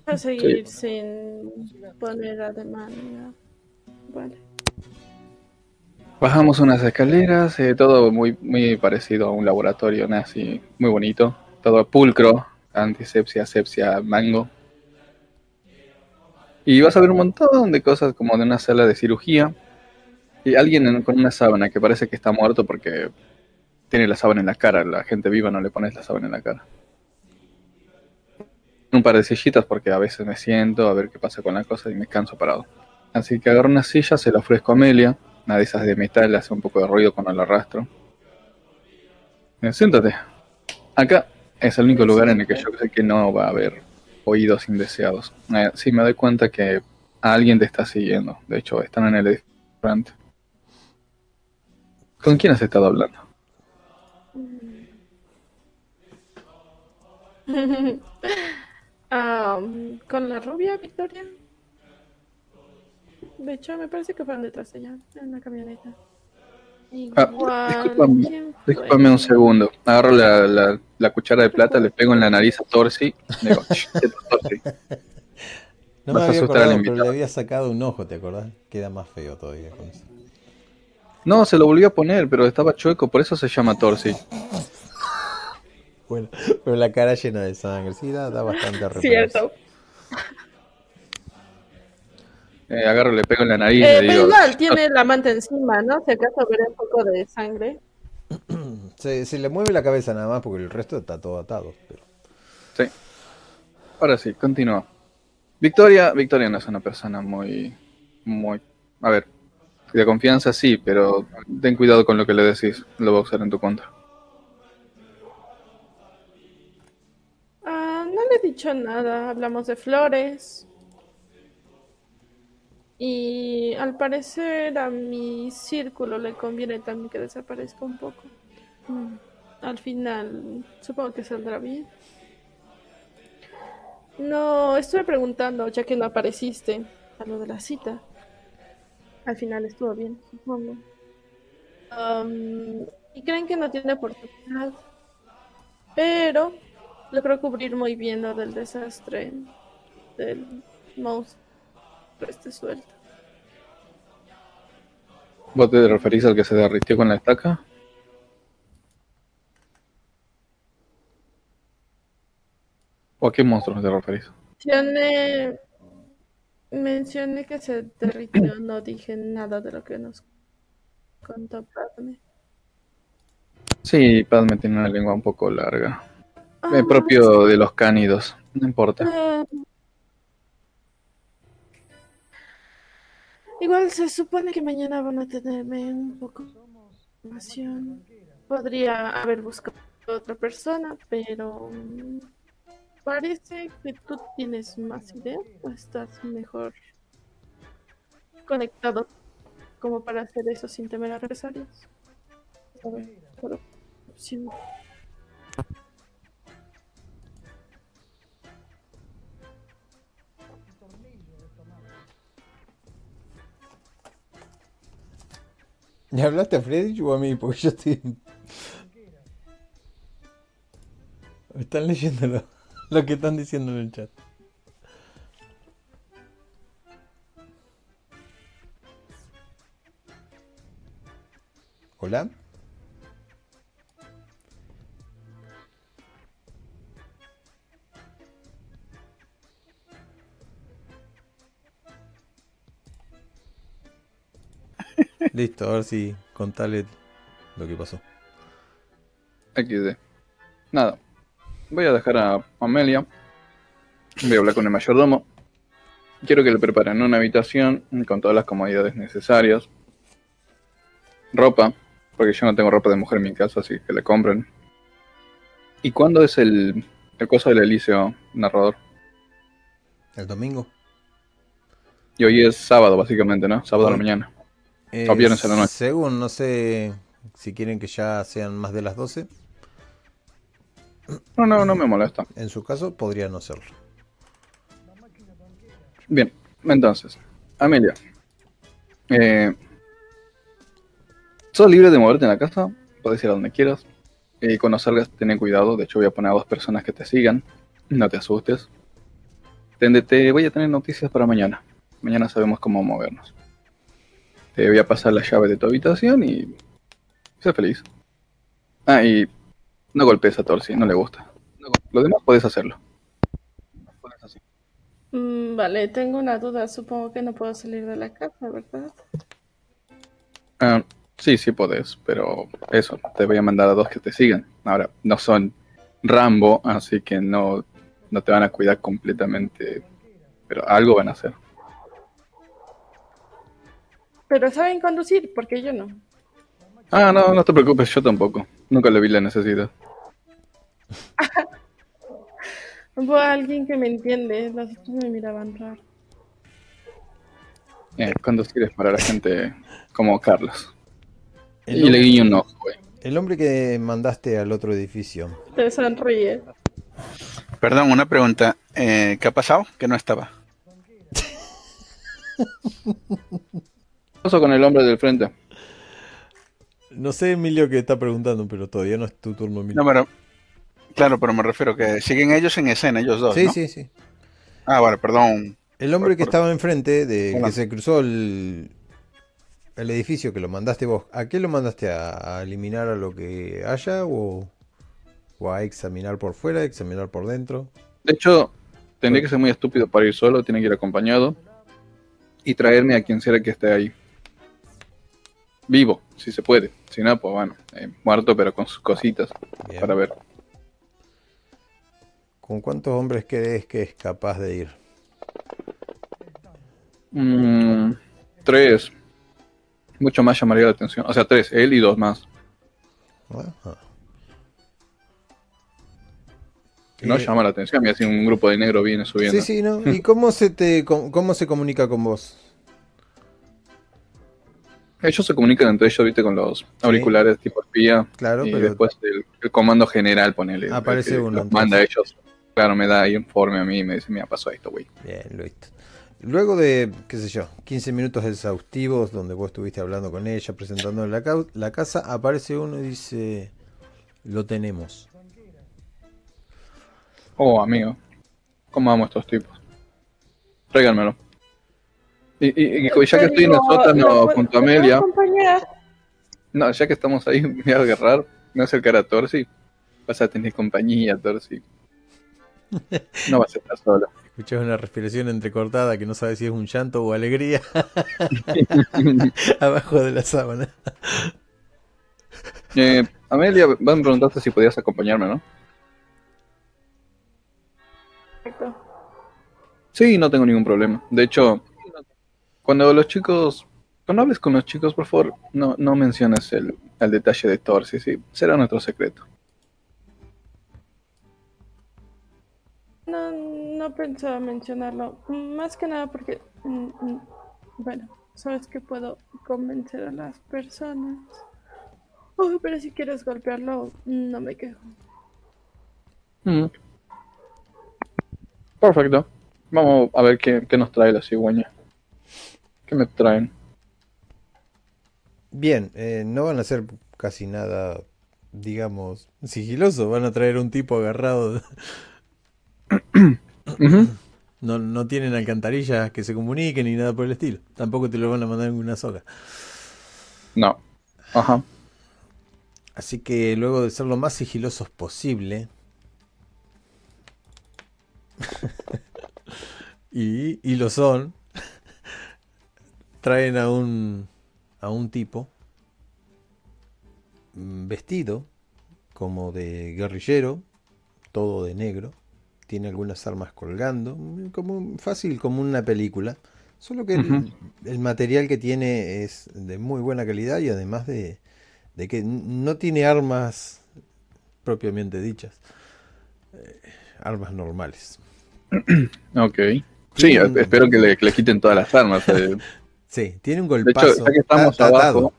A seguir sin poner ademán. ya. Vale. Bajamos unas escaleras, eh, todo muy, muy parecido a un laboratorio nazi, muy bonito, todo pulcro, antisepsia, asepsia, mango. Y vas a ver un montón de cosas como de una sala de cirugía y alguien en- con una sábana que parece que está muerto porque tiene la sábana en la cara, la gente viva no le pones la sábana en la cara. Un par de sillitas porque a veces me siento a ver qué pasa con la cosa y me canso parado. Así que agarro una silla, se la ofrezco a Amelia. Una de esas de metal hace un poco de ruido cuando la arrastro. Siéntate. Acá es el único lugar en el que yo sé que no va a haber oídos indeseados. Eh, sí, me doy cuenta que alguien te está siguiendo. De hecho, están en el frente. ¿Con quién has estado hablando? Ah, con la rubia, Victoria. De hecho, me parece que fueron detrás de ella, en una camioneta. Ah, discúlpame. Disculpame un segundo. Agarro la, la- la cuchara de plata, le pego en la nariz a Torsi. Le digo, "Shh, quieto, Torsi. No Vas me a había acordado, pero le había sacado un ojo, ¿te acordás? Queda más feo todavía con eso. No, se lo volvió a poner, pero estaba chueco, por eso se llama Torsi. Bueno, pero la cara llena de sangre, sí, da, da bastante reparo. Cierto. Eh, agarro, le pego en la nariz Eh, le pero digo, igual tiene la manta encima, ¿no? Si acaso veré un poco de sangre. Se, se le mueve la cabeza nada más porque el resto está todo atado. Pero... Sí. Ahora sí, continúa. Victoria, Victoria no es una persona muy, muy, a ver, de confianza sí, pero ten cuidado con lo que le decís, lo va a usar en tu contra. Ah, no le he dicho nada. Hablamos de flores. Y al parecer a mi círculo le conviene también que desaparezca un poco. Mm, Al final, supongo que saldrá bien. No, estuve preguntando, ya que no apareciste, a lo de la cita. Al final estuvo bien, supongo. Am, y creen que no tiene oportunidad. Pero logró cubrir muy bien lo del desastre del monstruo este suelto. ¿Vos te referís al que se derritió con la estaca? ¿O a qué monstruo te referís? Mencioné, mencioné que se derritió, no dije nada de lo que nos contó Padme. Sí, Padme tiene una lengua un poco larga. Ah, propio de los cánidos, no importa. eh, Igual se supone que mañana van a tenerme un poco de información. Podría haber buscado otra persona, pero mm, parece que tú tienes más idea o estás mejor conectado como para hacer eso sin temer a represalias. A ver, por opción. ¿Le hablaste a Freddy o a mí? Porque yo estoy. Están leyendo lo, lo que están diciendo en el chat. ¿Hola? Listo, a ver si contale lo que pasó. XD. Nada. Voy a dejar a Amelia. Voy a hablar con el mayordomo. Quiero que le preparen una habitación con todas las comodidades necesarias. Ropa, porque yo no tengo ropa de mujer en mi casa, así que le compren. ¿Y cuándo es el, el coso del Elíseo, narrador? ¿El domingo? Y hoy es sábado, básicamente, ¿no? Sábado a la mañana. Eh, O viernes a la noche. Según, no sé si quieren que ya sean más de las 12. No, no, no me molesta. En su caso, podría no serlo. Bien, entonces, Amelia. Eh, sos libre de moverte en la casa, puedes ir a donde quieras. Y cuando salgas, ten cuidado. De hecho, voy a poner a dos personas que te sigan. No te asustes. Te, te voy a tener noticias para mañana. Mañana sabemos cómo movernos. Te voy a pasar la llave de tu habitación y. Sé feliz. Ah, y. No golpees a Torsi, no le gusta. Lo demás puedes hacerlo. Puedes hacerlo. Mm, vale, tengo una duda. Supongo que no puedo salir de la casa, ¿verdad? Ah, sí, sí podés, pero eso, te voy a mandar a dos que te sigan. Ahora, no son Rambo, así que no, no te van a cuidar completamente, pero algo van a hacer. Pero saben conducir, porque yo no. Ah, no, no te preocupes, yo tampoco. Nunca le vi la necesidad. Hubo alguien que me entiende. Los otros me miraban raro. Eh, conducir es para la gente como Carlos. El Y le hombre, guiño un ojo, güey. el hombre que mandaste al otro edificio, Te sonríe. Perdón, una pregunta. Eh, ¿Qué ha pasado? Que no estaba. ¿Qué pasó con el hombre del frente? No sé, Emilio, que está preguntando, pero todavía no es tu turno, Emilio. No, pero. Claro, pero me refiero que siguen ellos en escena, ellos dos. sí, ¿no? sí, sí. Ah, vale, perdón. El hombre que Por- estaba enfrente, de Hola. que se cruzó el, el edificio que lo mandaste vos, ¿a qué lo mandaste? ¿A, a eliminar a lo que haya o, o a examinar por fuera, examinar por dentro? De hecho, tendría que ser muy estúpido para ir solo, tiene que ir acompañado. Y traerme a quien sea que esté ahí. Vivo, si se puede. Si no, pues bueno, eh, muerto pero con sus cositas Bien. para ver. ¿Con cuántos hombres crees que es capaz de ir? Mm, tres. Mucho más llamaría la atención. O sea, tres, él y dos más. Ajá. No Eh, llama la atención. Mira, si un grupo de negro viene subiendo. Sí, sí, ¿no? ¿Y cómo se te cómo se comunica con vos? Ellos se comunican entre ellos, viste, con los auriculares tipo espía. Claro, y pero después el, el comando general, ponele. Aparece el uno, los manda a ellos. Claro, me da ahí informe a mí y me dice, mira, pasó esto, güey. Bien, listo. Luego de, qué sé yo, 15 minutos exhaustivos donde vos estuviste hablando con ella, presentando la, la casa, aparece uno y dice, lo tenemos. Oh, amigo. ¿Cómo amo a estos tipos? Tráiganmelo. Y, y- y ya que estoy en el sótano ¿lo puedo- junto a ¿lo puedo Amelia, no, ya que estamos ahí, me voy a agarrar, me voy a acercar a Torsi. Vas a tener compañía, Torsi. No vas a estar solo. Escuchás una respiración entrecortada que no sabes si es un llanto o alegría abajo de la sábana. Eh, Amelia, van a preguntarte si podías acompañarme, ¿no? Perfecto. Sí, no tengo ningún problema. De hecho, cuando los chicos, cuando hables con los chicos, por favor, no, no menciones el, el detalle de Torsi, sí, será nuestro secreto. No, no pensaba mencionarlo. Más que nada porque, mm, mm, bueno, sabes que puedo convencer a las personas. Oh, pero si quieres golpearlo, no me quejo. Mm. Perfecto. Vamos a ver qué, qué nos trae la cigüeña. ¿Qué me traen? Bien, eh, no van a hacer casi nada, digamos, sigiloso. Van a traer un tipo agarrado. No, no tienen alcantarillas que se comuniquen ni nada por el estilo. Tampoco te lo van a mandar en una soga. No. Ajá. Así que luego de ser lo más sigilosos posible. y, y lo son. Traen a un. a un tipo. mm, vestido. como de guerrillero. Todo de negro. Tiene algunas armas colgando. mm, Como fácil como una película. Solo que el- material que tiene es de muy buena calidad y además de, de que no tiene armas propiamente dichas. Eh, armas normales. Ok. Sí, espero que le, que le quiten todas las armas. eh. Sí, tiene un De golpazo. hecho, ya que estamos Está- está atado. abajo,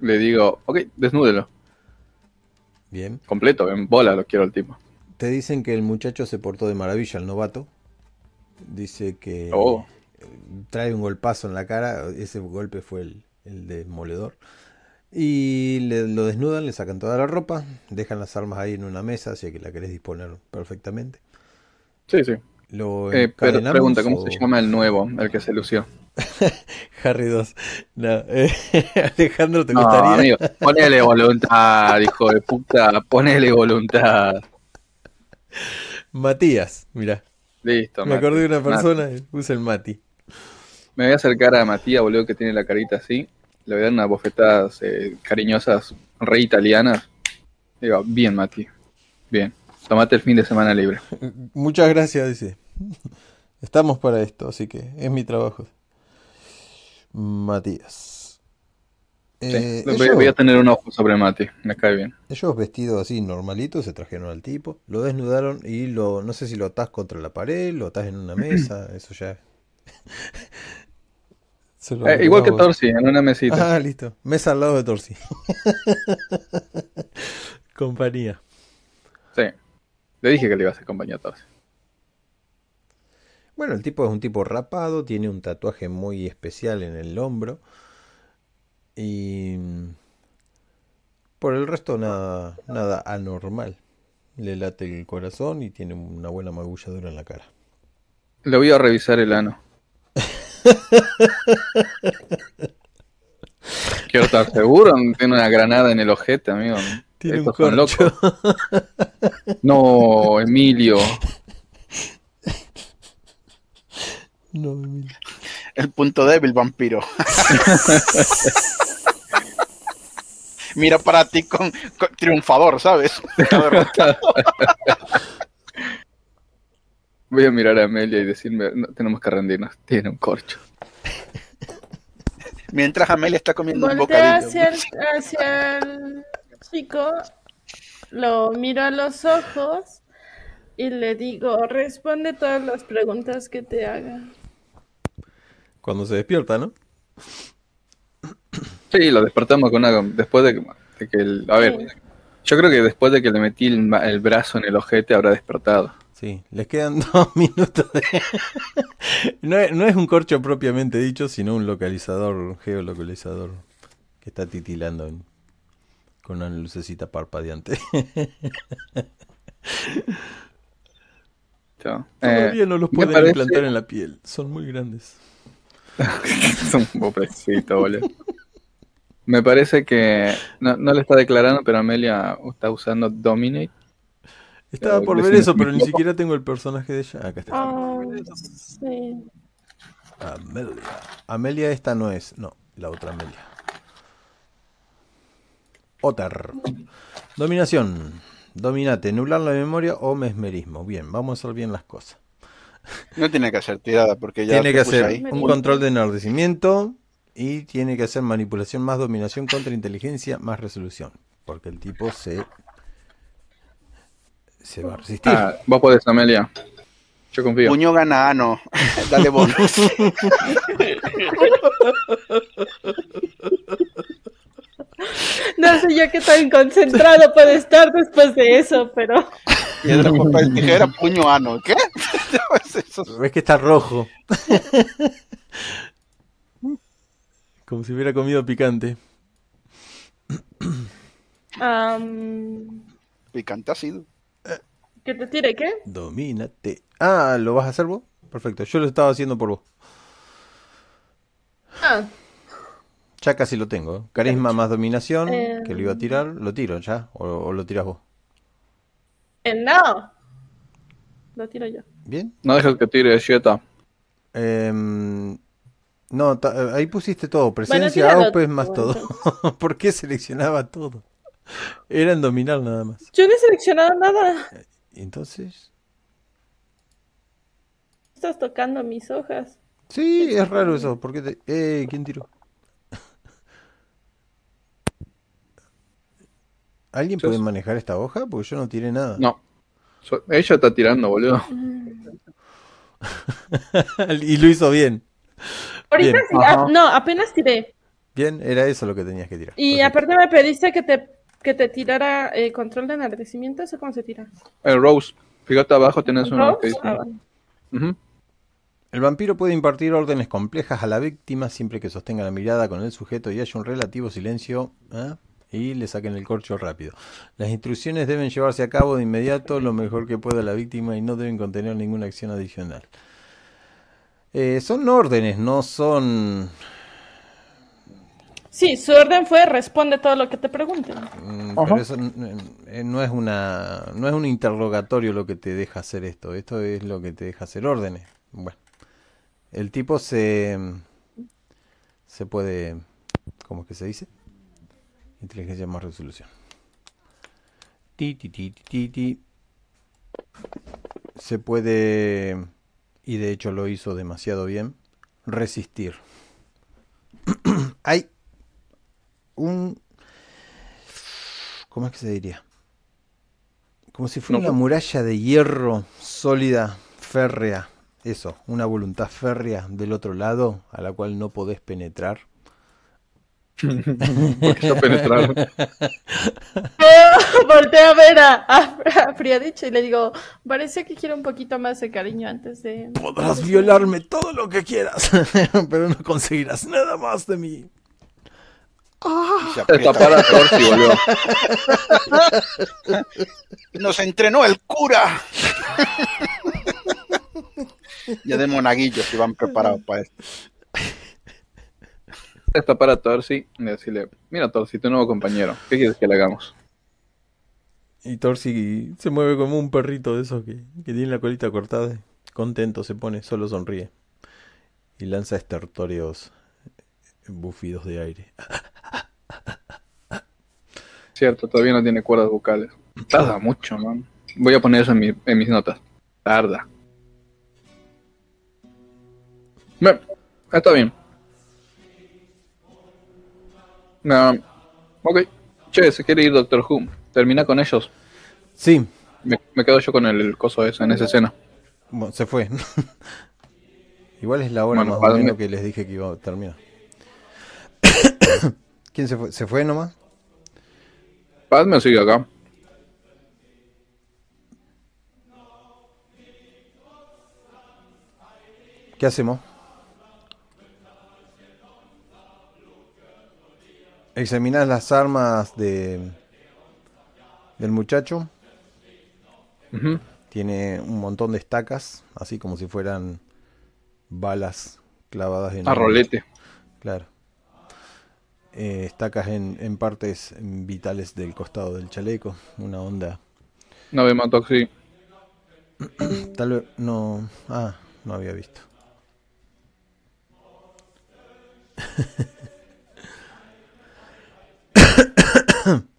le digo, ok, desnúdelo. Bien. Completo, en bola lo quiero el tipo. Te dicen que el muchacho se portó de maravilla, el novato. Dice que Oh. trae un golpazo en la cara. Ese golpe fue el, el demoledor. Y le, lo desnudan, le sacan toda la ropa, dejan las armas ahí en una mesa, es que la querés disponer perfectamente. Sí, sí. Lo Eh, pero pregunta, ¿cómo o- se llama el nuevo, el que se lució? Harry 2. No, eh, Alejandro, ¿te No, gustaría? amigo, ponele voluntad, hijo de puta, ponele voluntad. Matías, mira. Listo, Me Mati, acordé de una Mati. persona, y puse el Mati. Me voy a acercar a Matías, boludo, que tiene la carita así. Le voy a dar unas bofetadas eh, cariñosas, re italianas. Digo, bien, Mati. Bien. Tomate el fin de semana libre. Muchas gracias, dice. Estamos para esto, así que es mi trabajo. Matías. Sí, Eh, voy, ellos, voy a tener un ojo sobre Mati. Me cae bien. ellos vestidos así normalitos se trajeron al tipo, lo desnudaron y lo, no sé si lo atás contra la pared, lo atás en una mesa, eso ya. Se lo Eh, igual que. Torsi, en una mesita. Ah, listo. Mesa al lado de Torsi. Compañía. Sí. Le dije que le ibas a acompañar a todos. Bueno, el tipo es un tipo rapado, tiene un tatuaje muy especial en el hombro. Y mm, por el resto nada, nada anormal. Le late el corazón y tiene una buena magulladura en la cara. Le voy a revisar el ano. Quiero estar seguro, tiene una granada en el ojete, amigo. Tiene un son locos. No, Emilio. No, Emilio. El punto débil, vampiro. Mira para ti con, con triunfador, ¿sabes? Voy a mirar a Amelia y decirme, no, tenemos que rendirnos. Tiene un corcho. Mientras Amelia está comiendo un bocadillo. hacia el, hacia el chico, lo miro a los ojos y le digo, responde todas las preguntas que te haga. Cuando se despierta, ¿no? Sí, lo despertamos con una... Después de que, de que el... A ver, yo creo que después de que le metí el, brazo en el ojete habrá despertado. Sí, les quedan dos minutos de... no, es, no es un corcho propiamente dicho, sino un localizador, un geolocalizador que está titilando en- con una lucecita parpadeante. Chao. Eh, Todavía no los pueden parece- implantar en la piel, son muy grandes. Es un pobrecito, boludo. Me parece que no, no le está declarando, pero Amelia está usando Dominate. Estaba por ver eso, pero ni siquiera tengo el personaje de ella. Acá está. Ah, sí. Amelia. Amelia esta no es, no, la otra Amelia. Otar. Dominación. Dominate, nublar la memoria o mesmerismo. Bien, vamos a hacer bien las cosas. No tiene que hacer tirada porque ya tiene que hacer ahí. un control de enardecimiento y tiene que hacer manipulación más dominación contra inteligencia más resolución. Porque el tipo se se va a resistir. Ah, vos podés, Amelia. Yo confío. Puño gana ano. Dale bonus. No sé yo qué tan concentrado puede estar después de eso, pero Piedra, papel, tijera, puño ano. ¿Qué? ¿Ves que está rojo? Como si hubiera comido picante. Picante ácido. que te tire qué? Domínate. Ah, ¿lo vas a hacer vos? Perfecto. Yo lo estaba haciendo por vos. Ah, Ya casi lo tengo. Carisma más dominación, Eh. que lo iba a tirar. ¿Lo tiro ya? ¿O, o lo tiras vos? eh, no. Lo tiro yo. ¿Bien? No dejes que tire Jetta. Em, no, eh, ahí pusiste todo. Presencia, AUPES tú, más todo. ¿Por qué seleccionaba todo? Era en dominar nada más. Yo no he seleccionado nada. Entonces... Estás tocando mis hojas. Sí, es raro eso. ¿Por qué te... Eh, ¿quién tiró? ¿Alguien puede manejar esta hoja? Porque yo no tiré nada. No. Ella está tirando, boludo. y lo hizo bien. Ahorita Bien. sí, ah, no, apenas tiré. Bien, era eso lo que tenías que tirar. Y Perfecto. aparte me pediste que te, que te tirara eh, control de enardecimiento. ¿Eso cómo se tira? El Rose. Fíjate abajo tenés uno que. Ah, vale. El vampiro puede impartir órdenes complejas a la víctima siempre que sostenga la mirada con el sujeto y haya un relativo silencio ¿eh? Y le saquen el corcho rápido. Las instrucciones deben llevarse a cabo de inmediato lo mejor que pueda la víctima y no deben contener ninguna acción adicional. Eh, son órdenes, no son... Sí, su orden fue responde todo lo que te pregunten. mm, Pero eso eh, no es una no es un interrogatorio lo que te deja hacer esto. Esto es lo que te deja hacer órdenes. Bueno, el tipo se se puede ¿cómo es que se dice? Inteligencia más resolución. Ti, ti, ti, ti, ti. Se puede y de hecho lo hizo demasiado bien resistir. Hay un ¿Cómo es que se diría? Como si fuera No, una muralla de hierro sólida, férrea. Eso, una voluntad férrea del otro lado a la cual no podés penetrar. Porque ya penetraron. Volté a ver a, a, a Friadich y le digo, parece que quiere un poquito más de cariño antes de... Podrás violarme todo lo que quieras, pero no conseguirás nada más de mí. Y se Esta aprieta. para Torsi, boludo. Nos entrenó el cura. ya de monaguillos iban preparados para esto. Esta para Torsi y decirle, mira Torsi, tu nuevo compañero, ¿qué quieres que le hagamos? Y Torsi se mueve como un perrito de esos que, que tiene la colita cortada. Contento se pone, solo sonríe. Y lanza estertóreos bufidos de aire. Cierto, todavía no tiene cuerdas vocales. Tarda mucho, man. Voy a poner eso en, mi- en mis notas. Tarda. Bueno, está bien. Ah, ok. Che, se quiere ir Doctor Who. Termina con ellos. Sí, Me, me quedo yo con el, el coso ese en esa escena. bueno, se fue. Igual es la hora Bueno, más o ¿para menos que les dije que iba a terminar. ¿Quién se fue? ¿Se fue nomás? Padme sigue acá. ¿Qué hacemos? Examinás las armas de del muchacho. Tiene un montón de estacas, así como si fueran balas clavadas en A rolete. Claro. Eh, estacas en, en partes vitales del costado del chaleco. Una onda. No ve Matoxi. Tal vez. No. Ah, no había visto.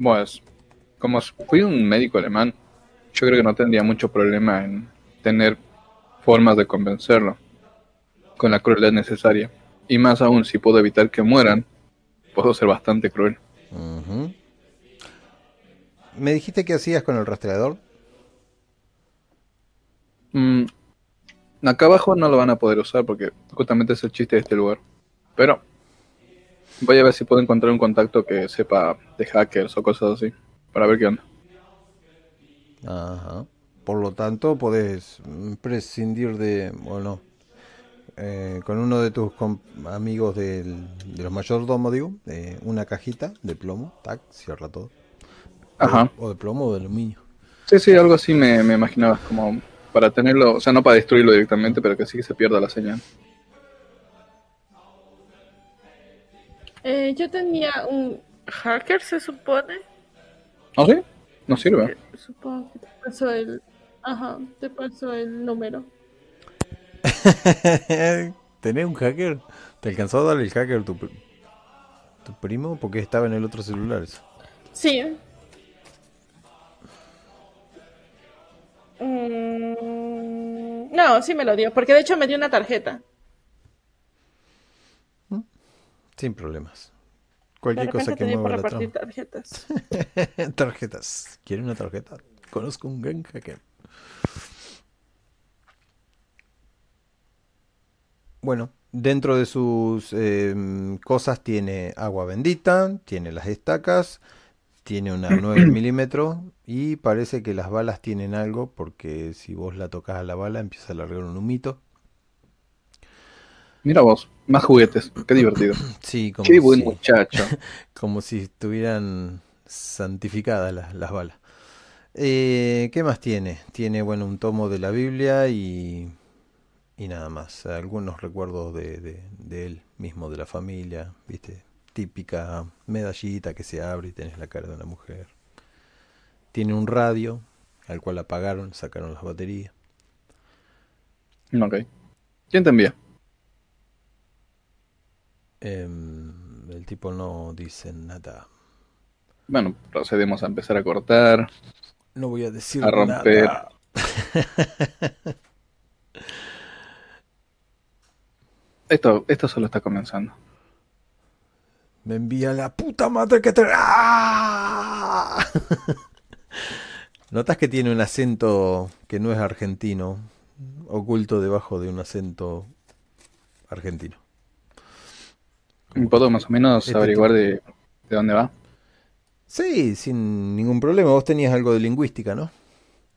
Pues, como fui un médico alemán, yo creo que no tendría mucho problema en tener formas de convencerlo con la crueldad necesaria. Y más aún, si puedo evitar que mueran, puedo ser bastante cruel. ¿Me dijiste qué hacías con el rastreador? Mm, acá abajo no lo van a poder usar porque justamente es el chiste de este lugar. Pero voy a ver si puedo encontrar un contacto que sepa de hackers o cosas así. Para ver qué onda. Ajá. Por lo tanto, podés mm, prescindir de, o no, eh, con uno de tus amigos del, de los mayordomos, digo, de una cajita de plomo, tac, cierra todo. Ajá. O de plomo o de aluminio. Sí, sí, algo así me, me imaginaba, como para tenerlo, o sea, no para destruirlo directamente, pero que sí que se pierda la señal. Eh, yo tenía un hacker, se supone. ¿Ah, sí? No sirve. Supongo que te paso el... Ajá, te paso el número. ¿Tenés un hacker? ¿Te alcanzó a dar el hacker tu, tu primo? Porque estaba en el otro celular. eso. Sí. Mm, no, sí me lo dio, porque de hecho me dio una tarjeta. Sin problemas. Cualquier cosa que mueva la trama. tarjetas. Tarjetas. ¿Quiere una tarjeta? Conozco un gran hacker. Bueno, dentro de sus em, cosas tiene agua bendita, tiene las estacas, tiene una 9 milímetros y parece que las balas tienen algo porque si vos la tocas a la bala empieza a largar un humito. Mira vos, más juguetes, qué divertido. Sí, como Qué buen si- muchacho. como si estuvieran santificadas las, las balas. Eh, ¿qué más tiene? Tiene, bueno, un tomo de la Biblia y, y nada más. Algunos recuerdos de, de- de él mismo, de la familia, ¿viste? Típica medallita que se abre y tenés la cara de una mujer. Tiene un radio al cual apagaron, sacaron las baterías. Ok. ¿Quién te envía? Em, el tipo no dice nada. Bueno, procedemos a empezar a cortar. No voy a decir A romper. nada. Esto, esto solo está comenzando. Me envía la puta madre que te... ¡Ah! Notas que tiene un acento que no es argentino, oculto debajo de un acento argentino. ¿Puedo más o menos Este averiguar de, de dónde va? Sí, sin ningún problema. Vos tenías algo de lingüística, ¿no?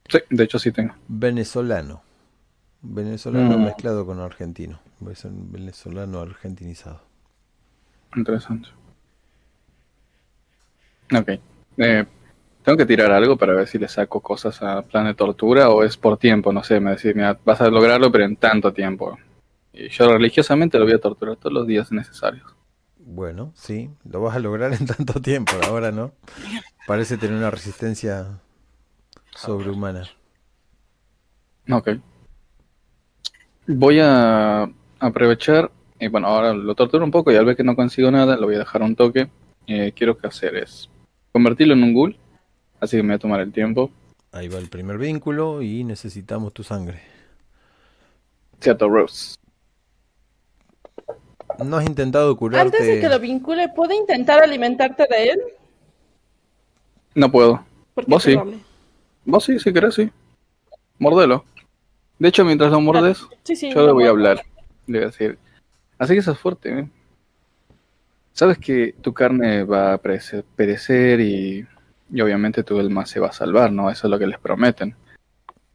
Sí, de hecho sí tengo. Venezolano. Venezolano Mm. mezclado con argentino. Es un venezolano argentinizado. Interesante. Ok. Eh, ¿Tengo que tirar algo para ver si le saco cosas a plan de tortura o es por tiempo? No sé, me decís, mira, vas a lograrlo, pero en tanto tiempo. Y yo religiosamente lo voy a torturar todos los días necesarios. Bueno, sí, lo vas a lograr en tanto tiempo. Ahora no. Parece tener una resistencia sobrehumana. Ok. Voy a aprovechar, y bueno, ahora lo torturo un poco y al ver que no consigo nada, lo voy a dejar un toque. Eh, quiero que hacer es convertirlo en un ghoul, así que me voy a tomar el tiempo. Ahí va el primer vínculo y necesitamos tu sangre. Seattle Rose. ¿No has intentado curarte? Antes de que lo vincule, ¿puedo intentar alimentarte de él? No puedo. Vos sí. probable. Vos sí, si querés, sí. Mordelo. De hecho, mientras lo mordes, Sí, sí. yo le voy a hablar. Le voy a decir. Así que sos fuerte, ¿eh? Sabes que tu carne va a perece- perecer y, y obviamente tu alma se va a salvar, ¿no? Eso es lo que les prometen.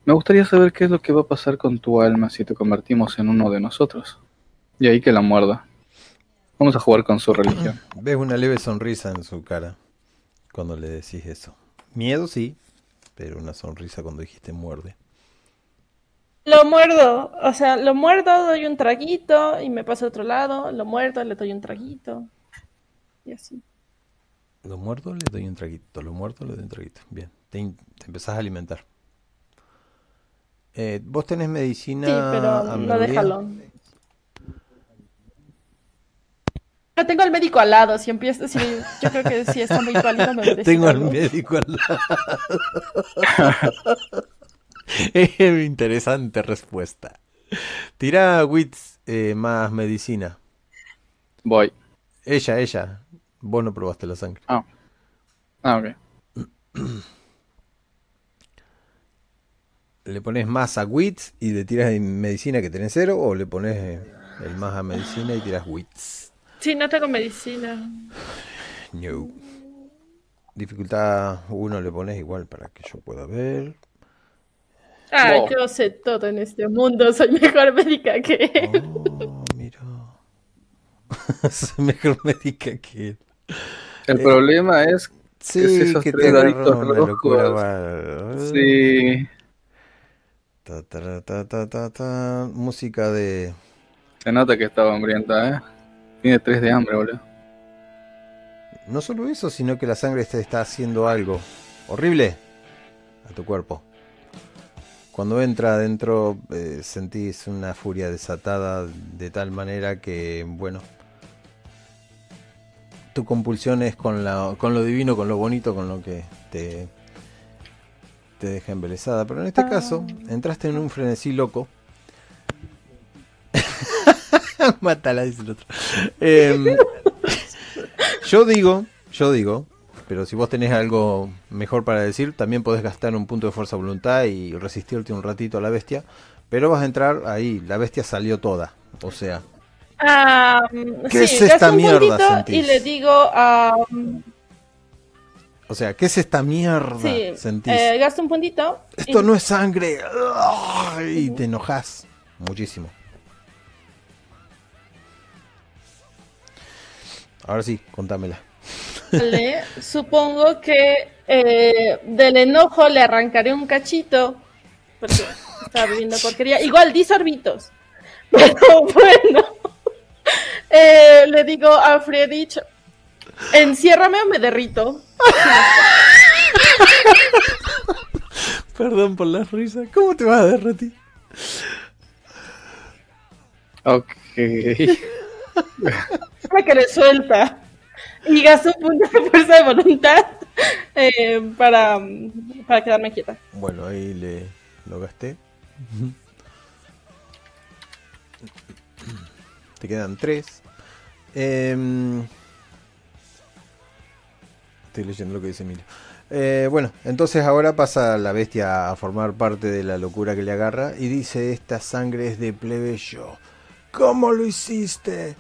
Me gustaría saber qué es lo que va a pasar con tu alma si te convertimos en uno de nosotros. Y ahí que la muerda. Vamos a jugar con su religión. Ves una leve sonrisa en su cara cuando le decís eso. Miedo sí, pero una sonrisa cuando dijiste muerde. Lo muerdo, o sea, lo muerdo, doy un traguito y me paso a otro lado, lo muerdo, le doy un traguito. Y así. Lo muerdo, le doy un traguito. Lo muerdo, le doy un traguito. Bien, te, te empezás a alimentar. Eh, ¿Vos tenés medicina Sí, pero a no déjalo. Yo tengo al médico al lado, si empiezo, si, yo creo que si está muy pálido me merece Tengo al médico al lado. Eh, Interesante respuesta. Tira wits eh, más medicina. Voy. Ella, ella. Vos no probaste la sangre. Ah, ok. ¿Le pones más a wits y le tiras en medicina que tenés cero? ¿O le pones eh, el más a medicina y tiras wits? Sí, no tengo medicina. No. Dificultad 1 le pones igual para que yo pueda ver. Wow. yo sé todo en este mundo, soy mejor médica que él. Oh, mira. Soy mejor médica que él. El Eh, problema es Sí, esos que tres daditos locura. va. Sí. Ta, ta, ta, ta, ta, ta. Música de... Se nota que estaba hambrienta, ¿eh? Tiene tres de hambre, boludo. No solo eso, sino que la sangre te está haciendo algo horrible a tu cuerpo. Cuando entra adentro eh, sentís una furia desatada de tal manera que, bueno, tu compulsión es con, la, con lo divino, con lo bonito, con lo que te, te deja embelesada. Pero en este caso, entraste en un frenesí loco. Mátala, dice el otro. Em, yo digo, yo digo, pero si vos tenés algo mejor para decir, también podés gastar un punto de fuerza voluntad y resistirte un ratito a la bestia. Pero vas a entrar ahí, la bestia salió toda. O sea, Ah, ¿Qué sí, es esta mierda? Y le digo a. o sea, ¿qué es esta mierda? sí, Sentís. eh, gasto un puntito. Esto y- no es sangre. Y te enojas muchísimo. Ahora sí, contámela. Vale, supongo que eh, del enojo le arrancaré un cachito. Porque estaba viviendo porquería. Igual, 10 sorbitos. Pero bueno. Eh, le digo a Friedrich: enciérrame o me derrito. Perdón por la risa. ¿Cómo te vas a derretir? Ok. Que le suelta. Y gasto un punto de fuerza de voluntad eh, para, para quedarme quieta. Bueno, ahí le lo gasté. Te quedan tres. Em, estoy leyendo lo que dice Emilio. Eh, bueno, entonces ahora pasa la bestia a formar parte de la locura que le agarra y dice esta sangre es de plebeyo. ¿Cómo lo hiciste?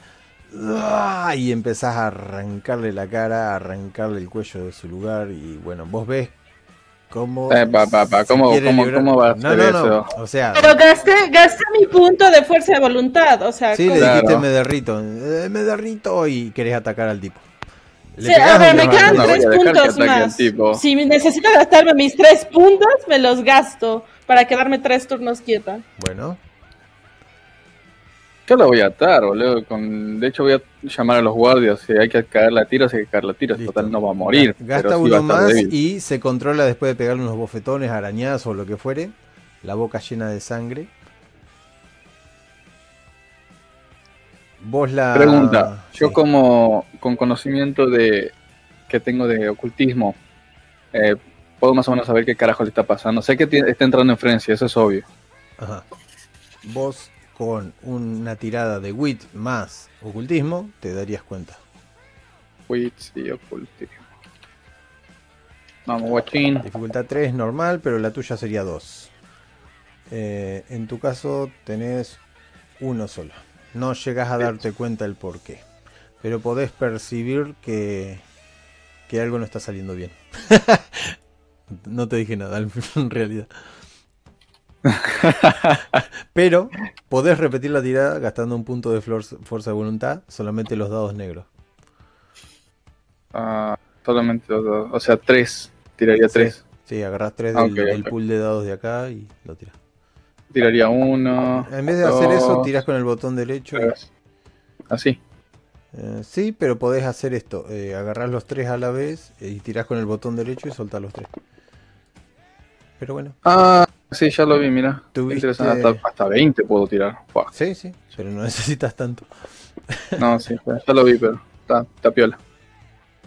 Y empezás a arrancarle la cara, a arrancarle el cuello de su lugar. Y bueno, vos ves cómo. Eh, pa, pa, pa, se ¿cómo- cómo- cómo va a no, ser no, no. eso? O sea, Pero gasté, gasté mi punto de fuerza de voluntad, o sea, sí, le dijiste me derrito. eh, me derrito y querés atacar al tipo. Le Sí, a ver, me quedan No, tres puntos más. Si necesito gastarme mis tres puntos, me los gasto para quedarme tres turnos quieta. Bueno, Yo lo voy a atar, boludo. Con... De hecho, voy a llamar a los guardias. Si hay que caerle a tiros, hay que caerle a tiros. listo. Total, no va a morir. Gasta pero uno más débil. y se controla después de pegarle unos bofetones, arañazos o lo que fuere. La boca llena de sangre. Vos la. Pregunta, yo Sí. como con conocimiento de que tengo de ocultismo, eh, puedo más o menos saber qué carajo le está pasando. Sé que está entrando en Francia, eso es obvio. Ajá. Vos con una tirada de wit más ocultismo te darías cuenta. Wits y ocultismo. Vamos, guachín. Dificultad 3 normal, pero la tuya sería 2. en tu caso tenés uno solo. No llegas a darte cuenta el por qué. Pero podés percibir que, que algo no está saliendo bien. no te dije nada en realidad. Pero podés repetir la tirada gastando un punto de fuerza de voluntad, solamente los dados negros. Ah, solamente los dos. O sea, tres. Tiraría tres. Sí, agarrás 3 Ah, del, pool de dados de acá y lo tirás. Tiraría uno. En vez de hacer eso, dos, tirás con el botón derecho. y- tres. Así. Eh, sí, pero podés hacer esto. Eh, agarrás los tres a la vez eh, y tirás con el botón derecho y soltás los tres. Pero bueno, Ah, sí, ya lo vi, mira. Tuviste- Interesante. Hasta, hasta 20 puedo tirar. Sí, sí, pero no necesitas tanto. No, sí, ya lo vi, pero está, está piola.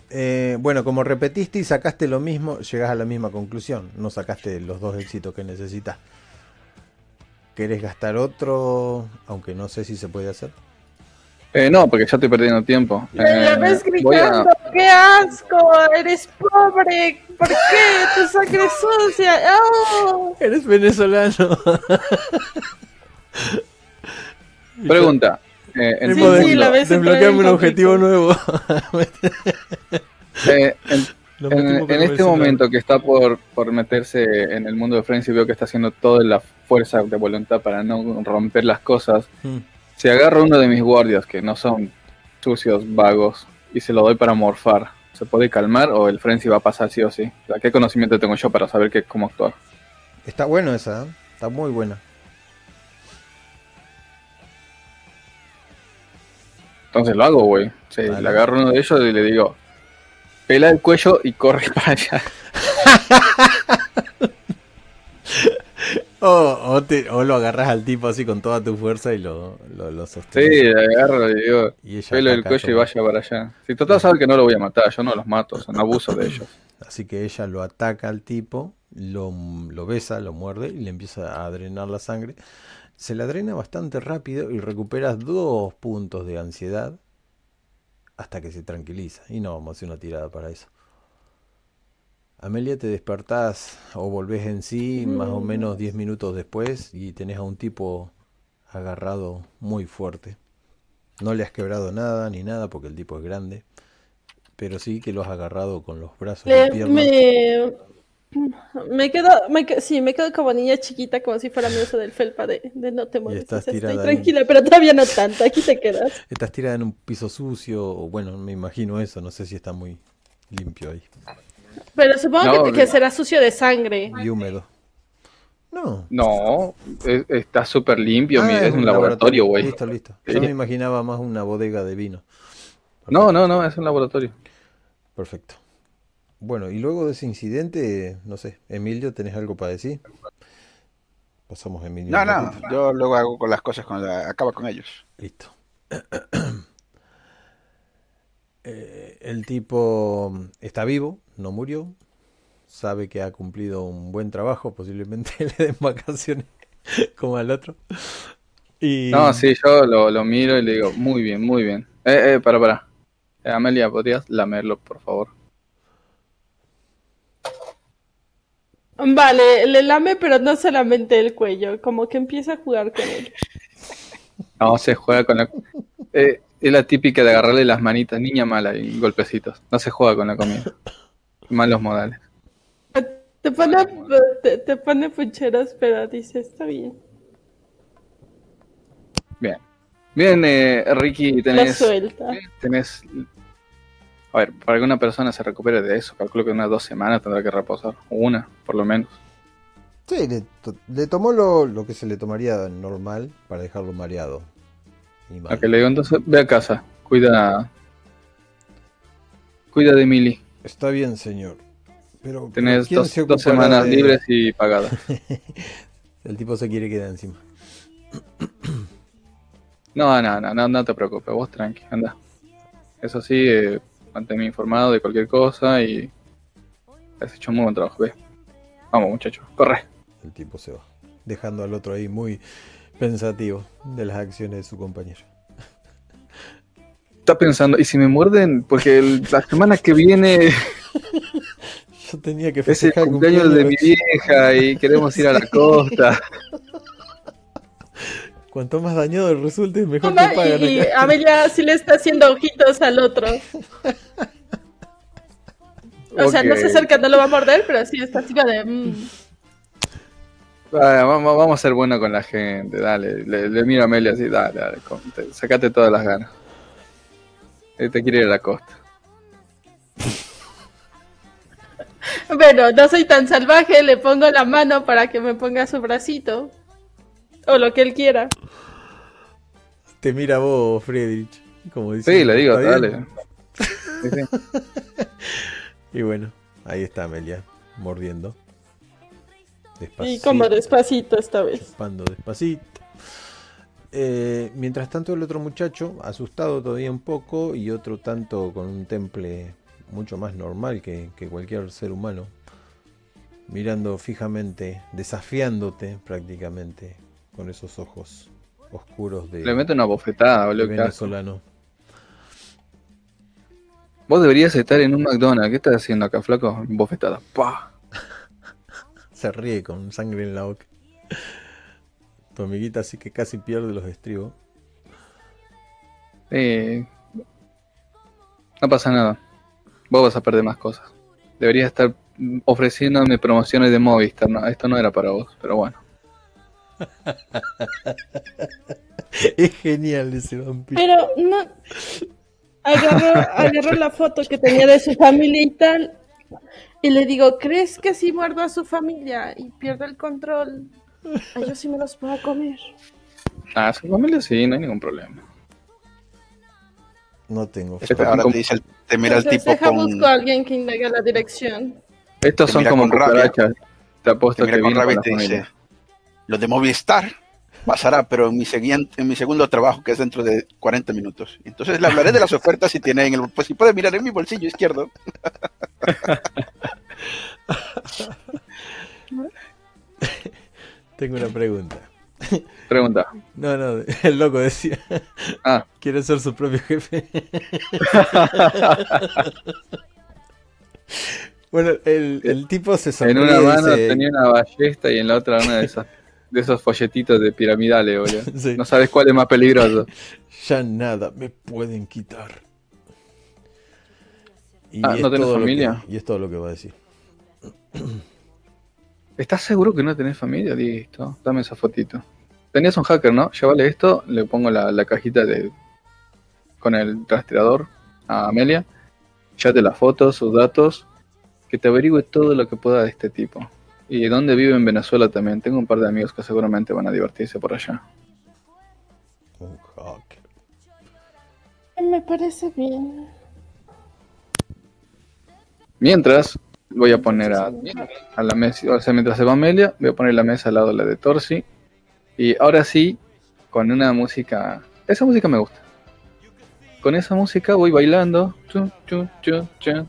Eh, bueno, como repetiste y sacaste lo mismo, llegás a la misma conclusión. No sacaste los dos éxitos que necesitas. ¿Querés gastar otro? Aunque no sé si se puede hacer. Eh, no, porque ya estoy perdiendo tiempo. Me Eh, ves a- gritando, ¡qué asco! ¡Eres pobre! ¿Por qué? ¡Tu sangre es sucia! ¡Oh! Eres venezolano. Pregunta. eh, Es Sí, sí, de- la ves entrar Desbloqueame en un objetivo nuevo. eh, en, en- en este el momento que está por, por meterse en el mundo de Friends y veo que está haciendo toda la fuerza de voluntad para no romper las cosas, celular. Si agarro uno de mis guardias que no son sucios, vagos, y se lo doy para morfar, ¿se puede calmar o el Frenzy va a pasar sí o sí? O sea, ¿Qué conocimiento tengo yo para saber qué, cómo actuar? Está bueno esa, ¿eh? está muy buena. Entonces lo hago, güey. Sí, le agarro uno de ellos y le digo, pela el cuello y corre para allá. O, o, te- o lo agarras al tipo así con toda tu fuerza y lo, lo, lo Sí, sostenes. le agarro y digo, y pelo el cuello y vaya para allá. Si total sabe que no lo voy a matar, yo no los mato, o sea, no abuso de ellos. Así que ella lo ataca al tipo, lo, lo besa, lo muerde y le empieza a drenar la sangre. Se la drena bastante rápido y recuperas dos puntos de ansiedad hasta que se tranquiliza. Y no vamos a hacer una tirada para eso. Amelia, te despertás o volvés en sí más o menos 10 minutos después y tenés a un tipo agarrado muy fuerte. No le has quebrado nada ni nada porque el tipo es grande, pero sí que lo has agarrado con los brazos y Le- piernas. me, me quedo, me sí, me quedo como niña chiquita, como si fuera mi oso del felpa de, de no te mueves. estás estoy tirada ahí. tranquila, pero todavía no tanto, aquí te quedas. Estás tirada en un piso sucio, o bueno, me imagino eso, no sé si está muy limpio ahí Pero supongo No, que, será sucio de sangre. y húmedo. No. No, es- está súper limpio, Ah, es un laboratorio, güey. Listo, listo. Sí. Yo me imaginaba más una bodega de vino. No, no, no, es un laboratorio. Perfecto. Bueno, y luego de ese incidente, no sé, Emilio, ¿tenés algo para decir? Pasamos a Emilio. No, no, yo luego hago con las cosas cuando acaba con ellos. Listo. Eh, el tipo está vivo, no murió. Sabe que ha cumplido un buen trabajo, posiblemente le den vacaciones como al otro. Y No, sí, yo lo, lo miro y le digo, muy bien, muy bien. Eh, eh, para, para. Eh, Amelia, ¿podrías lamerlo, por favor? Vale, le lame, pero no solamente el cuello, como que empieza a jugar con él. No, se juega con la... Eh, es la típica de agarrarle las manitas, niña mala, y golpecitos. No se juega con la comida. Malos modales. Te pone, te, te pone pucheros, pero dice, está bien. Bien. Bien, eh, Ricky, La tenés, suelta. tenés... A ver, para que una persona se recupere de eso, calculo que unas dos semanas tendrá que reposar. Una, por lo menos. Sí, le, to- le tomó lo, lo que se le tomaría normal para dejarlo mareado. Y. A que le digo, entonces, ve a casa. Cuida... Cuida de Mili. Está bien, señor. Pero Tenés ¿quién dos, se dos ocupará semanas de- libres y pagadas. El tipo se quiere quedar encima. No, no, no, no, no te preocupes, vos tranqui, anda. Eso sí, eh, manténme informado de cualquier cosa y has hecho un muy buen trabajo, ve. Vamos, muchachos, corre. El tipo se va. Dejando al otro ahí muy pensativo de las acciones de su compañero. Está pensando, ¿y si me muerden? Porque el- la semana que viene Yo tenía que es el festejar cumpleaños de mi vieja y queremos ir a la costa. Cuanto más dañado resulte, mejor Toma, te pagan. y. Amelia sí le está haciendo ojitos al otro. O sea, no se acerca, no lo va a morder, pero sí está así de... mm. Vamos, vamos a ser buenos con la gente, dale. Le, le miro a Amelia así, dale, dale, con- te- sacate todas las ganas. Él te quiere ir a la costa. Bueno, no soy tan salvaje, le pongo la mano para que me ponga su bracito. O lo que él quiera. Te mira vos, Friedrich. Como dice, Sí, le digo, "¿Está dale. bien?". Sí, sí. Y bueno, ahí está Amelia, mordiendo. Despacito. Y como despacito esta vez. chupando despacito. Eh, mientras tanto, el otro muchacho, asustado todavía un poco, y otro tanto con un temple mucho más normal que, que cualquier ser humano, mirando fijamente, desafiándote prácticamente, con esos ojos oscuros de, Le mete una bofetada, boludo. venezolano. Vos deberías estar en un McDonald's. ¿Qué estás haciendo acá, flaco? Bofetada. ¡Pah! Se ríe con sangre en la boca. Tu amiguita así que casi pierde los estribos. Eh, no pasa nada. Vos vas a perder más cosas. Deberías estar ofreciéndome promociones de Movistar. No, esto no era para vos, pero bueno. Es genial ese vampiro. Pero no. Agarró, agarró la foto que tenía de su familia y tal. Y le digo, ¿crees que si muerdo a su familia y pierdo el control, a ellos sí me los puedo comer? Ah, su familia sí, no hay ningún problema. No tengo. Este- Ahora te, dice el- te mira el tipo deja con, busco a alguien que indague la dirección. Estos Te son como cucarachas. Te apuesto te mira que con rabia y te dice, familia. lo de Movistar pasará, pero en mi, siguiente, en mi segundo trabajo, que es dentro de 40 minutos. Entonces le hablaré de las ofertas si tiene en el, pues si puede mirar en mi bolsillo izquierdo. Tengo una pregunta. Pregunta. No, no, el loco decía. Ah. Quiere ser su propio jefe. bueno, el, el tipo se sonríe En una mano dice- tenía una ballesta y en la otra una de esas de esos folletitos de piramidales, boludo. Sí. No sabes cuál es más peligroso. Ya nada me pueden quitar. Y Ah, ¿no tenés familia? que- y es todo lo que va a decir. ¿Estás seguro que no tenés familia? Listo, dame esa fotito. Tenías un hacker, ¿no? Llévale esto, le pongo la, la cajita de con el rastreador a Amelia. Llévate las fotos, sus datos, que te averigüe todo lo que pueda de este tipo. Y dónde vive en Venezuela también. Tengo un par de amigos que seguramente van a divertirse por allá. Un hacker. Me parece bien. Mientras, voy a poner a, a la mesa, o sea, mientras se va Amelia, voy a poner la mesa al lado de la de Torsi. Y ahora sí, con una música. Esa música me gusta. Con esa música voy bailando,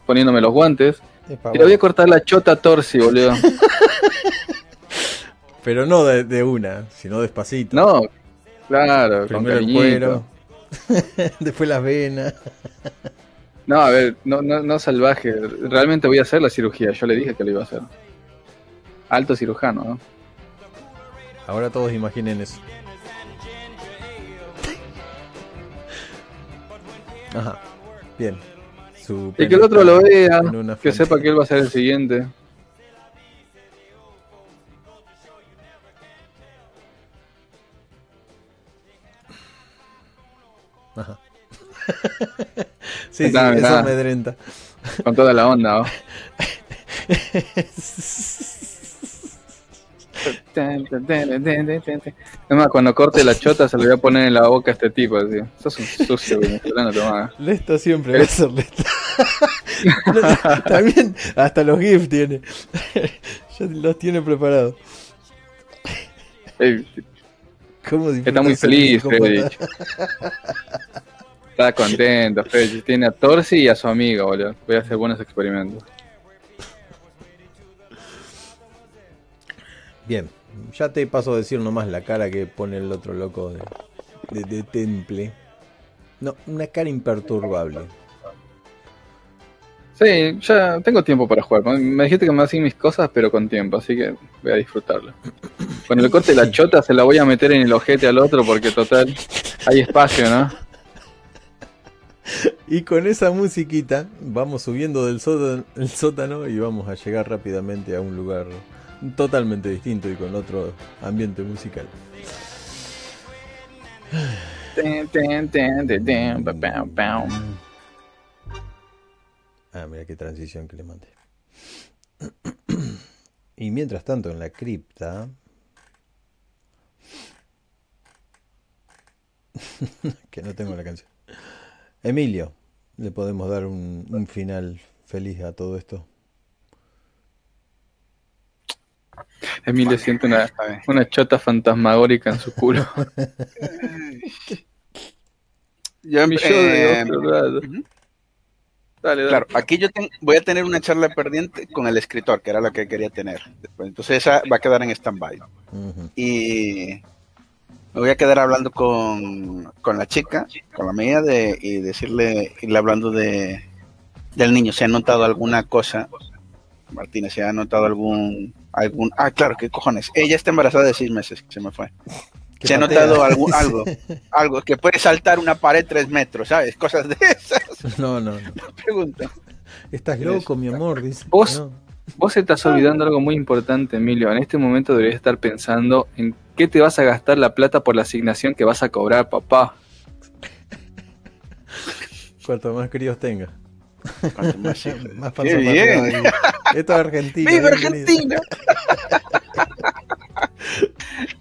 poniéndome los guantes. Es pa' Y le voy a cortar la chota a Torsi, boludo. Pero no de, de una, sino despacito. No, claro, con Primero el cuero, después las venas. No, a ver, no, no, no salvaje. Realmente voy a hacer la cirugía. Yo le dije que lo iba a hacer. Alto cirujano, ¿no? Ahora todos imaginen eso. Ajá. Bien. Su Y que el otro lo vea, que sepa que él va a ser el siguiente. Ajá. sí, sí, Mirá, eso mirá. me drenta. Con toda la onda, ¿no? Es más, cuando corte la chota se lo voy a poner en la boca a este tipo. Así. Sos un sucio venezolano, tomá. Lesta siempre va a ser Lesta. También, hasta los GIFs tiene. ya los tiene preparados. Ey, ¿Cómo Está muy feliz? Freddy. Está contento, Freddy. Tiene a Torsi y a su amiga, boludo. Voy a hacer buenos experimentos. Bien, ya te paso a decir nomás la cara que pone el otro loco de, de- de Temple. No, una cara imperturbable. Sí, ya tengo tiempo para jugar. Me dijiste que me hacían mis cosas, pero con tiempo, así que voy a disfrutarlo. Cuando le corte la chota se la voy a meter en el ojete al otro porque total hay espacio, ¿no? Y con esa musiquita vamos subiendo del sótano, el sótano y vamos a llegar rápidamente a un lugar totalmente distinto y con otro ambiente musical. Ah, mira qué transición que le mandé. Y mientras tanto en la cripta... que no tengo la canción. Emilio, le podemos dar un, un final feliz a todo esto. Emilio siente una, una chota fantasmagórica en su culo. Yo, Mi yo de eh, otro lado. ujú. Dale, dale. Claro, aquí yo ten- voy a tener una charla pendiente con el escritor, que era lo que quería tener. Entonces esa va a quedar en stand-by. Y me voy a quedar hablando con, con la chica, con la mía, de, y decirle, irle hablando de del niño. ¿Se ha notado alguna cosa? Martínez, ¿se ha notado algún... algún Ah, claro, ¿qué cojones? Ella está embarazada de seis meses, se me fue. Que ¿Se ha notado algún, algo? Algo que puede saltar una pared tres metros, ¿sabes? Cosas de esas. No, no, no. Pregunta. Estás loco, mi amor, dice. ¿Vos? No. Vos estás olvidando algo muy importante, Emilio. En este momento deberías estar pensando en qué te vas a gastar la plata por la asignación que vas a cobrar, papá. Cuanto más críos tenga. Más. Más bien. Esto es Argentina. ¡Viva. Argentina!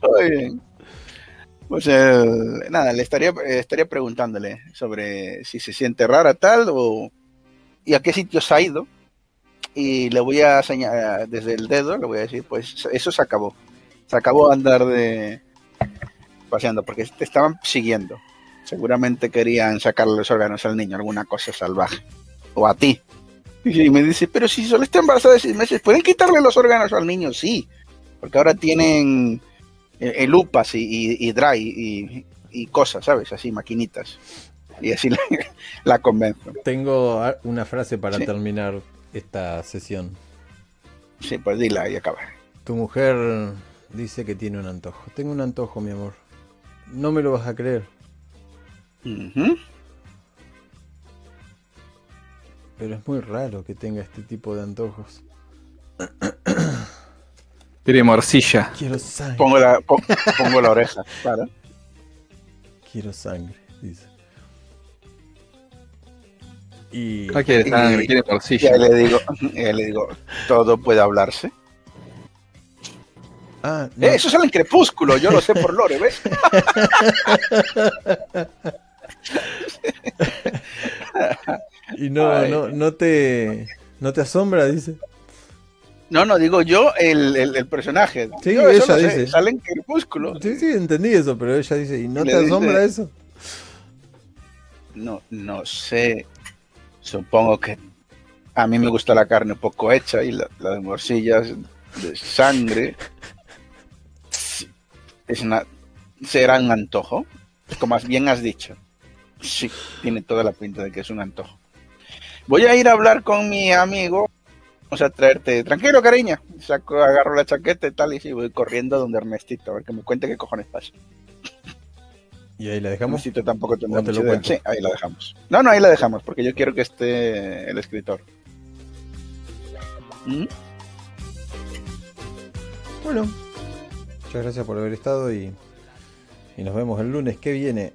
Muy bien. Pues eh, nada, le estaría, eh, estaría preguntándole sobre si se siente rara tal o y a qué sitios ha ido. Y le voy a señalar desde el dedo, le voy a decir, pues eso se acabó. Se acabó andar de paseando porque te estaban siguiendo. Seguramente querían sacarle los órganos al niño, alguna cosa salvaje. O a ti. Y me dice, pero si solo está embarazada de seis meses, ¿pueden quitarle los órganos al niño? Sí, porque ahora tienen eh, eh, lupas y, y, y dry y, y cosas, ¿sabes? Así, maquinitas. Y así la, la convenzo. Tengo una frase para Sí. terminar esta sesión. Sí, pues dila y acaba. Tu mujer dice que tiene un antojo. Tengo un antojo, mi amor. No me lo vas a creer. Pero es muy raro que tenga este tipo de antojos. Tiene morcilla. Quiero sangre. Pongo, la, po- pongo la oreja. Quiero sangre, dice. Y No quiere sangre, quiere morcilla. ahí le digo, le digo, todo puede hablarse. ah, no, Eh, eso sale en Crepúsculo, yo lo sé por Lore, ¿ves? y no, Ay. no, no te no te asombra, dice. No, no, digo yo el, el, el personaje. Sí, Yo ella lo sé, dice. Sale en Crepúsculo. Sí, sí, entendí eso, pero ella dice, ¿y no te dice- asombra eso? No, no sé. Supongo que a mí me gusta la carne poco hecha y la, la de morcillas de sangre. Es una, será un antojo, como bien has dicho. Sí, tiene toda la pinta de que es un antojo. Voy a ir a hablar con mi amigo. Vamos a traerte. Tranquilo, cariño. Saco, agarro la chaqueta y tal y sí, voy corriendo donde Ernestito a ver que me cuente qué cojones pasa. Y ahí la dejamos. Luisito tampoco tendrá ¿O te mucha idea. Sí, ahí la dejamos. No, no, ahí la dejamos, porque yo quiero que esté el escritor. ¿Mm? Bueno, muchas gracias por haber estado y, y nos vemos el lunes que viene.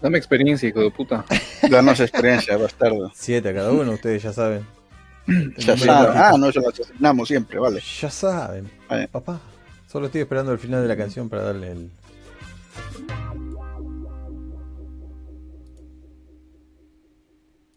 Dame experiencia, hijo de puta. Danos experiencia, bastardo. Siete a cada uno, ustedes ya saben. Ya sabe. Ah, no, eso lo asignamos siempre, vale. Ya saben, Vale. papá. Solo estoy esperando el final de la canción para darle el,